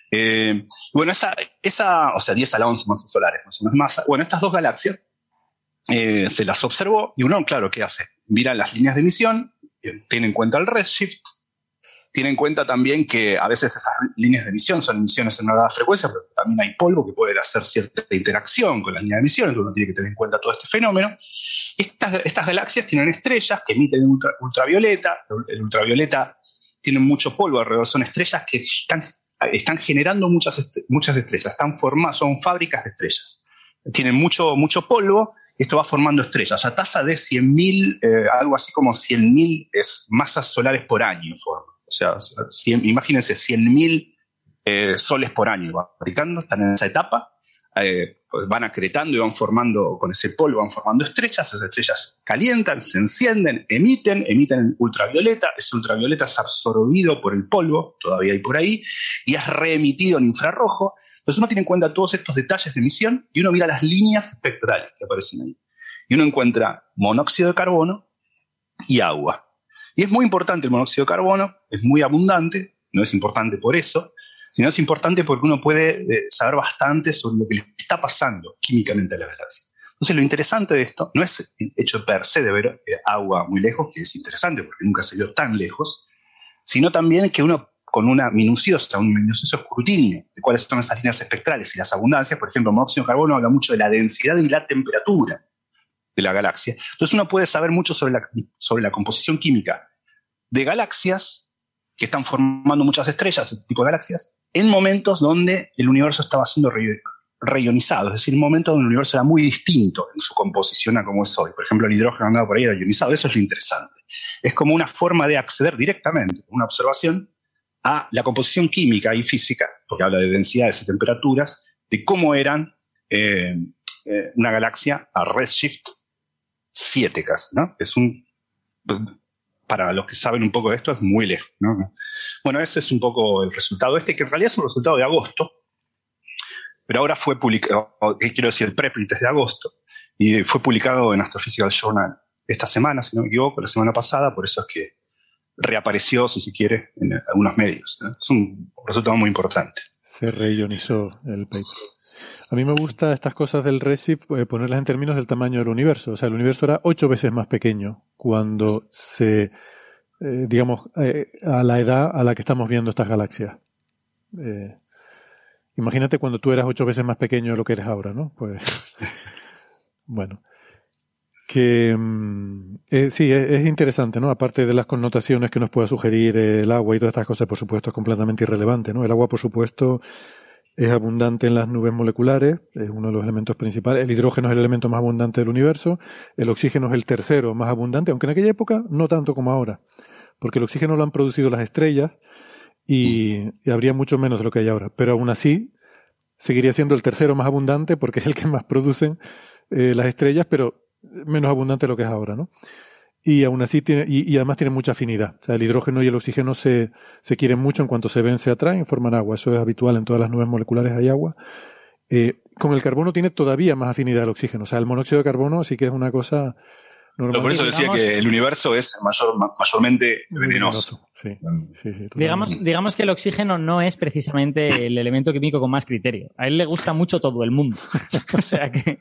S12: Eh, bueno, esa, esa, o sea, 10 a la 11 masas solares, más o menos masa. Bueno, estas dos galaxias eh, se las observó y uno, claro, ¿qué hace? Mira las líneas de emisión, eh, tiene en cuenta el redshift, tiene en cuenta también que a veces esas líneas de emisión son emisiones en una dada frecuencia, pero también hay polvo que puede hacer cierta interacción con la línea de emisión, entonces uno tiene que tener en cuenta todo este fenómeno. Estas, galaxias tienen estrellas que emiten ultravioleta, el ultravioleta tiene mucho polvo alrededor, son estrellas que están, generando muchas, muchas estrellas, están formadas, son fábricas de estrellas. Tienen mucho, mucho polvo esto va formando estrellas a tasa de 100.000, eh, algo así como 100.000 masas solares por año forma. O sea, imagínense 100.000 eh, soles por año fabricando, están en esa etapa, eh, pues van acretando y van formando, con ese polvo van formando estrellas, esas estrellas calientan, se encienden, emiten, emiten ultravioleta, ese ultravioleta es absorbido por el polvo, todavía hay por ahí, y es reemitido en infrarrojo. Entonces uno tiene en cuenta todos estos detalles de emisión y uno mira las líneas espectrales que aparecen ahí. Y uno encuentra monóxido de carbono y agua. Y es muy importante el monóxido de carbono, es muy abundante, no es importante por eso, sino es importante porque uno puede eh, saber bastante sobre lo que le está pasando químicamente a la galaxia. Entonces, lo interesante de esto no es el hecho per se de ver eh, agua muy lejos, que es interesante porque nunca se vio tan lejos, sino también que uno con una minuciosa, un minucioso escrutinio de cuáles son esas líneas espectrales y las abundancias, por ejemplo, monóxido de carbono habla mucho de la densidad y la temperatura de la galaxia. Entonces uno puede saber mucho sobre la, sobre la composición química de galaxias que están formando muchas estrellas, este tipo de galaxias, en momentos donde el universo estaba siendo reionizado, es decir, en momentos donde el universo era muy distinto en su composición a como es hoy. Por ejemplo, el hidrógeno andaba por ahí era ionizado, eso es lo interesante. Es como una forma de acceder directamente, una observación, a la composición química y física, porque habla de densidades y temperaturas, de cómo eran eh, eh, una galaxia a redshift 7 casi, ¿no? Es un, para los que saben un poco de esto, es muy lejos, ¿no? Bueno, ese es un poco el resultado este, que en realidad es un resultado de agosto, pero ahora fue publicado, quiero decir, el preprint es de agosto, y fue publicado en Astrophysical Journal esta semana, si no me equivoco, la semana pasada, por eso es que reapareció, si se quiere, en algunos medios. Es un resultado muy importante.
S8: Se reionizó el paper. A mí me gusta estas cosas del Redshift eh, ponerlas en términos del tamaño del universo. O sea, el universo era ocho veces más pequeño cuando se, eh, digamos, eh, a la edad a la que estamos viendo estas galaxias. imagínate cuando tú eras ocho veces más pequeño de lo que eres ahora, ¿no? Pues, <laughs> bueno. Que mm, sí, es, es, interesante, ¿no? Aparte de las connotaciones que nos pueda sugerir el agua y todas estas cosas, por supuesto, es completamente irrelevante, ¿no? El agua, por supuesto, es abundante en las nubes moleculares, es uno de los elementos principales. El hidrógeno es el elemento más abundante del universo, el oxígeno es el tercero más abundante, aunque en aquella época no tanto como ahora, porque el oxígeno lo han producido las estrellas y, habría mucho menos de lo que hay ahora. Pero aún así, seguiría siendo el tercero más abundante porque es el que más producen eh, las estrellas, pero menos abundante de lo que es ahora, ¿no? Y aún así tiene, y, además tiene mucha afinidad. O sea, el hidrógeno y el oxígeno se, se quieren mucho en cuanto se ven, se atraen forman agua. Eso es habitual en todas las nubes moleculares hay agua. Eh, con el carbono tiene todavía más afinidad el oxígeno. O sea, el monóxido de carbono sí que es una cosa
S12: Pero por eso decía
S10: digamos-
S12: que el universo es mayor, ma- mayormente venenoso.
S8: Sí, sí, sí.
S10: Digamos, digamos que el oxígeno no es precisamente el elemento químico con más criterio. A él le gusta mucho todo el mundo. <laughs> o sea que.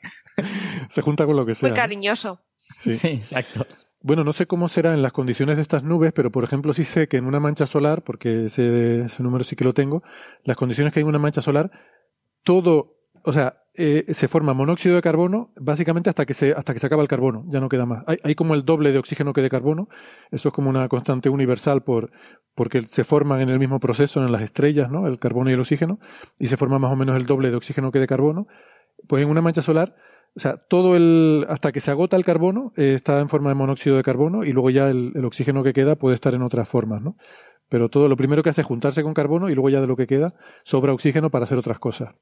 S8: Se junta con lo que sea.
S9: Muy cariñoso.
S10: Sí. exacto.
S8: Bueno, no sé cómo será en las condiciones de estas nubes, pero por ejemplo sí sé que en una mancha solar, porque ese, ese número sí que lo tengo, las condiciones que hay en una mancha solar, todo, o sea, eh, se forma monóxido de carbono básicamente hasta que se hasta que se acaba el carbono, ya no queda más. Hay, hay como el doble de oxígeno que de carbono, eso es como una constante universal por porque se forman en el mismo proceso en las estrellas, ¿no? El carbono y el oxígeno y se forma más o menos el doble de oxígeno que de carbono. Pues en una mancha solar o sea, todo el, hasta que se agota el carbono, eh, está en forma de monóxido de carbono y luego ya el, el oxígeno que queda puede estar en otras formas, ¿no? Pero todo lo primero que hace es juntarse con carbono y luego ya de lo que queda sobra oxígeno para hacer otras cosas.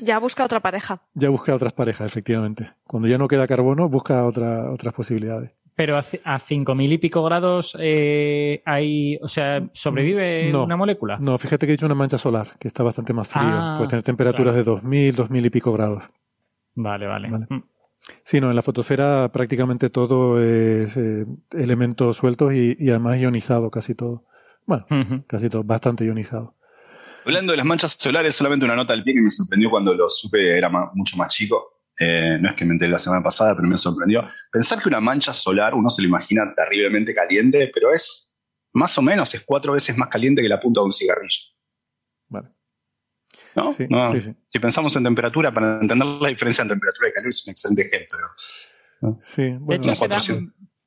S9: Ya busca otra pareja.
S8: Ya busca otras parejas, efectivamente. Cuando ya no queda carbono, busca otra, otras posibilidades.
S10: Pero a, a 5.000 y pico grados eh, hay. O sea, ¿sobrevive
S8: No.
S10: una molécula?
S8: No, fíjate que he dicho una mancha solar, que está bastante más frío.
S10: Ah,
S8: puede tener temperaturas de 2000, 2000 y pico grados.
S10: Vale, vale. Mm.
S8: Sí, no, en la fotosfera prácticamente todo es eh, elementos sueltos y, y además ionizado, casi todo. Bueno, casi todo, bastante ionizado.
S12: Hablando de las manchas solares, solamente una nota al pie que me sorprendió cuando lo supe, era mucho más chico. Eh, no es que me enteré la semana pasada, pero me sorprendió. Pensar que una mancha solar uno se lo imagina terriblemente caliente, pero es más o menos, es cuatro veces más caliente que la punta de un cigarrillo. ¿No?
S8: Sí,
S12: No.
S8: sí, sí.
S12: Si pensamos en temperatura, para entender la diferencia entre temperatura y calor es un excelente ejemplo.
S8: Sí,
S10: De hecho, será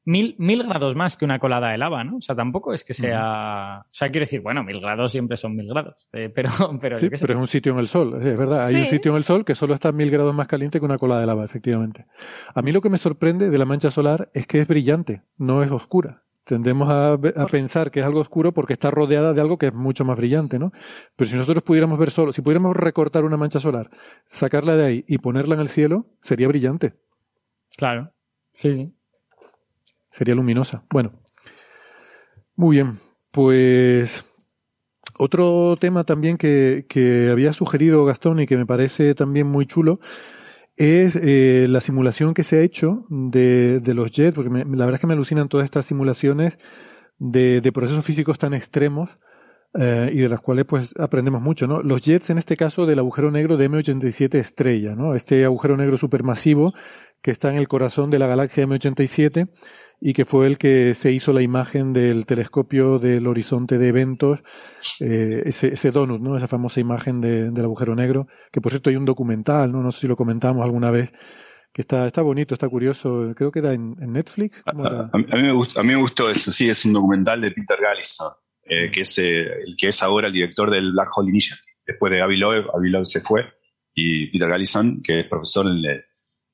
S10: mil, mil grados más que una colada de lava, ¿no? O sea, tampoco es que sea. O sea, quiero decir, bueno, mil grados siempre son mil grados. eh, pero, <laughs> pero,
S8: Sí,
S10: yo qué sé.
S8: pero es un sitio en el sol, es verdad. Hay un sitio en el sol que solo está mil grados más caliente que una cola de lava, efectivamente. A mí lo que me sorprende de la mancha solar es que es brillante, no es oscura. Tendemos a, pensar que es algo oscuro porque está rodeada de algo que es mucho más brillante, ¿no? Pero si nosotros pudiéramos ver solo, si pudiéramos recortar una mancha solar, sacarla de ahí y ponerla en el cielo, sería brillante.
S10: Claro. Sí, sí.
S8: Sería luminosa. Bueno. Muy bien. Pues otro tema también que, que había sugerido Gastón y que me parece también muy chulo es eh, la simulación que se ha hecho de, de los jets, porque me- la verdad es que me alucinan todas estas simulaciones de, de procesos físicos tan extremos eh, y de las cuales pues aprendemos mucho, ¿no? Los jets en este caso del agujero negro de M87 estrella, ¿no? Este agujero negro supermasivo que está en el corazón de la galaxia M87 y que fue el que se hizo la imagen del telescopio del horizonte de eventos, eh, ese, ese donut, ¿no? Esa famosa imagen de- del agujero negro, que por cierto hay un documental, ¿no? No sé si lo comentamos alguna vez, que está, está bonito, está curioso, creo que era en, en Netflix. ¿cómo era?
S12: A mí, a mí me gustó, a mí me gustó eso, sí, es un documental de Peter Gallison, eh, que es eh, el que es ahora el director del Black Hole Initiative. Después de Avi Loeb, Avi Loeb se fue, y Peter Gallison, que es profesor en el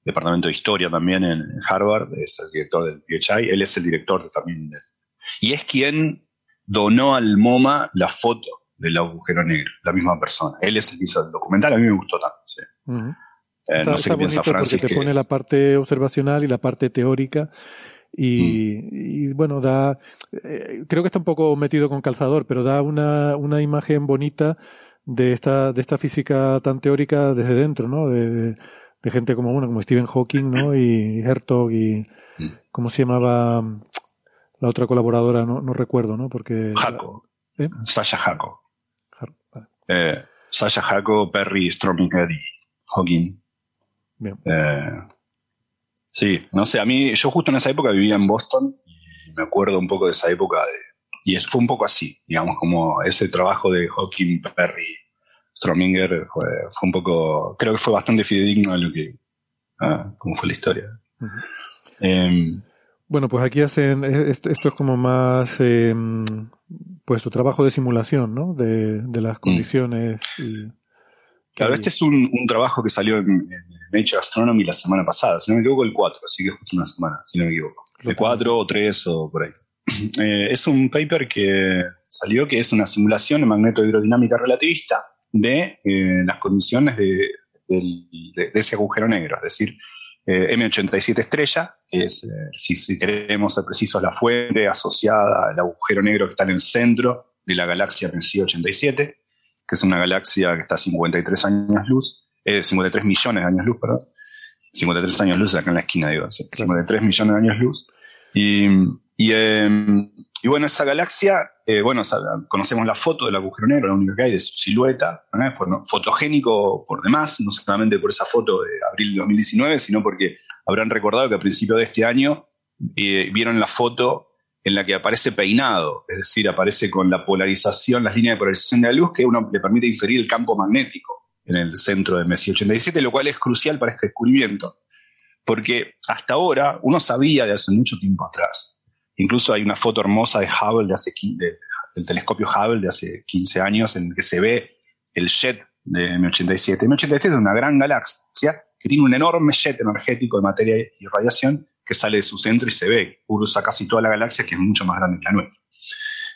S12: Departamento de Historia también en Harvard, es el director del PHI, él es el director también del... Y es quien donó al MoMA la foto del agujero negro, la misma persona. Él es el que hizo el documental, a mí me gustó tanto. sí.
S8: Ujú.
S12: Eh,
S8: Está,
S12: no sé qué piensa Francis.
S8: porque te
S12: que-
S8: pone la parte observacional y la parte teórica. Y,
S12: Mm.
S8: y, bueno, da, eh, creo que está un poco metido con calzador, pero da una, una imagen bonita de esta, de esta física tan teórica desde dentro, ¿no? De, de- de gente como bueno, como Stephen Hawking, ¿no? Y Hertog y,
S12: Mm.
S8: ¿cómo se llamaba la otra colaboradora? No, no recuerdo, ¿no? Porque.
S12: Jaco.
S8: ¿Eh?
S12: Sasha Jaco.
S8: Vale.
S12: Eh, Sasha Jaco, Perry, Strominger y Hawking.
S8: Bien.
S12: Eh, sí, no sé, a mí, yo justo en esa época vivía en Boston y me acuerdo un poco de esa época de, y fue un poco así, digamos, como ese trabajo de Hawking, Perry, Strominger fue, fue un poco, creo que fue bastante fidedigno a lo que, ah, cómo fue la historia. Em,
S8: Bueno, pues aquí hacen, esto, es como más, eh, pues su trabajo de simulación, ¿no? De, de
S12: Mm.
S8: las condiciones. Y,
S12: Claro, este es un, un trabajo que salió en, en Nature Astronomy la semana pasada, si no me equivoco, el 4, así que justo una semana, si no me equivoco. El 4 o 3 o por ahí. Eh, es un paper que salió que es una simulación de magnetohidrodinámica relativista de eh, las condiciones de, del- de- de ese agujero negro, es decir, eh, M87 estrella, que es, eh, si, si queremos ser precisos, la fuente asociada al agujero negro que está en el centro de la galaxia Messier 87, que es una galaxia que está a 53 años luz, eh, 53 millones de años luz, perdón. 53 años luz acá en la esquina, digo, 53 millones de años luz. Y, y, eh, y bueno, esa galaxia, eh, bueno, conocemos la foto del agujero negro, la única que hay de su silueta, ¿eh? Fotogénico por demás, no solamente por esa foto de abril de 2019, sino porque habrán recordado que a principio de este año vieron la foto en la que aparece peinado, es decir, aparece con la polarización, las líneas de polarización de la luz que uno le permite inferir el campo magnético en el centro de Messi 87, lo cual es crucial para este descubrimiento, porque hasta ahora uno sabía de hace mucho tiempo atrás, incluso hay una foto hermosa de Hubble de hace, del telescopio Hubble de hace 15 años en que se ve el jet de M87. M87 es una gran galaxia que tiene un enorme jet energético de materia y radiación que sale de su centro y se ve, cruza casi toda la galaxia que es mucho más grande que la nuestra.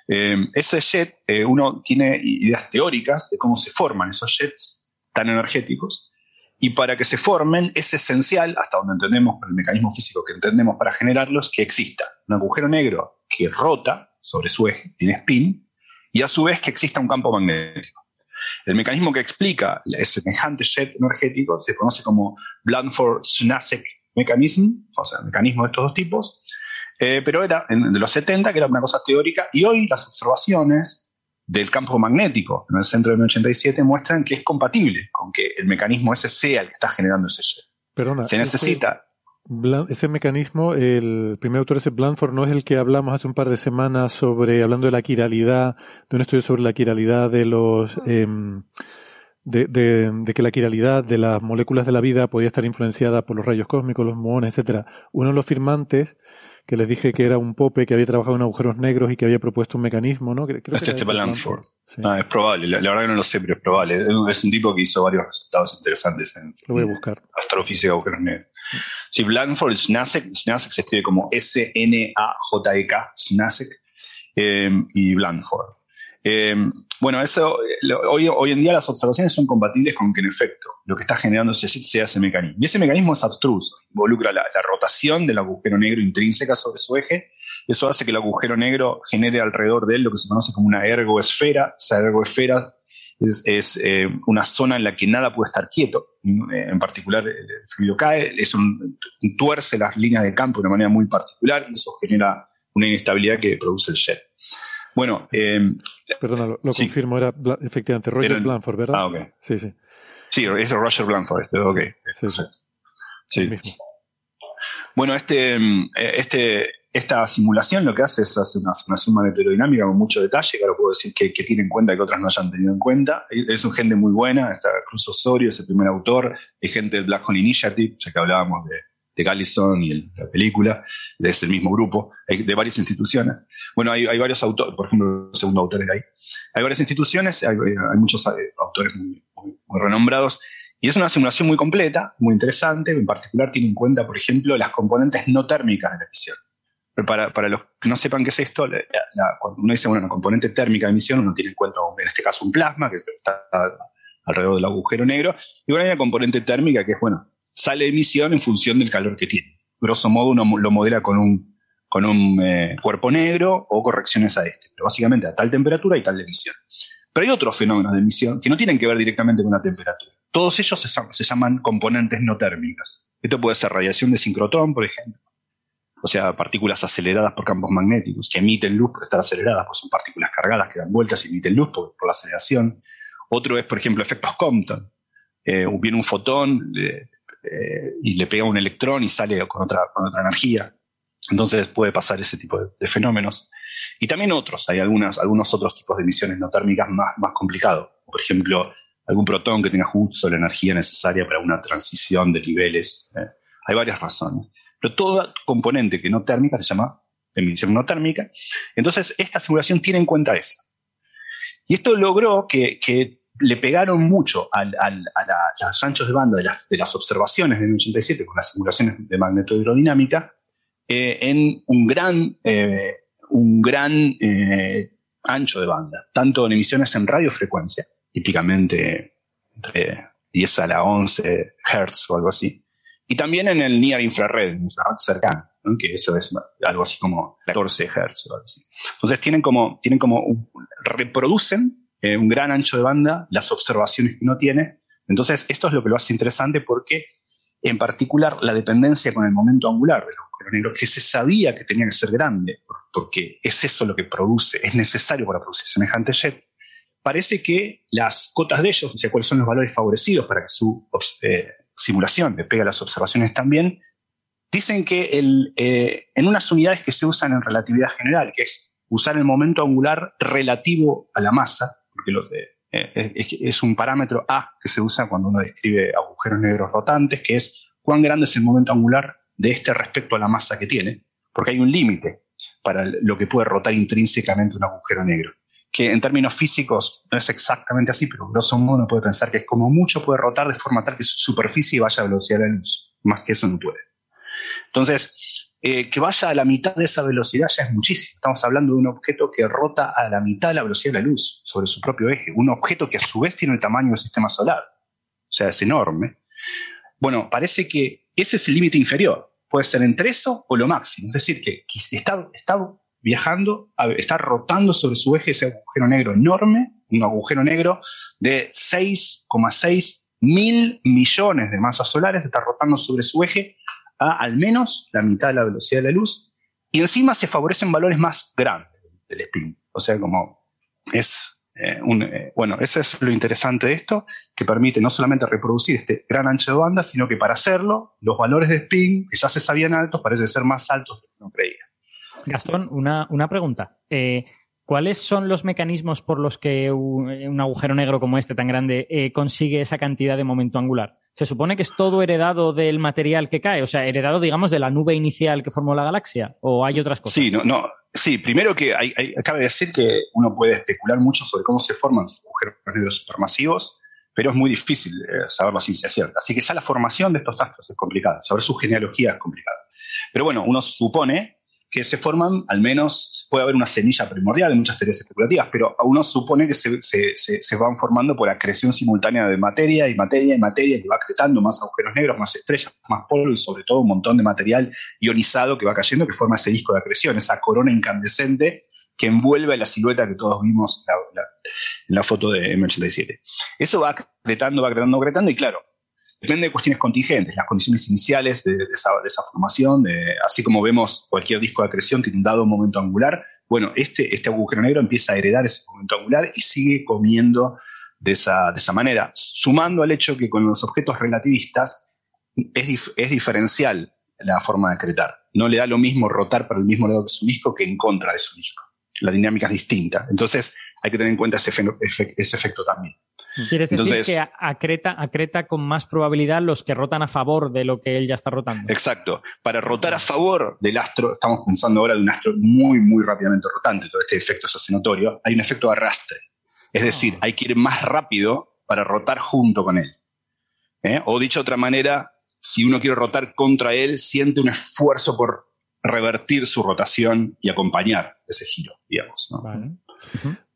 S12: Eh, ese jet, eh, uno tiene ideas teóricas de cómo se forman esos jets tan energéticos, y para que se formen es esencial, hasta donde entendemos, el mecanismo físico que entendemos para generarlos, que exista un agujero negro que rota sobre su eje, tiene spin, y a su vez que exista un campo magnético. El mecanismo que explica ese semejante jet energético se conoce como Blandford-Snasek Mechanism, o sea, mecanismo de estos dos tipos, eh, pero era en, de los 70, que era una cosa teórica, y hoy las observaciones del campo magnético en el centro del 87 muestran que es compatible con que el mecanismo ese sea el que está generando ese jet.
S8: Perdona,
S12: Se necesita.
S8: Ese, mecanismo, el primer autor ese Blandford, no es el que hablamos hace un par de semanas sobre, hablando de la quiralidad, de un estudio sobre la quiralidad de los, em, de, de, que la quiralidad de las moléculas de la vida podía estar influenciada por los rayos cósmicos, los muones, etcétera. Uno de los firmantes que les dije que era un pope que había trabajado en agujeros negros y que había propuesto un mecanismo, ¿no? Creo,
S12: este es Ah, es probable, la, verdad que no lo sé, pero es probable. Es un tipo que hizo varios resultados interesantes en,
S8: lo voy a buscar.
S12: astrofísica de agujeros negros. Sí, Blandford, Snasek, Snasek se escribe como S-N-A-J-E-K, Snasek, eh, y Blandford. Eh, bueno, eso, hoy, hoy en día las observaciones son compatibles con que en efecto lo que está generando ese sea ese mecanismo. Y ese mecanismo es abstruso, involucra la, rotación del agujero negro intrínseca sobre su eje. Eso hace que el agujero negro genere alrededor de él lo que se conoce como una ergoesfera. Esa ergoesfera es, eh, una zona en la que nada puede estar quieto. En particular, el fluido cae, es tuerce las líneas de campo de una manera muy particular y eso genera una inestabilidad que produce el jet. Bueno, eh,
S8: Perdona, lo, confirmo, era efectivamente Roger Blanford, ¿verdad?
S12: Ah, ok.
S8: Sí, sí.
S12: Sí, es Roger Blanford, este, ok. Sí, sí. Bueno, este, mm, este, esta simulación lo que hace es hacer una simulación magnetodinámica con mucho detalle, que ahora puedo decir que, tiene en cuenta que otras no hayan tenido en cuenta. Es un gente muy buena, está Cruz Osorio, es el primer autor, hay gente del Black Hole Initiative, ya que hablábamos de, de Gallison y la película, de ese mismo grupo, de varias instituciones. Bueno, hay, varios autores, por ejemplo, el segundo autor de ahí. Hay varias instituciones, hay, muchos eh, autores muy, renombrados, y es una simulación muy completa, muy interesante, en particular tiene en cuenta, por ejemplo, las componentes no térmicas de la emisión. Para, para los que no sepan qué es esto, cuando uno dice una componente térmica de emisión, uno tiene en cuenta, en este caso, un plasma, que está alrededor del agujero negro, y bueno, hay una componente térmica que es, bueno, sale de emisión en función del calor que tiene. Grosso modo uno lo modela con un, con un eh, cuerpo negro o correcciones a este, pero básicamente a tal temperatura y tal emisión. Pero hay otros fenómenos de emisión que no tienen que ver directamente con la temperatura. Todos ellos se, llaman componentes no térmicas. Esto puede ser radiación de sincrotrón, por ejemplo. O sea, partículas aceleradas por campos magnéticos, que emiten luz por estar aceleradas, pues son partículas cargadas que dan vueltas y emiten luz por, la aceleración. Otro es, por ejemplo, efectos Compton. Eh, viene un fotón, eh, y le pega un electrón y sale con otra, con otra energía. Entonces puede pasar ese tipo de, fenómenos. Y también otros, hay algunas, algunos otros tipos de emisiones no térmicas más, más complicados. Por ejemplo, algún protón que tenga justo la energía necesaria para una transición de niveles. ¿eh? Hay varias razones. Pero toda componente que no térmica se llama emisión no térmica. Entonces, esta simulación tiene en cuenta eso. Y esto logró que le pegaron mucho a los anchos de banda de, las observaciones del 87 con las simulaciones de magnetohidrodinámica eh, en un gran, eh, un gran eh, ancho de banda, tanto en emisiones en radiofrecuencia, típicamente entre 10 a la 11 Hz o algo así, y también en el near infrared, el infrared cercano, que eso es algo así como 14 Hz o algo así. Entonces tienen como, tienen como reproducen eh, un gran ancho de banda, las observaciones que uno tiene. Entonces, esto es lo que lo hace interesante porque en particular la dependencia con el momento angular del agujero negro, que se sabía que tenía que ser grande, porque es eso lo que produce, es necesario para producir semejante jet, parece que las cotas de ellos, o sea, cuáles son los valores favorecidos para que su eh, simulación le pegue a las observaciones también, dicen que el, eh, en unas unidades que se usan en relatividad general, que es usar el momento angular relativo a la masa, eh, es, es, un parámetro A que se usa cuando uno describe agujeros negros rotantes, que es cuán grande es el momento angular de este respecto a la masa que tiene, porque hay un límite para lo que puede rotar intrínsecamente un agujero negro, que en términos físicos no es exactamente así, pero grosso modo uno puede pensar que como mucho puede rotar de forma tal que su superficie vaya a velocidad de la luz, más que eso no puede. Entonces, eh, que vaya a la mitad de esa velocidad ya es muchísimo. Estamos hablando de un objeto que rota a la mitad de la velocidad de la luz sobre su propio eje, un objeto que a su vez tiene el tamaño del sistema solar, o sea, es enorme. Bueno, parece que ese es el límite inferior, puede ser entre eso o lo máximo, es decir, que, está, está viajando, está rotando sobre su eje ese agujero negro enorme, un agujero negro de 6,6 mil millones de masas solares, está rotando sobre su eje a al menos la mitad de la velocidad de la luz y encima se favorecen valores más grandes del spin. O sea, como es eh, un... Eh, bueno, eso es lo interesante de esto, que permite no solamente reproducir este gran ancho de banda, sino que para hacerlo, los valores de spin, que ya se sabían altos, parecen ser más altos de lo que uno creía.
S10: Gastón, una, una pregunta. Eh, ¿Cuáles son los mecanismos por los que un, agujero negro como este tan grande consigue esa cantidad de momento angular? Se supone que es todo heredado del material que cae, o sea, heredado, digamos, de la nube inicial que formó la galaxia, o hay otras cosas.
S12: Sí, no, no. Sí, primero que hay, hay, cabe decir que uno puede especular mucho sobre cómo se forman los agujeros negros supermasivos, pero es muy difícil eh, saber la ciencia cierta. Así que ya la formación de estos astros es complicada, saber su genealogía es complicada. Pero bueno, uno supone que se forman, al menos puede haber una semilla primordial en muchas teorías especulativas, pero uno supone que se, se, se, van formando por acreción simultánea de materia y materia y materia que va acretando más agujeros negros, más estrellas, más polvo y sobre todo un montón de material ionizado que va cayendo que forma ese disco de acreción, esa corona incandescente que envuelve la silueta que todos vimos en la, la foto de M87. Eso va acretando, va acretando, acretando y claro, Depende de cuestiones contingentes, las condiciones iniciales de, esa, formación, así como vemos cualquier disco de acreción tiene un dado momento angular, bueno, este, este agujero negro empieza a heredar ese momento angular y sigue comiendo de esa, manera, sumando al hecho que con los objetos relativistas es, es diferencial la forma de acretar. No le da lo mismo rotar para el mismo lado de su disco que en contra de su disco. La dinámica es distinta. Entonces hay que tener en cuenta ese, ese efecto también.
S10: ¿Quieres decir que acreta, acreta con más probabilidad los que rotan a favor de lo que él ya está rotando?
S12: Exacto. Para rotar a favor del astro, estamos pensando ahora de un astro muy, muy rápidamente rotante, todo este efecto hace notorio, hay un efecto de arrastre. Es ah. decir, hay que ir más rápido para rotar junto con él. ¿Eh? O dicho de otra manera, si uno quiere rotar contra él, siente un esfuerzo por revertir su rotación y acompañar ese giro, digamos.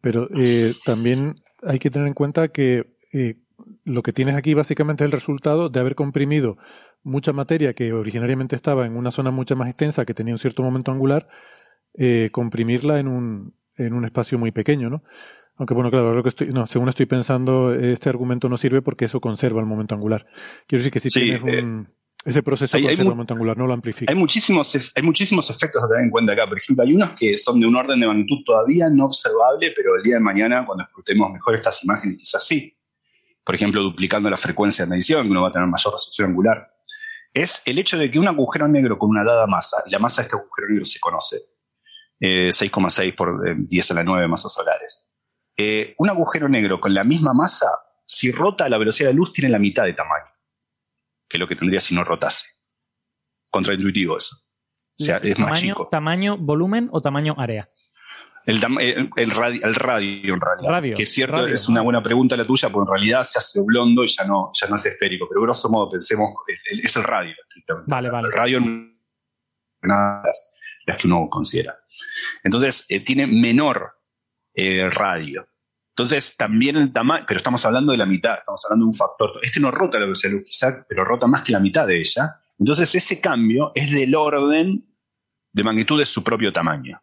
S8: Pero eh, también hay que tener en cuenta que eh, lo que tienes aquí básicamente es el resultado de haber comprimido mucha materia que originariamente estaba en una zona mucho más extensa, que tenía un cierto momento angular, eh, comprimirla en un, en un espacio muy pequeño, ¿no? Aunque bueno, claro, lo que estoy, no, según estoy pensando, este argumento no sirve porque eso conserva el momento angular. Quiero decir que si tienes eh, un, ese proceso hay, momento angular, no lo amplifica.
S12: Hay muchísimos, hay muchísimos efectos a tener en cuenta acá. Por ejemplo, hay unos que son de un orden de magnitud todavía no observable, pero el día de mañana, cuando explotemos mejor estas imágenes, quizás sí. Por ejemplo, duplicando la frecuencia de medición, que uno va a tener mayor resolución angular. Es el hecho de que un agujero negro con una dada masa, y la masa de este agujero negro se conoce, 6,6 eh, por 10 eh, a la 9 masas solares. Eh, un agujero negro con la misma masa, si rota a la velocidad de luz, tiene la mitad de tamaño que lo que tendría si no rotase. Contraintuitivo eso. O sea, es más chico.
S10: ¿Tamaño volumen o tamaño área?
S12: El, el, radio, el radio, en realidad. que es cierto, es una buena pregunta la tuya, porque en realidad se hace blondo y ya no, ya no es esférico. Pero grosso modo, pensemos, es el radio.
S10: Vale, vale.
S12: El radio nada las que uno considera. Entonces, eh, tiene menor eh, radio. Entonces, también el tamaño, pero estamos hablando de la mitad, estamos hablando de un factor. Este no rota la velocidad quizá, pero rota más que la mitad de ella. Entonces, ese cambio es del orden de magnitud de su propio tamaño.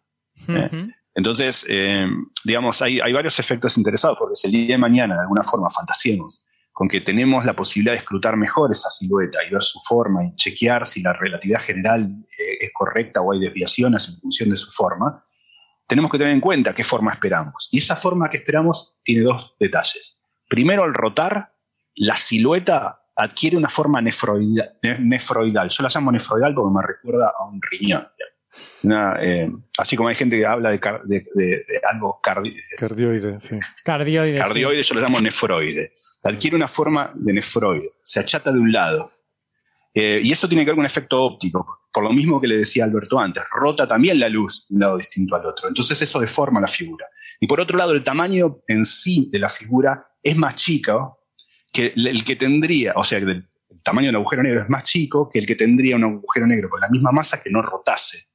S12: ¿eh? Entonces, eh, digamos, hay, hay, varios efectos interesados, porque si el día de mañana, de alguna forma, fantasiemos, con que tenemos la posibilidad de escrutar mejor esa silueta y ver su forma y chequear si la relatividad general eh, es correcta o hay desviaciones en función de su forma, tenemos que tener en cuenta qué forma esperamos. Y esa forma que esperamos tiene dos detalles. Primero, al rotar, la silueta adquiere una forma nefroida- ne- nefroidal. Yo la llamo nefroidal porque me recuerda a un riñón. Una, eh, así como hay gente que habla de, car- de- de- de algo cardi-
S8: Cardioide, sí.
S10: Cardioide. sí.
S12: cardioide, yo lo llamo nefroide. Adquiere una forma de nefroide, se achata de un lado. Eh, y eso tiene que ver con un efecto óptico, por lo mismo que le decía Alberto antes, rota también la luz de un lado distinto al otro. Entonces eso deforma la figura. Y por otro lado, el tamaño en sí de la figura es más chico que el que tendría, o sea, el, el tamaño del agujero negro es más chico que el que tendría un agujero negro con la misma masa que no rotase.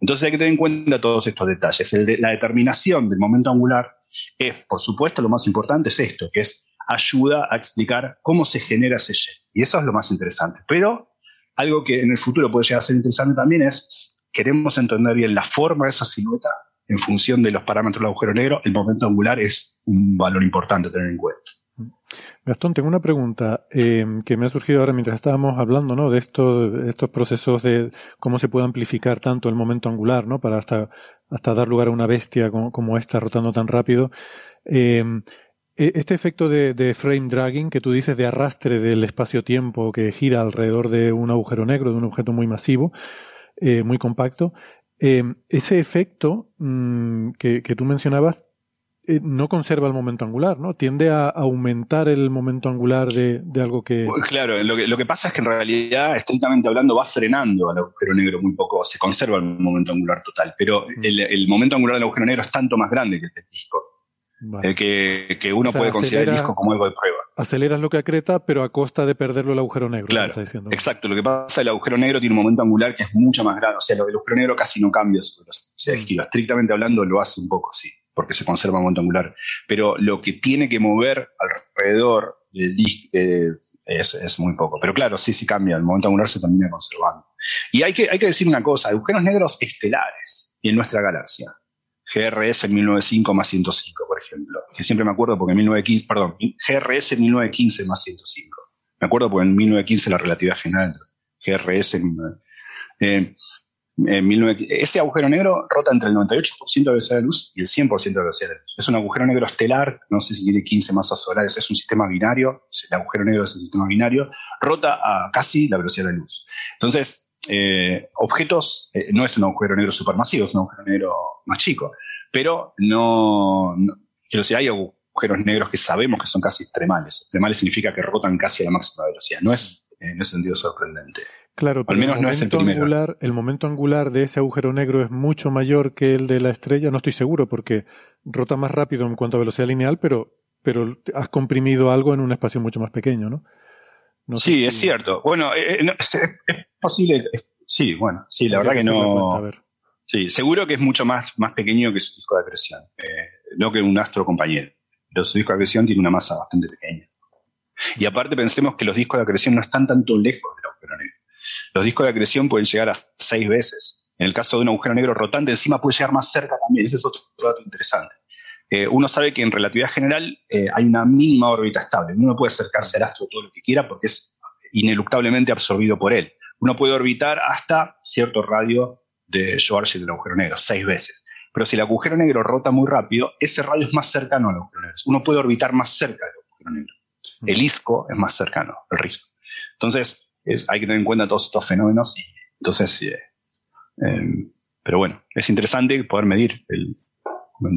S12: Entonces hay que tener en cuenta todos estos detalles. De- la determinación del momento angular es, por supuesto, lo más importante es esto, que es ayuda a explicar cómo se genera ese. Y eso es lo más interesante. Pero algo que en el futuro puede llegar a ser interesante también es, queremos entender bien la forma de esa silueta en función de los parámetros del agujero negro, el momento angular es un valor importante a tener en cuenta.
S8: Gastón, tengo una pregunta eh, que me ha surgido ahora mientras estábamos hablando, ¿no? De estos, procesos de cómo se puede amplificar tanto el momento angular, ¿no? Para hasta, hasta dar lugar a una bestia como, como esta rotando tan rápido. Eh, este efecto de, de frame dragging que tú dices de arrastre del espacio-tiempo que gira alrededor de un agujero negro, de un objeto muy masivo, eh, muy compacto, eh, ese efecto mm, que, que tú mencionabas eh, no conserva el momento angular, ¿no? Tiende a aumentar el momento angular de, de algo que...
S12: Claro, lo que, lo que pasa es que en realidad, estrictamente hablando, va frenando al agujero negro muy poco, se conserva el momento angular total, pero el, el momento angular del agujero negro es tanto más grande que el del disco,
S8: Vale.
S12: eh, que, que uno
S8: O sea,
S12: puede considerar el
S8: acelera-
S12: disco como algo de prueba.
S8: Aceleras lo que acreta, pero a costa de perderlo el agujero negro.
S12: Claro,
S8: está diciendo.
S12: exacto. Lo que pasa es que el agujero negro tiene un momento angular que es mucho más grande. O sea, lo del agujero negro casi no cambia su velocidad de giro. Estrictamente hablando, lo hace un poco, sí, porque se conserva el momento angular. Pero lo que tiene que mover alrededor del disco eh, es, es muy poco. Pero claro, sí, sí cambia. El momento angular se termina conservando. Y hay que, hay que decir una cosa: agujeros negros estelares en nuestra galaxia. GRS 1905 más 105, por ejemplo. Que siempre me acuerdo porque en 1915, perdón, GRS 1915 más 105. Me acuerdo porque en 1915 la relatividad general, GRS, en 19 ese agujero negro rota entre el 98% de la velocidad de luz y el 100% de la velocidad de luz. Es un agujero negro estelar, no sé si tiene 15 masas solares, es un sistema binario, el agujero negro es un sistema binario, rota a casi la velocidad de luz. Entonces, eh, objetos, eh, no es un agujero negro supermasivo, es un agujero negro más chico, pero no, no quiero decir, hay agujeros negros que sabemos que son casi extremales. Extremales significa que rotan casi a la máxima velocidad. No es en ese sentido sorprendente.
S8: Claro,
S12: Al
S8: pero
S12: menos
S8: el
S12: no es el
S8: momento
S12: primero.
S8: angular, el momento angular de ese agujero negro es mucho mayor que el de la estrella, no estoy seguro, porque rota más rápido en cuanto a velocidad lineal, pero, pero has comprimido algo en un espacio mucho más pequeño, ¿no? No
S12: sí,
S8: si-
S12: es cierto. Bueno, eh, no, <laughs> es, es posible. sí, bueno, sí, la verdad que no.
S8: cuenta.
S12: Sí, seguro que es mucho más, más pequeño que su disco de acreción, eh, no que un astro compañero. Pero su disco de acreción tiene una masa bastante pequeña. Y aparte pensemos que los discos de acreción no están tanto lejos del agujero negro. Los discos de acreción pueden llegar a seis veces. En el caso de un agujero negro rotante, encima puede llegar más cerca también. Ese es otro dato interesante. Eh, uno sabe que en relatividad general eh, hay una mínima órbita estable. Uno puede acercarse al astro todo lo que quiera porque es ineluctablemente absorbido por él. Uno puede orbitar hasta cierto radio de Schwarzschild del agujero negro, seis veces. Pero si el agujero negro rota muy rápido, ese radio es más cercano al agujero negro. Uno puede orbitar más cerca del agujero negro. El ISCO es más cercano, el risco. Entonces, es- hay que tener en cuenta todos estos fenómenos. Y, entonces, eh, eh, pero bueno, es interesante poder medir el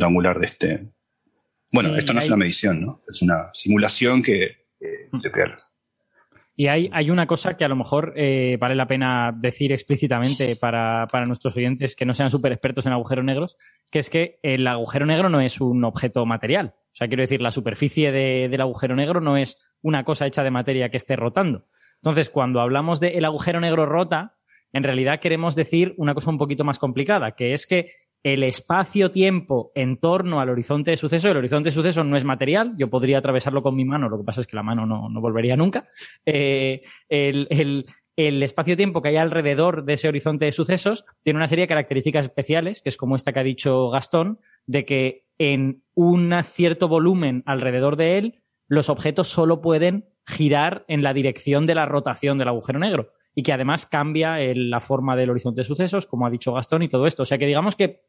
S12: angular de este. Bueno,
S10: Sí,
S12: esto no
S10: hay-
S12: es una medición, ¿no? Es una simulación que eh, crear.
S10: Y hay, hay una cosa que a lo mejor eh, vale la pena decir explícitamente para, para nuestros oyentes que no sean súper expertos en agujeros negros, que es que el agujero negro no es un objeto material. O sea, quiero decir, la superficie de- del agujero negro no es una cosa hecha de materia que esté rotando. Entonces, cuando hablamos de el agujero negro rota, en realidad queremos decir una cosa un poquito más complicada, que es que el espacio-tiempo en torno al horizonte de suceso, el horizonte de suceso no es material, yo podría atravesarlo con mi mano, lo que pasa es que la mano no, no volvería nunca. Eh, el, el- el espacio-tiempo que hay alrededor de ese horizonte de sucesos tiene una serie de características especiales, que es como esta que ha dicho Gastón, de que en un cierto volumen alrededor de él los objetos solo pueden girar en la dirección de la rotación del agujero negro y que además cambia la forma del horizonte de sucesos, como ha dicho Gastón, y todo esto. O sea que digamos que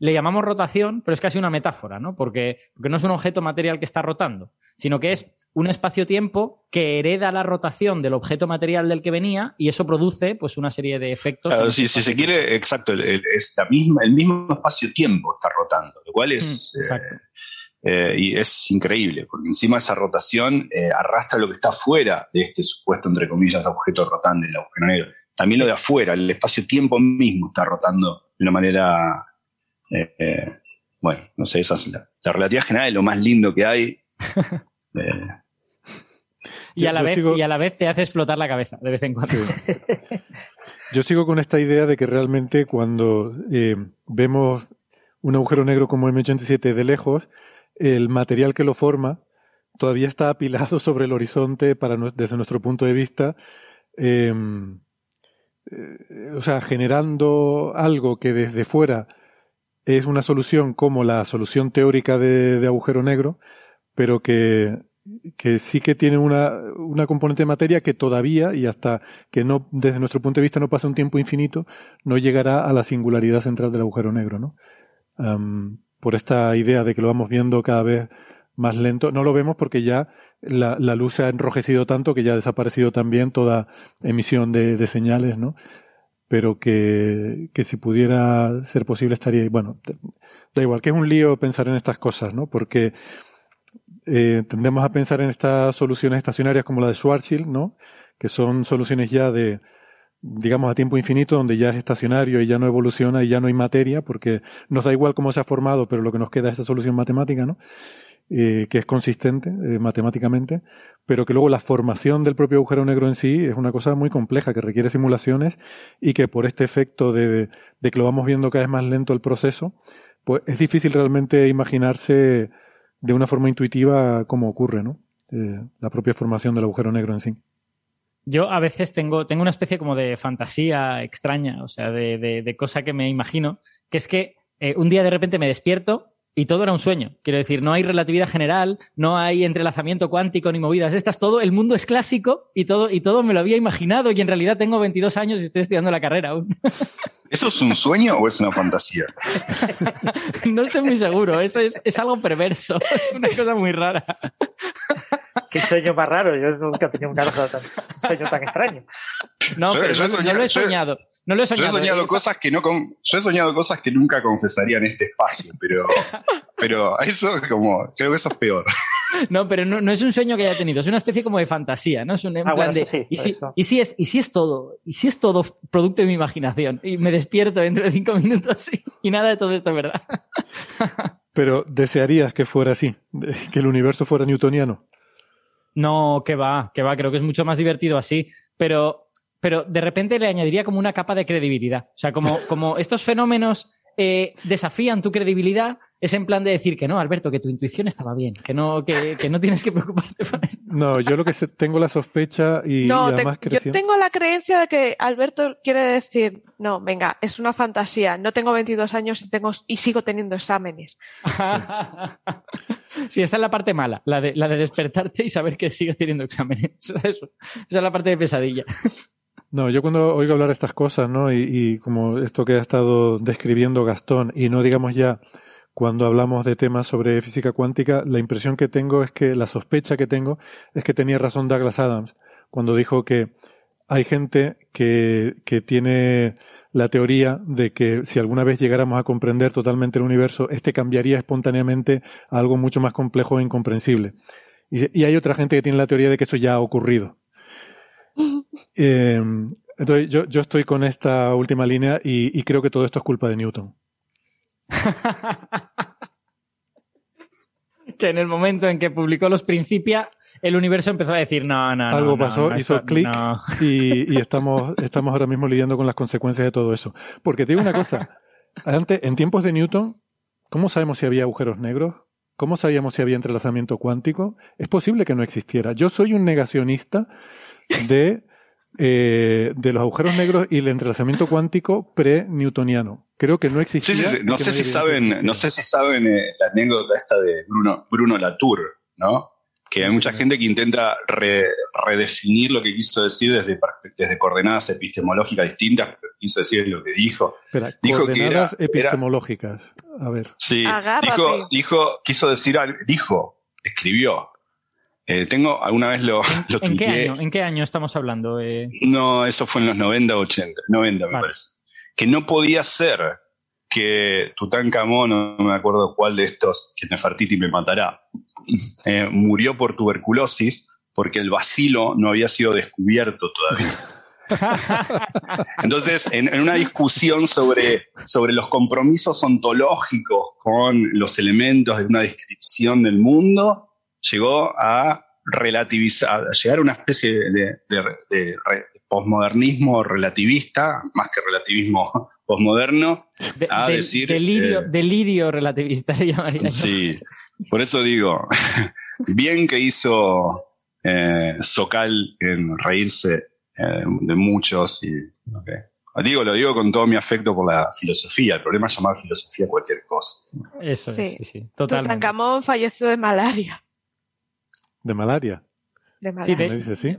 S10: le llamamos rotación, pero es casi una metáfora, ¿no? Porque, porque no es un objeto material que está rotando, sino que es un espacio-tiempo que hereda la rotación del objeto material del que venía y eso produce pues una serie de efectos.
S12: Claro, si, si se quiere, exacto, el, el- es la misma, el mismo espacio-tiempo está rotando, lo cual es,
S10: Mm, exacto.
S12: eh, y es increíble, porque encima esa rotación eh, arrastra lo que está fuera de este supuesto, entre comillas, objeto rotante, el agujero negro. También lo de afuera, el espacio-tiempo mismo está rotando de una manera, eh, eh, bueno, no sé, esa es la, la relatividad general es lo más lindo que hay. <laughs> Eh,
S10: Y a, la vez,
S8: sigo-
S10: y a la vez te hace explotar la cabeza de vez en cuando. <laughs>
S8: Yo sigo con esta idea de que realmente cuando eh, vemos un agujero negro como M87 de lejos, el material que lo forma todavía está apilado <laughs> sobre el horizonte para desde nuestro punto de vista, eh, eh, o sea, generando algo que desde fuera es una solución como la solución teórica de, de agujero negro, pero que, que sí que tiene una, una componente de materia que todavía, y hasta que no, desde nuestro punto de vista no pasa un tiempo infinito, no llegará a la singularidad central del agujero negro, ¿no? Am, por esta idea de que lo vamos viendo cada vez más lento. No lo vemos porque ya la, la luz se ha enrojecido tanto que ya ha desaparecido también toda emisión de, de señales, ¿no? Pero que, que si pudiera ser posible estaría, bueno, da igual, que es un lío pensar en estas cosas, ¿no? Porque eh, tendemos a pensar en estas soluciones estacionarias como la de Schwarzschild, ¿no? Que son soluciones ya de, digamos, a tiempo infinito, donde ya es estacionario y ya no evoluciona y ya no hay materia, porque nos da igual cómo se ha formado, pero lo que nos queda es esa solución matemática, ¿no? Eh, que es consistente eh, matemáticamente, pero que luego la formación del propio agujero negro en sí es una cosa muy compleja, que requiere simulaciones y que por este efecto de, que lo vamos viendo cada vez más lento el proceso, pues es difícil realmente imaginarse de una forma intuitiva cómo ocurre, ¿no? Eh, la propia formación del agujero negro en sí.
S10: Yo a veces tengo, tengo una especie como de fantasía extraña, o sea, de, cosa que me imagino, que es que un día de repente me despierto y todo era un sueño. Quiero decir, no hay relatividad general, no hay entrelazamiento cuántico ni movidas estas, todo, el mundo es clásico y todo, y todo me lo había imaginado y en realidad tengo 22 años y estoy estudiando la carrera aún. <laughs>
S12: ¿Eso es un sueño o es una fantasía? <laughs>
S10: no estoy muy seguro, eso es, es algo perverso, <laughs> es una cosa muy rara.
S11: Qué sueño más raro. Yo nunca he tenido un sueño tan extraño.
S10: No,
S12: Yo-
S10: pero
S12: yo he
S10: no, lo he- soñado. No lo he
S12: Yo
S10: soñado.
S12: he soñado
S10: eh.
S12: cosas que no con- yo he soñado cosas que nunca confesaría en este espacio, pero, <laughs> pero eso es como, creo que eso es peor. <laughs>
S10: No, pero no, no es un sueño que haya tenido, es una especie como de fantasía, ¿no? Es un
S11: Ah,
S10: plan
S11: bueno,
S10: de,
S11: sí,
S10: ¿y, si,
S11: eso.
S10: y si es, y si es todo, y si es todo producto de mi imaginación, y me despierto dentro de cinco minutos y, y nada de todo esto es verdad. <laughs>
S8: Pero desearías que fuera así, que el universo fuera newtoniano.
S10: No, que va, que va, creo que es mucho más divertido así, pero, pero de repente le añadiría como una capa de credibilidad. O sea, como, como estos fenómenos eh, desafían tu credibilidad, es en plan de decir que no, Alberto, que tu intuición estaba bien, que no, que, que no tienes que preocuparte por esto.
S8: No, yo lo que sé- tengo la sospecha y,
S9: no,
S8: y
S9: te-
S8: además
S9: yo
S8: creciendo.
S9: tengo la creencia de que Alberto quiere decir, no, venga, es una fantasía, no tengo 22 años y, tengo, y sigo teniendo exámenes.
S10: Sí, esa es la parte mala, la de, la de despertarte y saber que sigues teniendo exámenes. <laughs> Eso. Esa es la parte de pesadilla.
S8: No, yo cuando oigo hablar estas cosas, ¿no? Y, y como esto que ha estado describiendo Gastón, y no digamos ya cuando hablamos de temas sobre física cuántica, la impresión que tengo es que, la sospecha que tengo, es que tenía razón Douglas Adams cuando dijo que hay gente que, que tiene la teoría de que si alguna vez llegáramos a comprender totalmente el universo, este cambiaría espontáneamente a algo mucho más complejo e incomprensible. Y hay otra gente que tiene la teoría de que eso ya ha ocurrido. Eh, entonces yo, yo estoy con esta última línea y, y creo que todo esto es culpa de Newton. <laughs>
S10: Que en el momento en que publicó los Principia, el universo empezó a decir, no, no, no.
S8: Algo
S10: no,
S8: pasó,
S10: no,
S8: hizo clic
S10: no".
S8: y, y estamos, <laughs> estamos ahora mismo lidiando con las consecuencias de todo eso. Porque te digo una cosa, antes, en tiempos de Newton, ¿cómo sabemos si había agujeros negros? ¿Cómo sabíamos si había entrelazamiento cuántico? Es posible que no existiera. Yo soy un negacionista de, eh, de los agujeros negros y el entrelazamiento cuántico pre-newtoniano. Creo que no existía.
S12: Sí, sí, No sé si saben, no sé si saben eh, la anécdota esta de Bruno, Bruno Latour, ¿no? que hay mucha gente que intenta re- redefinir lo que quiso decir desde, desde coordenadas epistemológicas distintas, pero quiso decir lo que dijo.
S8: Espera,
S12: Dijo que era-
S8: coordenadas
S12: era-
S8: epistemológicas. A ver.
S12: Sí,
S9: Agárrate.
S12: dijo, dijo, quiso decir, dijo, escribió. Eh, tengo, alguna vez lo, lo
S10: ¿En qué año? ¿En qué año estamos hablando? Eh,
S12: No, eso fue en los 90, 80, 90 me
S10: Vale.
S12: parece. Que no podía ser que Tutankamón, no me acuerdo cuál de estos, que Nefertiti me matará, eh, murió por tuberculosis porque el bacilo no había sido descubierto todavía. <laughs> Entonces, en, en una discusión sobre, sobre los compromisos ontológicos con los elementos de una descripción del mundo, llegó a relativizar, a llegar a una especie de, de- de- de re- posmodernismo relativista, más que relativismo <laughs> posmoderno,
S10: de-
S12: a
S10: del-
S12: decir...
S10: delirio,
S12: eh,
S10: delirio relativista <laughs> llamaría.
S12: Sí, por eso digo, <laughs> bien que hizo eh, Socal en reírse eh, de muchos y digo, lo digo con todo mi afecto por la filosofía. El problema es llamar filosofía cualquier cosa.
S10: Eso
S9: Sí.
S10: es, sí, sí, totalmente.
S9: Tutankamón falleció de malaria.
S8: De malaria.
S9: De
S10: Sí,
S9: malaria.
S10: de-
S8: ¿Me dice sí?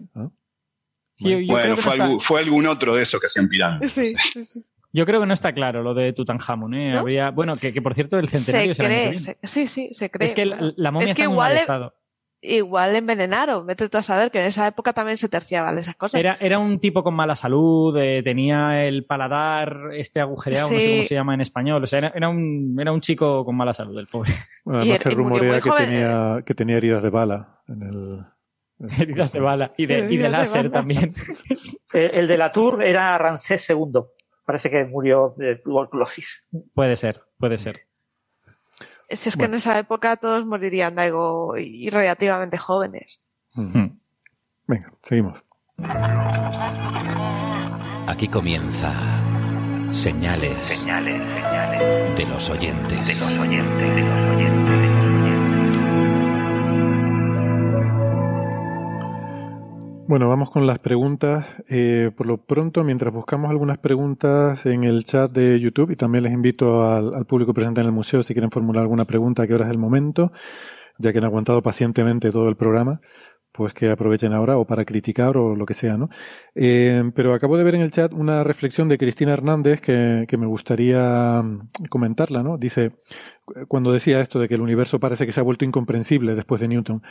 S10: Sí, yo, yo
S12: bueno,
S10: creo que
S12: fue,
S10: no
S12: algún,
S10: está,
S12: fue algún otro de esos que hacían pirámides.
S9: Sí, sí, sí. <laughs>
S10: yo creo que no está claro lo de Tutankamón. ¿eh?
S9: ¿No?
S10: Habría, bueno, que, que por cierto el
S9: Se
S10: centenario que
S9: cree, se- sí, sí, se cree.
S10: Es que la, la momia
S9: Es que
S10: está en muy mal
S9: igual,
S10: estado.
S9: igual envenenaron, vete tú a saber que en esa época también se terciaban esas cosas.
S10: Era, era un tipo con mala salud, eh, tenía el paladar este agujereado, no sé cómo se llama en español. O sea, era, era un, era un chico con mala salud, el pobre.
S8: Bueno,
S9: Y
S8: además
S9: el-
S8: se
S9: y
S8: rumorea
S9: muy
S8: que
S9: joven.
S8: tenía, que tenía heridas de bala en <laughs> el...
S10: Heridas de bala y de, y de
S9: Heridas de
S10: láser también. <laughs>
S11: El, el de la Tour era Ramsés II. Parece que murió de tuberculosis.
S10: Puede ser, puede ser.
S9: Si es que
S8: Bueno.
S9: en esa época todos morirían de algo y relativamente jóvenes.
S10: Hmm.
S8: Venga, seguimos.
S6: Aquí comienza Señales,
S7: Señales, señales
S6: de los oyentes.
S7: de los oyentes, de los oyentes,
S8: Bueno, vamos con las preguntas. Eh, por lo pronto, mientras buscamos algunas preguntas en el chat de YouTube, y también les invito al, público presente en el museo si quieren formular alguna pregunta, que ahora es el momento, ya que han aguantado pacientemente todo el programa, pues que aprovechen ahora o para criticar o lo que sea, ¿no? Eh, pero acabo de ver en el chat una reflexión de Cristina Hernández que, que me gustaría mm, comentarla, ¿no? Dice, cuando decía esto de que el universo parece que se ha vuelto incomprensible después de Newton,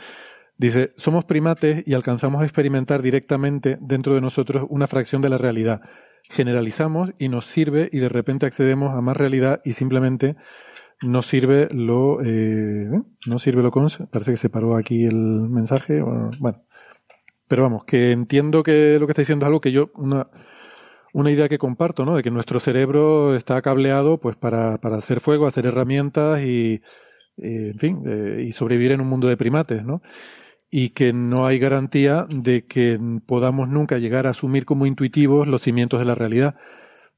S8: Dice, somos primates y alcanzamos a experimentar directamente dentro de nosotros una fracción de la realidad. Generalizamos y nos sirve y de repente accedemos a más realidad y simplemente no sirve lo... Eh, ¿eh? no sirve lo. Parece que se paró aquí el mensaje. Bueno, pero vamos, que entiendo que lo que está diciendo es algo que yo... Una, una idea que comparto, ¿no? De que nuestro cerebro está cableado pues para, para hacer fuego, hacer herramientas y, eh, en fin, eh, y sobrevivir en un mundo de primates, ¿no? Y que no hay garantía de que podamos nunca llegar a asumir como intuitivos los cimientos de la realidad,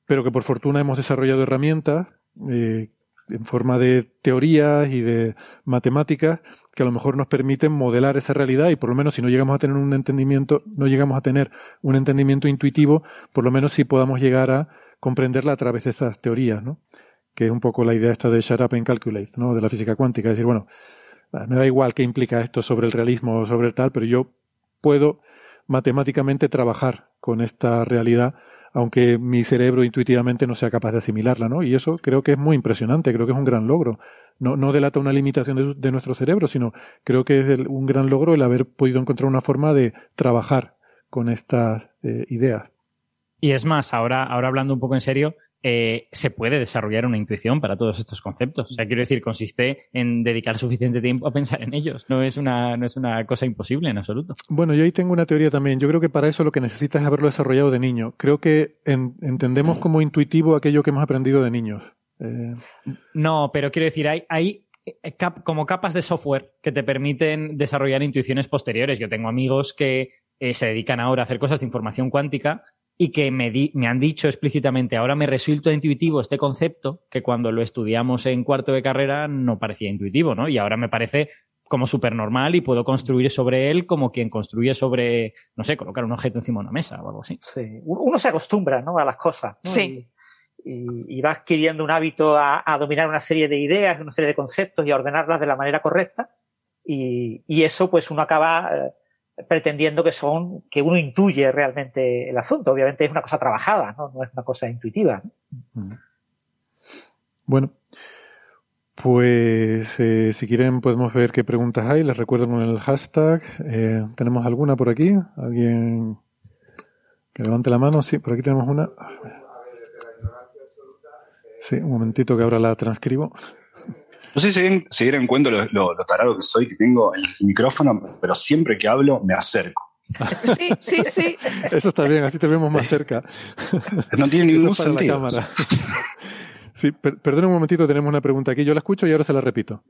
S8: pero que por fortuna hemos desarrollado herramientas eh, en forma de teorías y de matemáticas que a lo mejor nos permiten modelar esa realidad y por lo menos si no llegamos a tener un entendimiento, no llegamos a tener un entendimiento intuitivo, por lo menos sí podamos llegar a comprenderla a través de esas teorías, ¿no? Que es un poco la idea esta de shut up and calculate, ¿no? De la física cuántica, es decir, bueno, me da igual qué implica esto sobre el realismo o sobre el tal, pero yo puedo matemáticamente trabajar con esta realidad, aunque mi cerebro intuitivamente no sea capaz de asimilarla, ¿no? Y eso creo que es muy impresionante, creo que es un gran logro. No, no delata una limitación de, de nuestro cerebro, sino creo que es un gran logro el haber podido encontrar una forma de trabajar con estas eh, ideas.
S10: Y es más, ahora, ahora hablando un poco en serio, eh, se puede desarrollar una intuición para todos estos conceptos. O sea, quiero decir, consiste en dedicar suficiente tiempo a pensar en ellos. No es una, no es una cosa imposible en absoluto.
S8: Bueno, yo ahí tengo una teoría también. Yo creo que para eso lo que necesitas es haberlo desarrollado de niño. Creo que en- entendemos como intuitivo aquello que hemos aprendido de niños. Eh,
S10: No, pero quiero decir, hay, hay eh, cap- como capas de software que te permiten desarrollar intuiciones posteriores. Yo tengo amigos que eh, se dedican ahora a hacer cosas de información cuántica y que me, di- me han dicho explícitamente, ahora me resulta intuitivo este concepto que cuando lo estudiamos en cuarto de carrera no parecía intuitivo, ¿no? Y ahora me parece como súper normal y puedo construir sobre él como quien construye sobre, no sé, colocar un objeto encima de una mesa o algo así.
S11: Sí. Uno se acostumbra ¿no? a las cosas. ¿no?
S9: Sí.
S11: Y, y- y va adquiriendo un hábito a, a dominar una serie de ideas, una serie de conceptos y a ordenarlas de la manera correcta. Y, y eso, pues uno acaba eh, pretendiendo que son, que uno intuye realmente el asunto. Obviamente es una cosa trabajada, no, no es una cosa intuitiva. ¿no?
S8: Bueno, pues eh, si quieren podemos ver qué preguntas hay. Les recuerdo con el hashtag. Eh, ¿Tenemos alguna por aquí? ¿Alguien que levante la mano? Sí, por aquí tenemos una. Sí, un momentito que ahora la transcribo.
S12: No sé si se dieron- cuenta lo, lo, lo tarado que soy, que tengo el micrófono, pero siempre que hablo me acerco.
S9: Sí, sí, sí.
S8: Eso está bien, así te vemos más cerca.
S12: No tiene
S8: Eso
S12: ningún
S8: es para la
S12: sentido.
S8: cámara. Sí, per- perdona un momentito, tenemos una pregunta aquí. Yo la escucho y ahora se la repito.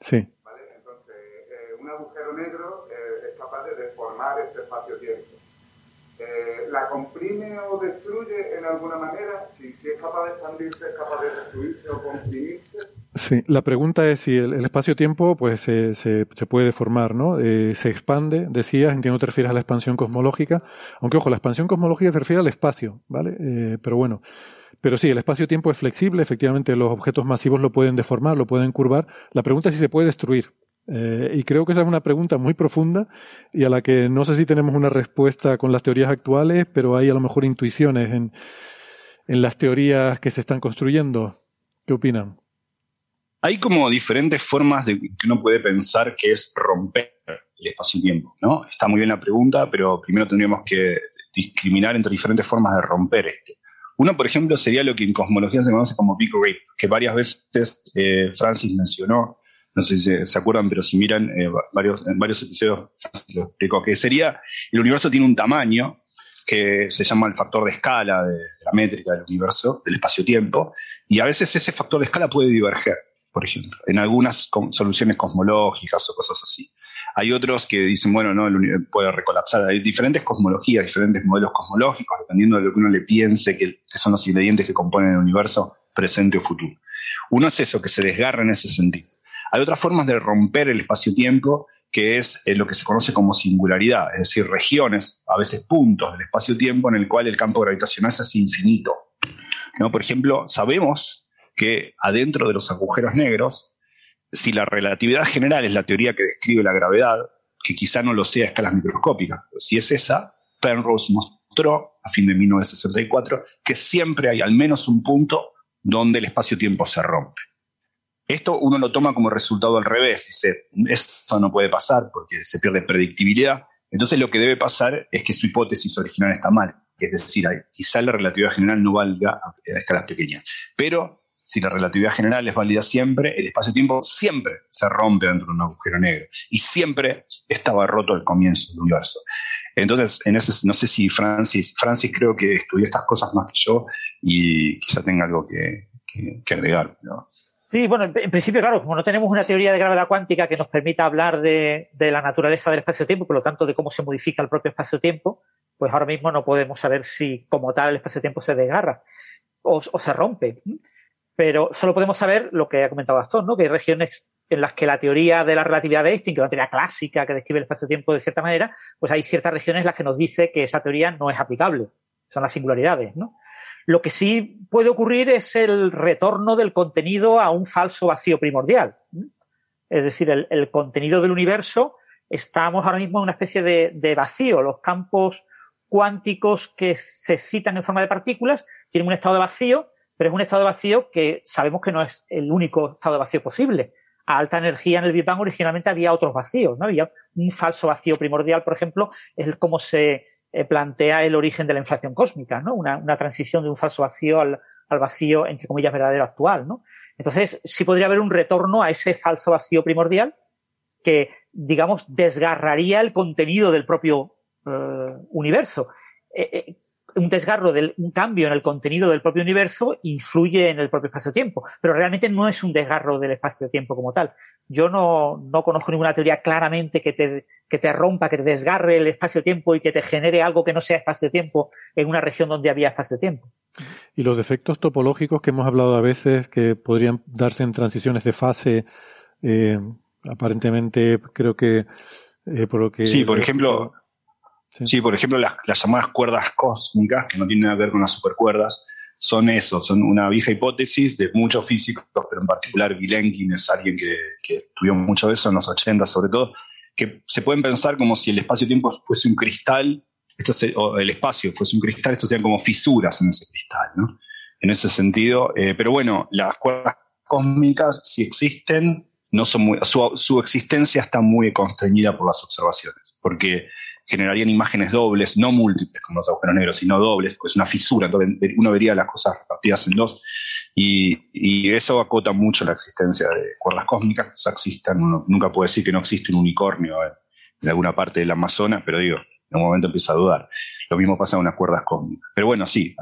S8: Sí.
S16: Entonces, eh, un agujero negro eh, es capaz de deformar este espacio-tiempo. Eh, ¿La comprime o destruye en alguna manera? Si, es capaz de expandirse, es capaz de destruirse o comprimirse.
S8: Sí, la pregunta es si el, espacio-tiempo pues se puede deformar, ¿no? Eh, se expande, decías, entiendo que te refieres a la expansión cosmológica, aunque ojo, la expansión cosmológica se refiere al espacio, ¿vale? Eh, pero bueno, pero sí, el espacio-tiempo es flexible, efectivamente los objetos masivos lo pueden deformar, lo pueden curvar. La pregunta es si se puede destruir. Eh, y creo que esa es una pregunta muy profunda y a la que no sé si tenemos una respuesta con las teorías actuales, pero hay a lo mejor intuiciones en, en las teorías que se están construyendo. ¿Qué opinan?
S12: Hay como diferentes formas de que uno puede pensar que es romper el espacio-tiempo, ¿no? Está muy bien la pregunta, pero primero tendríamos que discriminar entre diferentes formas de romper esto. Uno, por ejemplo, sería lo que en cosmología se conoce como Big Rip, que varias veces eh, Francis mencionó, no sé si se, acuerdan, pero si miran eh, va- varios, en varios episodios, lo explicó, que sería, el universo tiene un tamaño que se llama el factor de escala de, la métrica del universo, del espacio-tiempo, y a veces ese factor de escala puede diverger, por ejemplo, en algunas soluciones cosmológicas o cosas así. Hay otros que dicen, bueno, no, el puede recolapsar. Hay diferentes cosmologías, diferentes modelos cosmológicos, dependiendo de lo que uno le piense que, que son los ingredientes que componen el universo presente o futuro. Uno es eso, que se desgarra en ese sentido. Hay otras formas de romper el espacio-tiempo, que es eh, lo que se conoce como singularidad, es decir, regiones, a veces puntos del espacio-tiempo en el cual el campo gravitacional se hace infinito. ¿no? Por ejemplo, sabemos que adentro de los agujeros negros, si la relatividad general es la teoría que describe la gravedad, que quizá no lo sea a escalas microscópicas, pero si es esa, Penrose mostró a fin de 1964 que siempre hay al menos un punto donde el espacio-tiempo se rompe. Esto uno lo toma como resultado al revés, dice, eso no puede pasar porque se pierde predictibilidad. Entonces lo que debe pasar es que su hipótesis original está mal, es decir, quizá la relatividad general no valga a escalas pequeñas, pero si la relatividad general es válida siempre, el espacio-tiempo siempre se rompe dentro de un agujero negro y siempre estaba roto al comienzo del universo. Entonces, en ese, no sé si Francis, Francis creo que estudió estas cosas más que yo y quizá tenga algo que, agregar.
S11: Sí, bueno, en, principio, claro, como no tenemos una teoría de gravedad cuántica que nos permita hablar de, de la naturaleza del espacio-tiempo, por lo tanto, de cómo se modifica el propio espacio-tiempo, pues ahora mismo no podemos saber si como tal el espacio-tiempo se desgarra o, o se rompe. Pero solo podemos saber lo que ha comentado Gastón, ¿no? Que hay regiones en las que la teoría de la relatividad de Einstein, que es una teoría clásica que describe el espacio-tiempo de cierta manera, pues hay ciertas regiones en las que nos dice que esa teoría no es aplicable. Son las singularidades, ¿no? Lo que sí puede ocurrir es el retorno del contenido a un falso vacío primordial. Es decir, el, contenido del universo, estamos ahora mismo en una especie de, vacío. Los campos cuánticos que se citan en forma de partículas tienen un estado de vacío, pero es un estado de vacío que sabemos que no es el único estado de vacío posible. A alta energía en el Big Bang originalmente había otros vacíos, ¿no? Había un falso vacío primordial, por ejemplo, es como se eh, plantea el origen de la inflación cósmica, ¿no? Una, una transición de un falso vacío al, al, vacío, entre comillas, verdadero actual, ¿no? Entonces, sí podría haber un retorno a ese falso vacío primordial que, digamos, desgarraría el contenido del propio eh, universo. Eh, un desgarro, del, un cambio en el contenido del propio universo influye en el propio espacio-tiempo, pero realmente no es un desgarro del espacio-tiempo como tal. Yo no, no conozco ninguna teoría claramente que te, que te rompa, que te desgarre el espacio-tiempo y que te genere algo que no sea espacio-tiempo en una región donde había espacio-tiempo.
S8: Y los defectos topológicos que hemos hablado a veces que podrían darse en transiciones de fase, eh, aparentemente creo que eh, por lo que...
S12: Sí, por ejemplo, sí. sí por ejemplo las, las, llamadas cuerdas cósmicas, que no tienen nada que ver con las supercuerdas, son eso, son una vieja hipótesis de muchos físicos, pero en particular Vilenkin es alguien que, que estudió mucho de eso en los 80 sobre todo, que se pueden pensar como si el espacio-tiempo fuese un cristal, esto se- o el espacio fuese un cristal, estos serían como fisuras en ese cristal, ¿no? En ese sentido, eh, pero bueno, las cuerdas cósmicas, si existen, no son muy, su, su existencia está muy constreñida por las observaciones, porque generarían imágenes dobles, no múltiples como los agujeros negros, sino dobles, pues una fisura, entonces uno vería las cosas repartidas en dos, y, eso acota mucho la existencia de cuerdas cósmicas, que existen, uno nunca puede decir que no existe un unicornio en, alguna parte del Amazonas, pero digo, en un momento empieza a dudar. Lo mismo pasa con unas cuerdas cósmicas. Pero bueno, sí,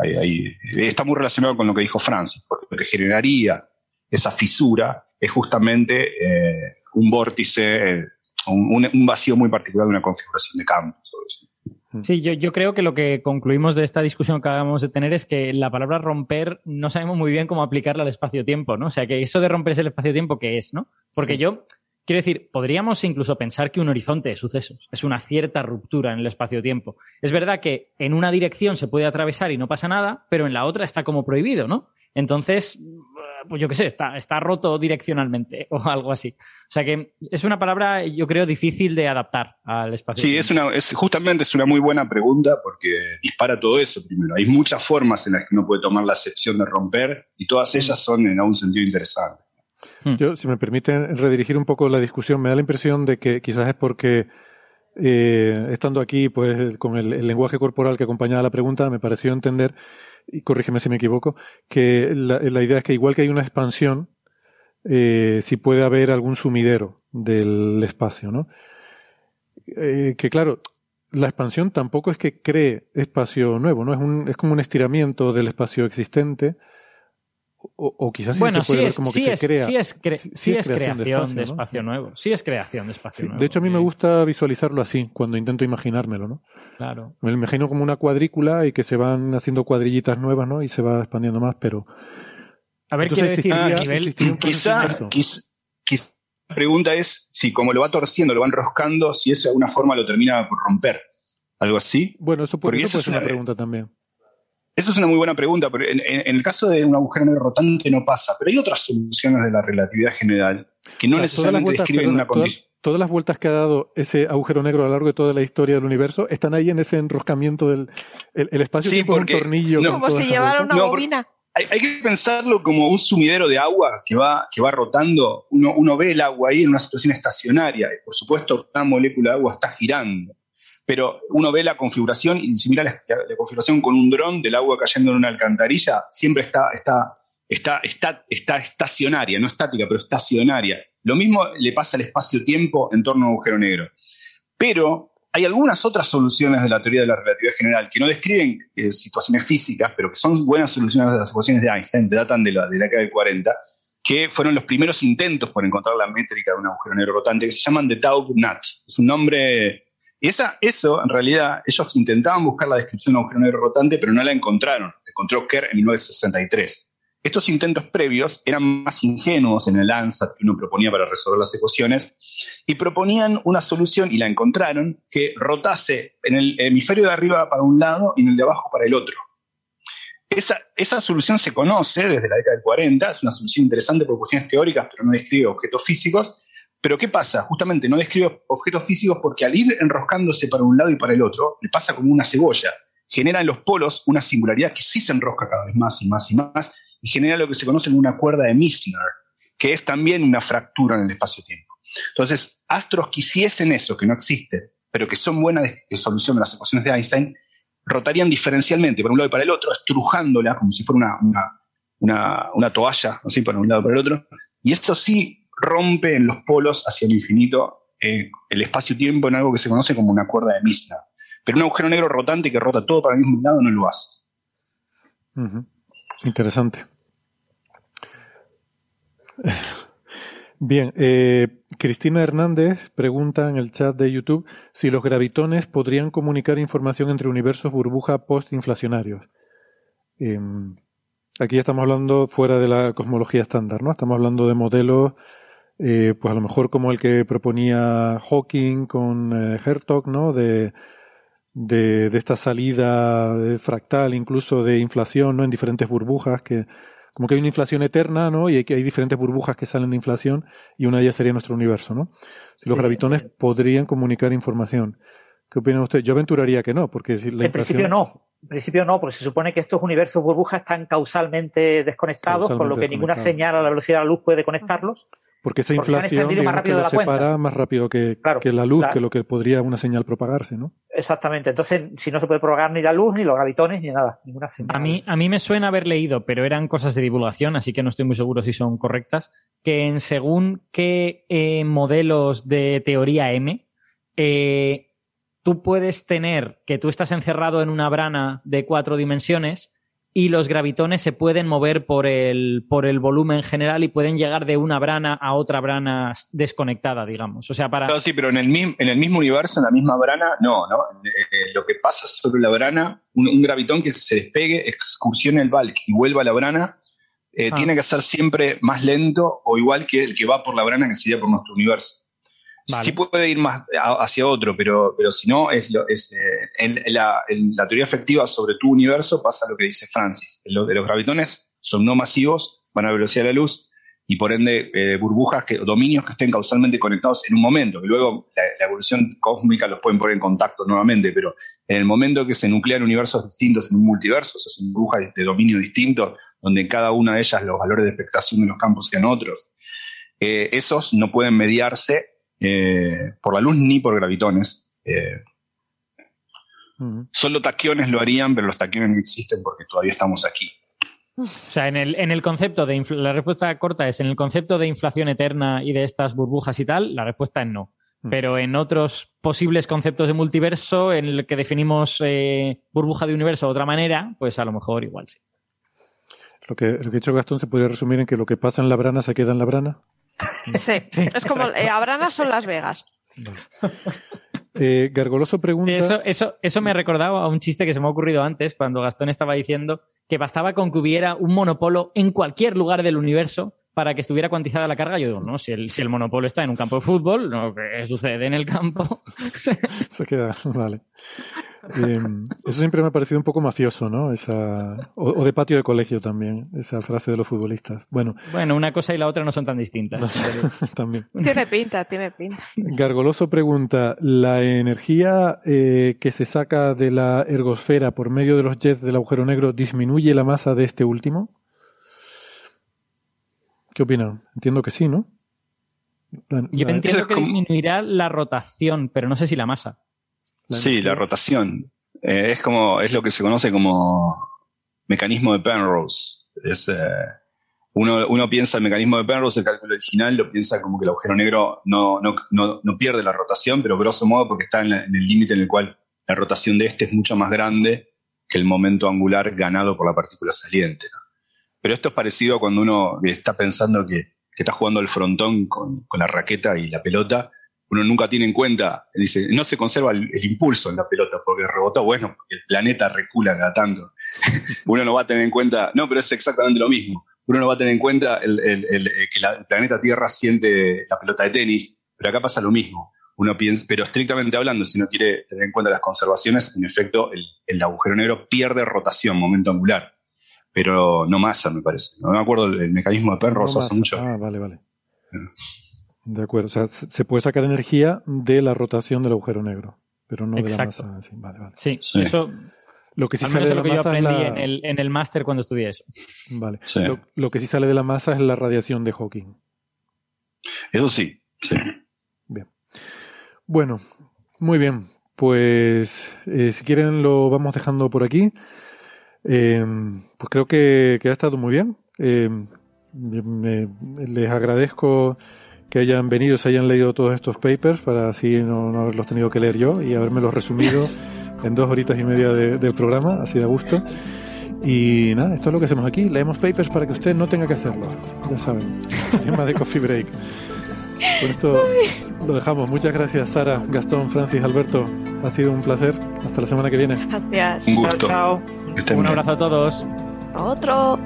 S12: está muy relacionado con lo que dijo Francis, porque lo que generaría esa fisura es justamente eh, un vórtice, eh, un, vacío muy particular de una configuración de campos.
S10: Sí, yo, yo creo que lo que concluimos de esta discusión que acabamos de tener es que la palabra romper no sabemos muy bien cómo aplicarla al espacio-tiempo, ¿no? O sea, que eso de romperse el espacio-tiempo, ¿qué es, no? Porque yo, quiero decir, podríamos incluso pensar que un horizonte de sucesos es una cierta ruptura en el espacio-tiempo. Es verdad que en una dirección se puede atravesar y no pasa nada, pero en la otra está como prohibido, ¿no? Entonces, pues yo qué sé, está, está roto direccionalmente <laughs> o algo así. O sea que es una palabra, yo creo, difícil de adaptar al espacio.
S12: Sí, es una, es, justamente es una muy buena pregunta porque dispara todo eso primero. Hay muchas formas en las que uno puede tomar la acepción de romper y todas ellas son en algún sentido interesantes.
S8: Yo, si me permiten redirigir un poco la discusión, me da la impresión de que quizás es porque eh, estando aquí, pues con el, el lenguaje corporal que acompañaba la pregunta, me pareció entender, y corrígeme si me equivoco, que la, idea es que igual que hay una expansión, eh, si puede haber algún sumidero del espacio, ¿no? Eh, que claro, la expansión tampoco es que cree espacio nuevo, ¿no? Es, un, es como un estiramiento del espacio existente. O, o quizás sí
S10: bueno,
S8: se puede
S10: sí
S8: ver
S10: es,
S8: como
S10: sí
S8: que
S10: es,
S8: se crea.
S10: sí es, cre-
S8: sí
S10: sí
S8: es
S10: es
S8: creación
S10: creación
S8: de
S10: de
S8: espacio,
S10: espacio,
S8: ¿no?
S10: nuevo. Sí es creación de espacio
S8: Sí,
S10: nuevo.
S8: de hecho, a mí me
S10: sí,
S8: gusta visualizarlo así, cuando intento imaginármelo, ¿no?
S10: Claro.
S8: Me lo imagino como una cuadrícula y que se van haciendo cuadrillitas nuevas, ¿no? Y se va expandiendo más, pero...
S10: A ver,
S8: Entonces
S10: quiero decir,
S8: existiría-
S10: a nivel-
S12: Quizá,
S8: inverso.
S12: quiz- quizá la pregunta es si como lo va torciendo, lo va enroscando, si eso de alguna forma lo termina por romper. ¿Algo así?
S8: Bueno, eso puede, eso puede ser
S12: es
S8: una
S12: una-
S8: pregunta también.
S12: Eso es una muy buena pregunta, pero en, en- en el caso de un agujero negro rotante no pasa, pero hay otras soluciones de la relatividad general que no
S8: O sea,
S12: necesariamente describen una condición.
S8: todas las vueltas que ha dado ese agujero negro a lo largo de toda la historia del universo están ahí en ese enroscamiento del el, el espacio
S12: Sí,
S8: un tornillo.
S12: no.
S9: Como si llevara una
S12: No,
S9: bobina.
S12: Hay, hay que pensarlo como un sumidero de agua que va, que va rotando. Uno, uno ve el agua ahí en una situación estacionaria. y Por supuesto, cada molécula de agua está girando. Pero uno ve la configuración y si mira la, configuración con un dron del agua cayendo en una alcantarilla, siempre está, está, está, está, está estacionaria, no estática, pero estacionaria. Lo mismo le pasa al espacio-tiempo en torno a un agujero negro. Pero hay algunas otras soluciones de la teoría de la relatividad general que no describen eh, situaciones físicas, pero que son buenas soluciones de las ecuaciones de Einstein, datan de la, de la década del 40, que fueron los primeros intentos por encontrar la métrica de un agujero negro rotante, que se llaman de Taub-Nut. Es un nombre... Esa, eso, en realidad, ellos intentaban buscar la descripción de un agujero rotante, pero no la encontraron. La encontró Kerr en 1963. Estos intentos previos eran más ingenuos en el ANSAT que uno proponía para resolver las ecuaciones y proponían una solución y la encontraron que rotase en el hemisferio de arriba para un lado y en el de abajo para el otro. Esa, esa solución se conoce desde la década del 40, es una solución interesante por cuestiones teóricas, pero no describe objetos físicos. Pero ¿qué pasa? Justamente no describe objetos físicos porque al ir enroscándose para un lado y para el otro, le pasa como una cebolla. Genera en los polos una singularidad que sí se enrosca cada vez más y más y más y genera lo que se conoce como una cuerda de Misner, que es también una fractura en el espacio-tiempo. Entonces, astros que hiciesen eso, que no existe, pero que son buenas de solución de las ecuaciones de Einstein, rotarían diferencialmente para un lado y para el otro, estrujándola como si fuera una, una, una, una toalla, así para un lado y para el otro. Y eso sí rompe en los polos hacia el infinito eh, el espacio-tiempo en algo que se conoce como una cuerda de Misner. Pero un agujero negro rotante que rota todo para el mismo lado no lo hace.
S8: Interesante. <laughs> Bien, eh, Cristina Hernández pregunta en el chat de YouTube si los gravitones podrían comunicar información entre universos burbuja postinflacionarios. Eh, aquí estamos hablando fuera de la cosmología estándar, ¿no? Estamos hablando de modelos, eh, pues a lo mejor como el que proponía Hawking con eh, Hertog, ¿no? De, de, de esta salida eh, fractal, incluso de inflación, ¿no? En diferentes burbujas que como que hay una inflación eterna, ¿no? Y hay, que hay diferentes burbujas que salen de inflación y una de ellas sería nuestro universo, ¿no? Si los
S11: Sí.
S8: gravitones podrían comunicar información. ¿Qué opina usted? Yo aventuraría que no, porque si la
S11: En principio no. En principio no, porque se supone que estos universos burbujas están causalmente desconectados, por lo
S8: Causalmente
S11: que ninguna señal a la velocidad de la luz puede conectarlos.
S8: Porque esa
S11: Porque se han
S8: inflación
S11: expandido más
S8: digamos, que
S11: rápido de la cuenta.
S8: separa más rápido que, que la luz,
S11: claro.
S8: que lo que podría una señal propagarse, ¿no?
S11: Exactamente. Entonces, si no se puede propagar ni la luz, ni los gravitones, ni nada, ninguna señal.
S10: A mí, a mí me suena haber leído, pero eran cosas de divulgación, así que no estoy muy seguro si son correctas, que en según qué eh, modelos de teoría M, eh, tú puedes tener que tú estás encerrado en una brana de cuatro dimensiones y los gravitones se pueden mover por el, por el volumen general y pueden llegar de una brana a otra brana desconectada, digamos. O sea, para...
S12: No, sí, pero en el, mismo, en el mismo universo, en la misma brana, no, ¿no? Eh, lo que pasa sobre la brana, un, un gravitón que se despegue, excursione el bulk y vuelva a la brana, eh,
S10: Ah.
S12: tiene que ser siempre más lento o igual que el que va por la brana, que sería por nuestro universo. Sí puede ir más hacia otro, pero, pero si no, es, lo- es eh, en, la, teoría efectiva sobre tu universo pasa lo que dice Francis. Lo de los gravitones son no masivos, van a velocidad de la luz, y por ende eh, burbujas, que, dominios que estén causalmente conectados en un momento, que luego la, evolución cósmica los pueden poner en contacto nuevamente, pero en el momento que se nuclean universos distintos en un multiverso, o burbujas de, de dominio distinto, donde en cada una de ellas los valores de expectación de los campos sean otros, eh, esos no pueden mediarse eh, por la luz ni por gravitones. Eh, Solo taquiones lo harían, pero los taquiones no existen porque todavía estamos aquí.
S10: O sea, en el, en el concepto de la respuesta corta es en el concepto de inflación eterna y de estas burbujas y tal, la respuesta es no. Pero en otros posibles conceptos de multiverso, en el que definimos eh, burbuja de universo de otra manera, pues a lo mejor igual sí.
S8: Lo que, lo que ha dicho Gastón se podría resumir en que lo que pasa en la brana se queda en la brana. <laughs>
S9: Sí, es como eh, Abrana son Las Vegas.
S8: Eh, Gargoloso pregunta.
S10: Eso, eso, eso me ha recordado a un chiste que se me ha ocurrido antes, cuando Gastón estaba diciendo que bastaba con que hubiera un monopolo en cualquier lugar del universo para que estuviera cuantizada la carga. Yo digo, no, si el, si el monopolo está en un campo de fútbol, lo que sucede en el campo. <laughs>
S8: Se queda, vale. Eh, eso siempre me ha parecido un poco mafioso, ¿no? Esa, o, o de patio de colegio también, esa frase de los futbolistas. Bueno,
S10: Bueno, una cosa y la otra no son tan distintas. <laughs>
S8: también.
S9: Tiene pinta, tiene pinta.
S8: Gargoloso pregunta, ¿la energía eh, que se saca de la ergosfera por medio de los jets del agujero negro disminuye la masa de este último? ¿Qué opinan? Entiendo que sí, ¿no? La-
S10: Yo
S8: la-
S10: entiendo que disminuirá la rotación, pero no sé si la masa.
S12: Sí, la rotación. Eh, es como, es lo que se conoce como mecanismo de Penrose. Es, eh, uno, uno piensa el mecanismo de Penrose, el cálculo original, lo piensa como que el agujero negro no, no, no, no pierde la rotación, pero grosso modo porque está en, la- en el límite en el cual la rotación de este es mucho más grande que el momento angular ganado por la partícula saliente. Pero esto es parecido a cuando uno está pensando que, que está jugando al frontón con, con la raqueta y la pelota, uno nunca tiene en cuenta, dice, no se conserva el, el impulso en la pelota porque rebotó, bueno, porque el planeta recula cada tanto. <laughs> uno no va a tener en cuenta, no, pero es exactamente lo mismo. Uno no va a tener en cuenta el, el- el- eh, que la- el planeta Tierra siente la pelota de tenis, pero acá pasa lo mismo. Uno piensa, pero estrictamente hablando, si uno quiere tener en cuenta las conservaciones, en efecto, el, el agujero negro pierde rotación, momento angular, pero no masa, me parece. No me acuerdo el, mecanismo de Penrose
S8: No
S12: hace mucho.
S8: Ah, vale, vale. De acuerdo. O sea, se puede sacar energía de la rotación del agujero negro, pero no
S10: Exacto.
S8: de la masa. sí. Vale, vale.
S10: Sí,
S12: Sí.
S10: eso.
S8: Lo que sí
S10: al
S8: sale
S10: menos
S8: de
S10: es lo
S8: la
S10: que yo aprendí
S8: la-
S10: en el, en el máster cuando estudié eso.
S8: Vale.
S12: Sí.
S8: Lo, lo que sí sale de la masa es la radiación de Hawking.
S12: Eso sí, sí.
S8: Bueno, muy bien. Pues eh, si quieren lo vamos dejando por aquí. Eh, pues creo que, que ha estado muy bien. Eh, me- les agradezco que hayan venido, se hayan leído todos estos papers para así no, no haberlos tenido que leer yo y haberme resumido en dos horitas y media de- del programa, así de gusto. Y nada, esto es lo que hacemos aquí. Leemos papers para que usted no tenga que hacerlo. Ya saben. <laughs> Tema de Coffee Break. Con esto lo dejamos. Muchas gracias, Sara, Gastón, Francis, Alberto. Ha sido un placer. Hasta la semana que viene.
S9: Gracias.
S12: Un gusto.
S11: Chao.
S10: Un abrazo a todos.
S9: Otro.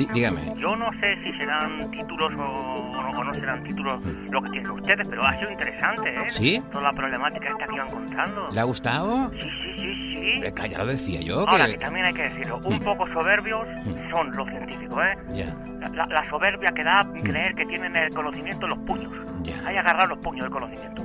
S6: Dí- dígame.
S7: Yo no sé si serán títulos o, o no serán títulos lo que tienen ustedes, pero ha sido interesante, ¿eh?
S6: Mm. ¿Sí?
S7: Toda la problemática esta que iban contando.
S6: ¿Le ha gustado?
S7: Sí, sí, sí, sí.
S6: Hombre, Ya lo decía yo.
S7: Ahora,
S6: que-
S7: que también hay que decirlo, un
S6: Mm.
S7: poco soberbios son los científicos, ¿eh?
S6: Ya.
S7: La, la- la soberbia que da creer que tienen el conocimiento en los puños. Hay que agarrar los puños del conocimiento.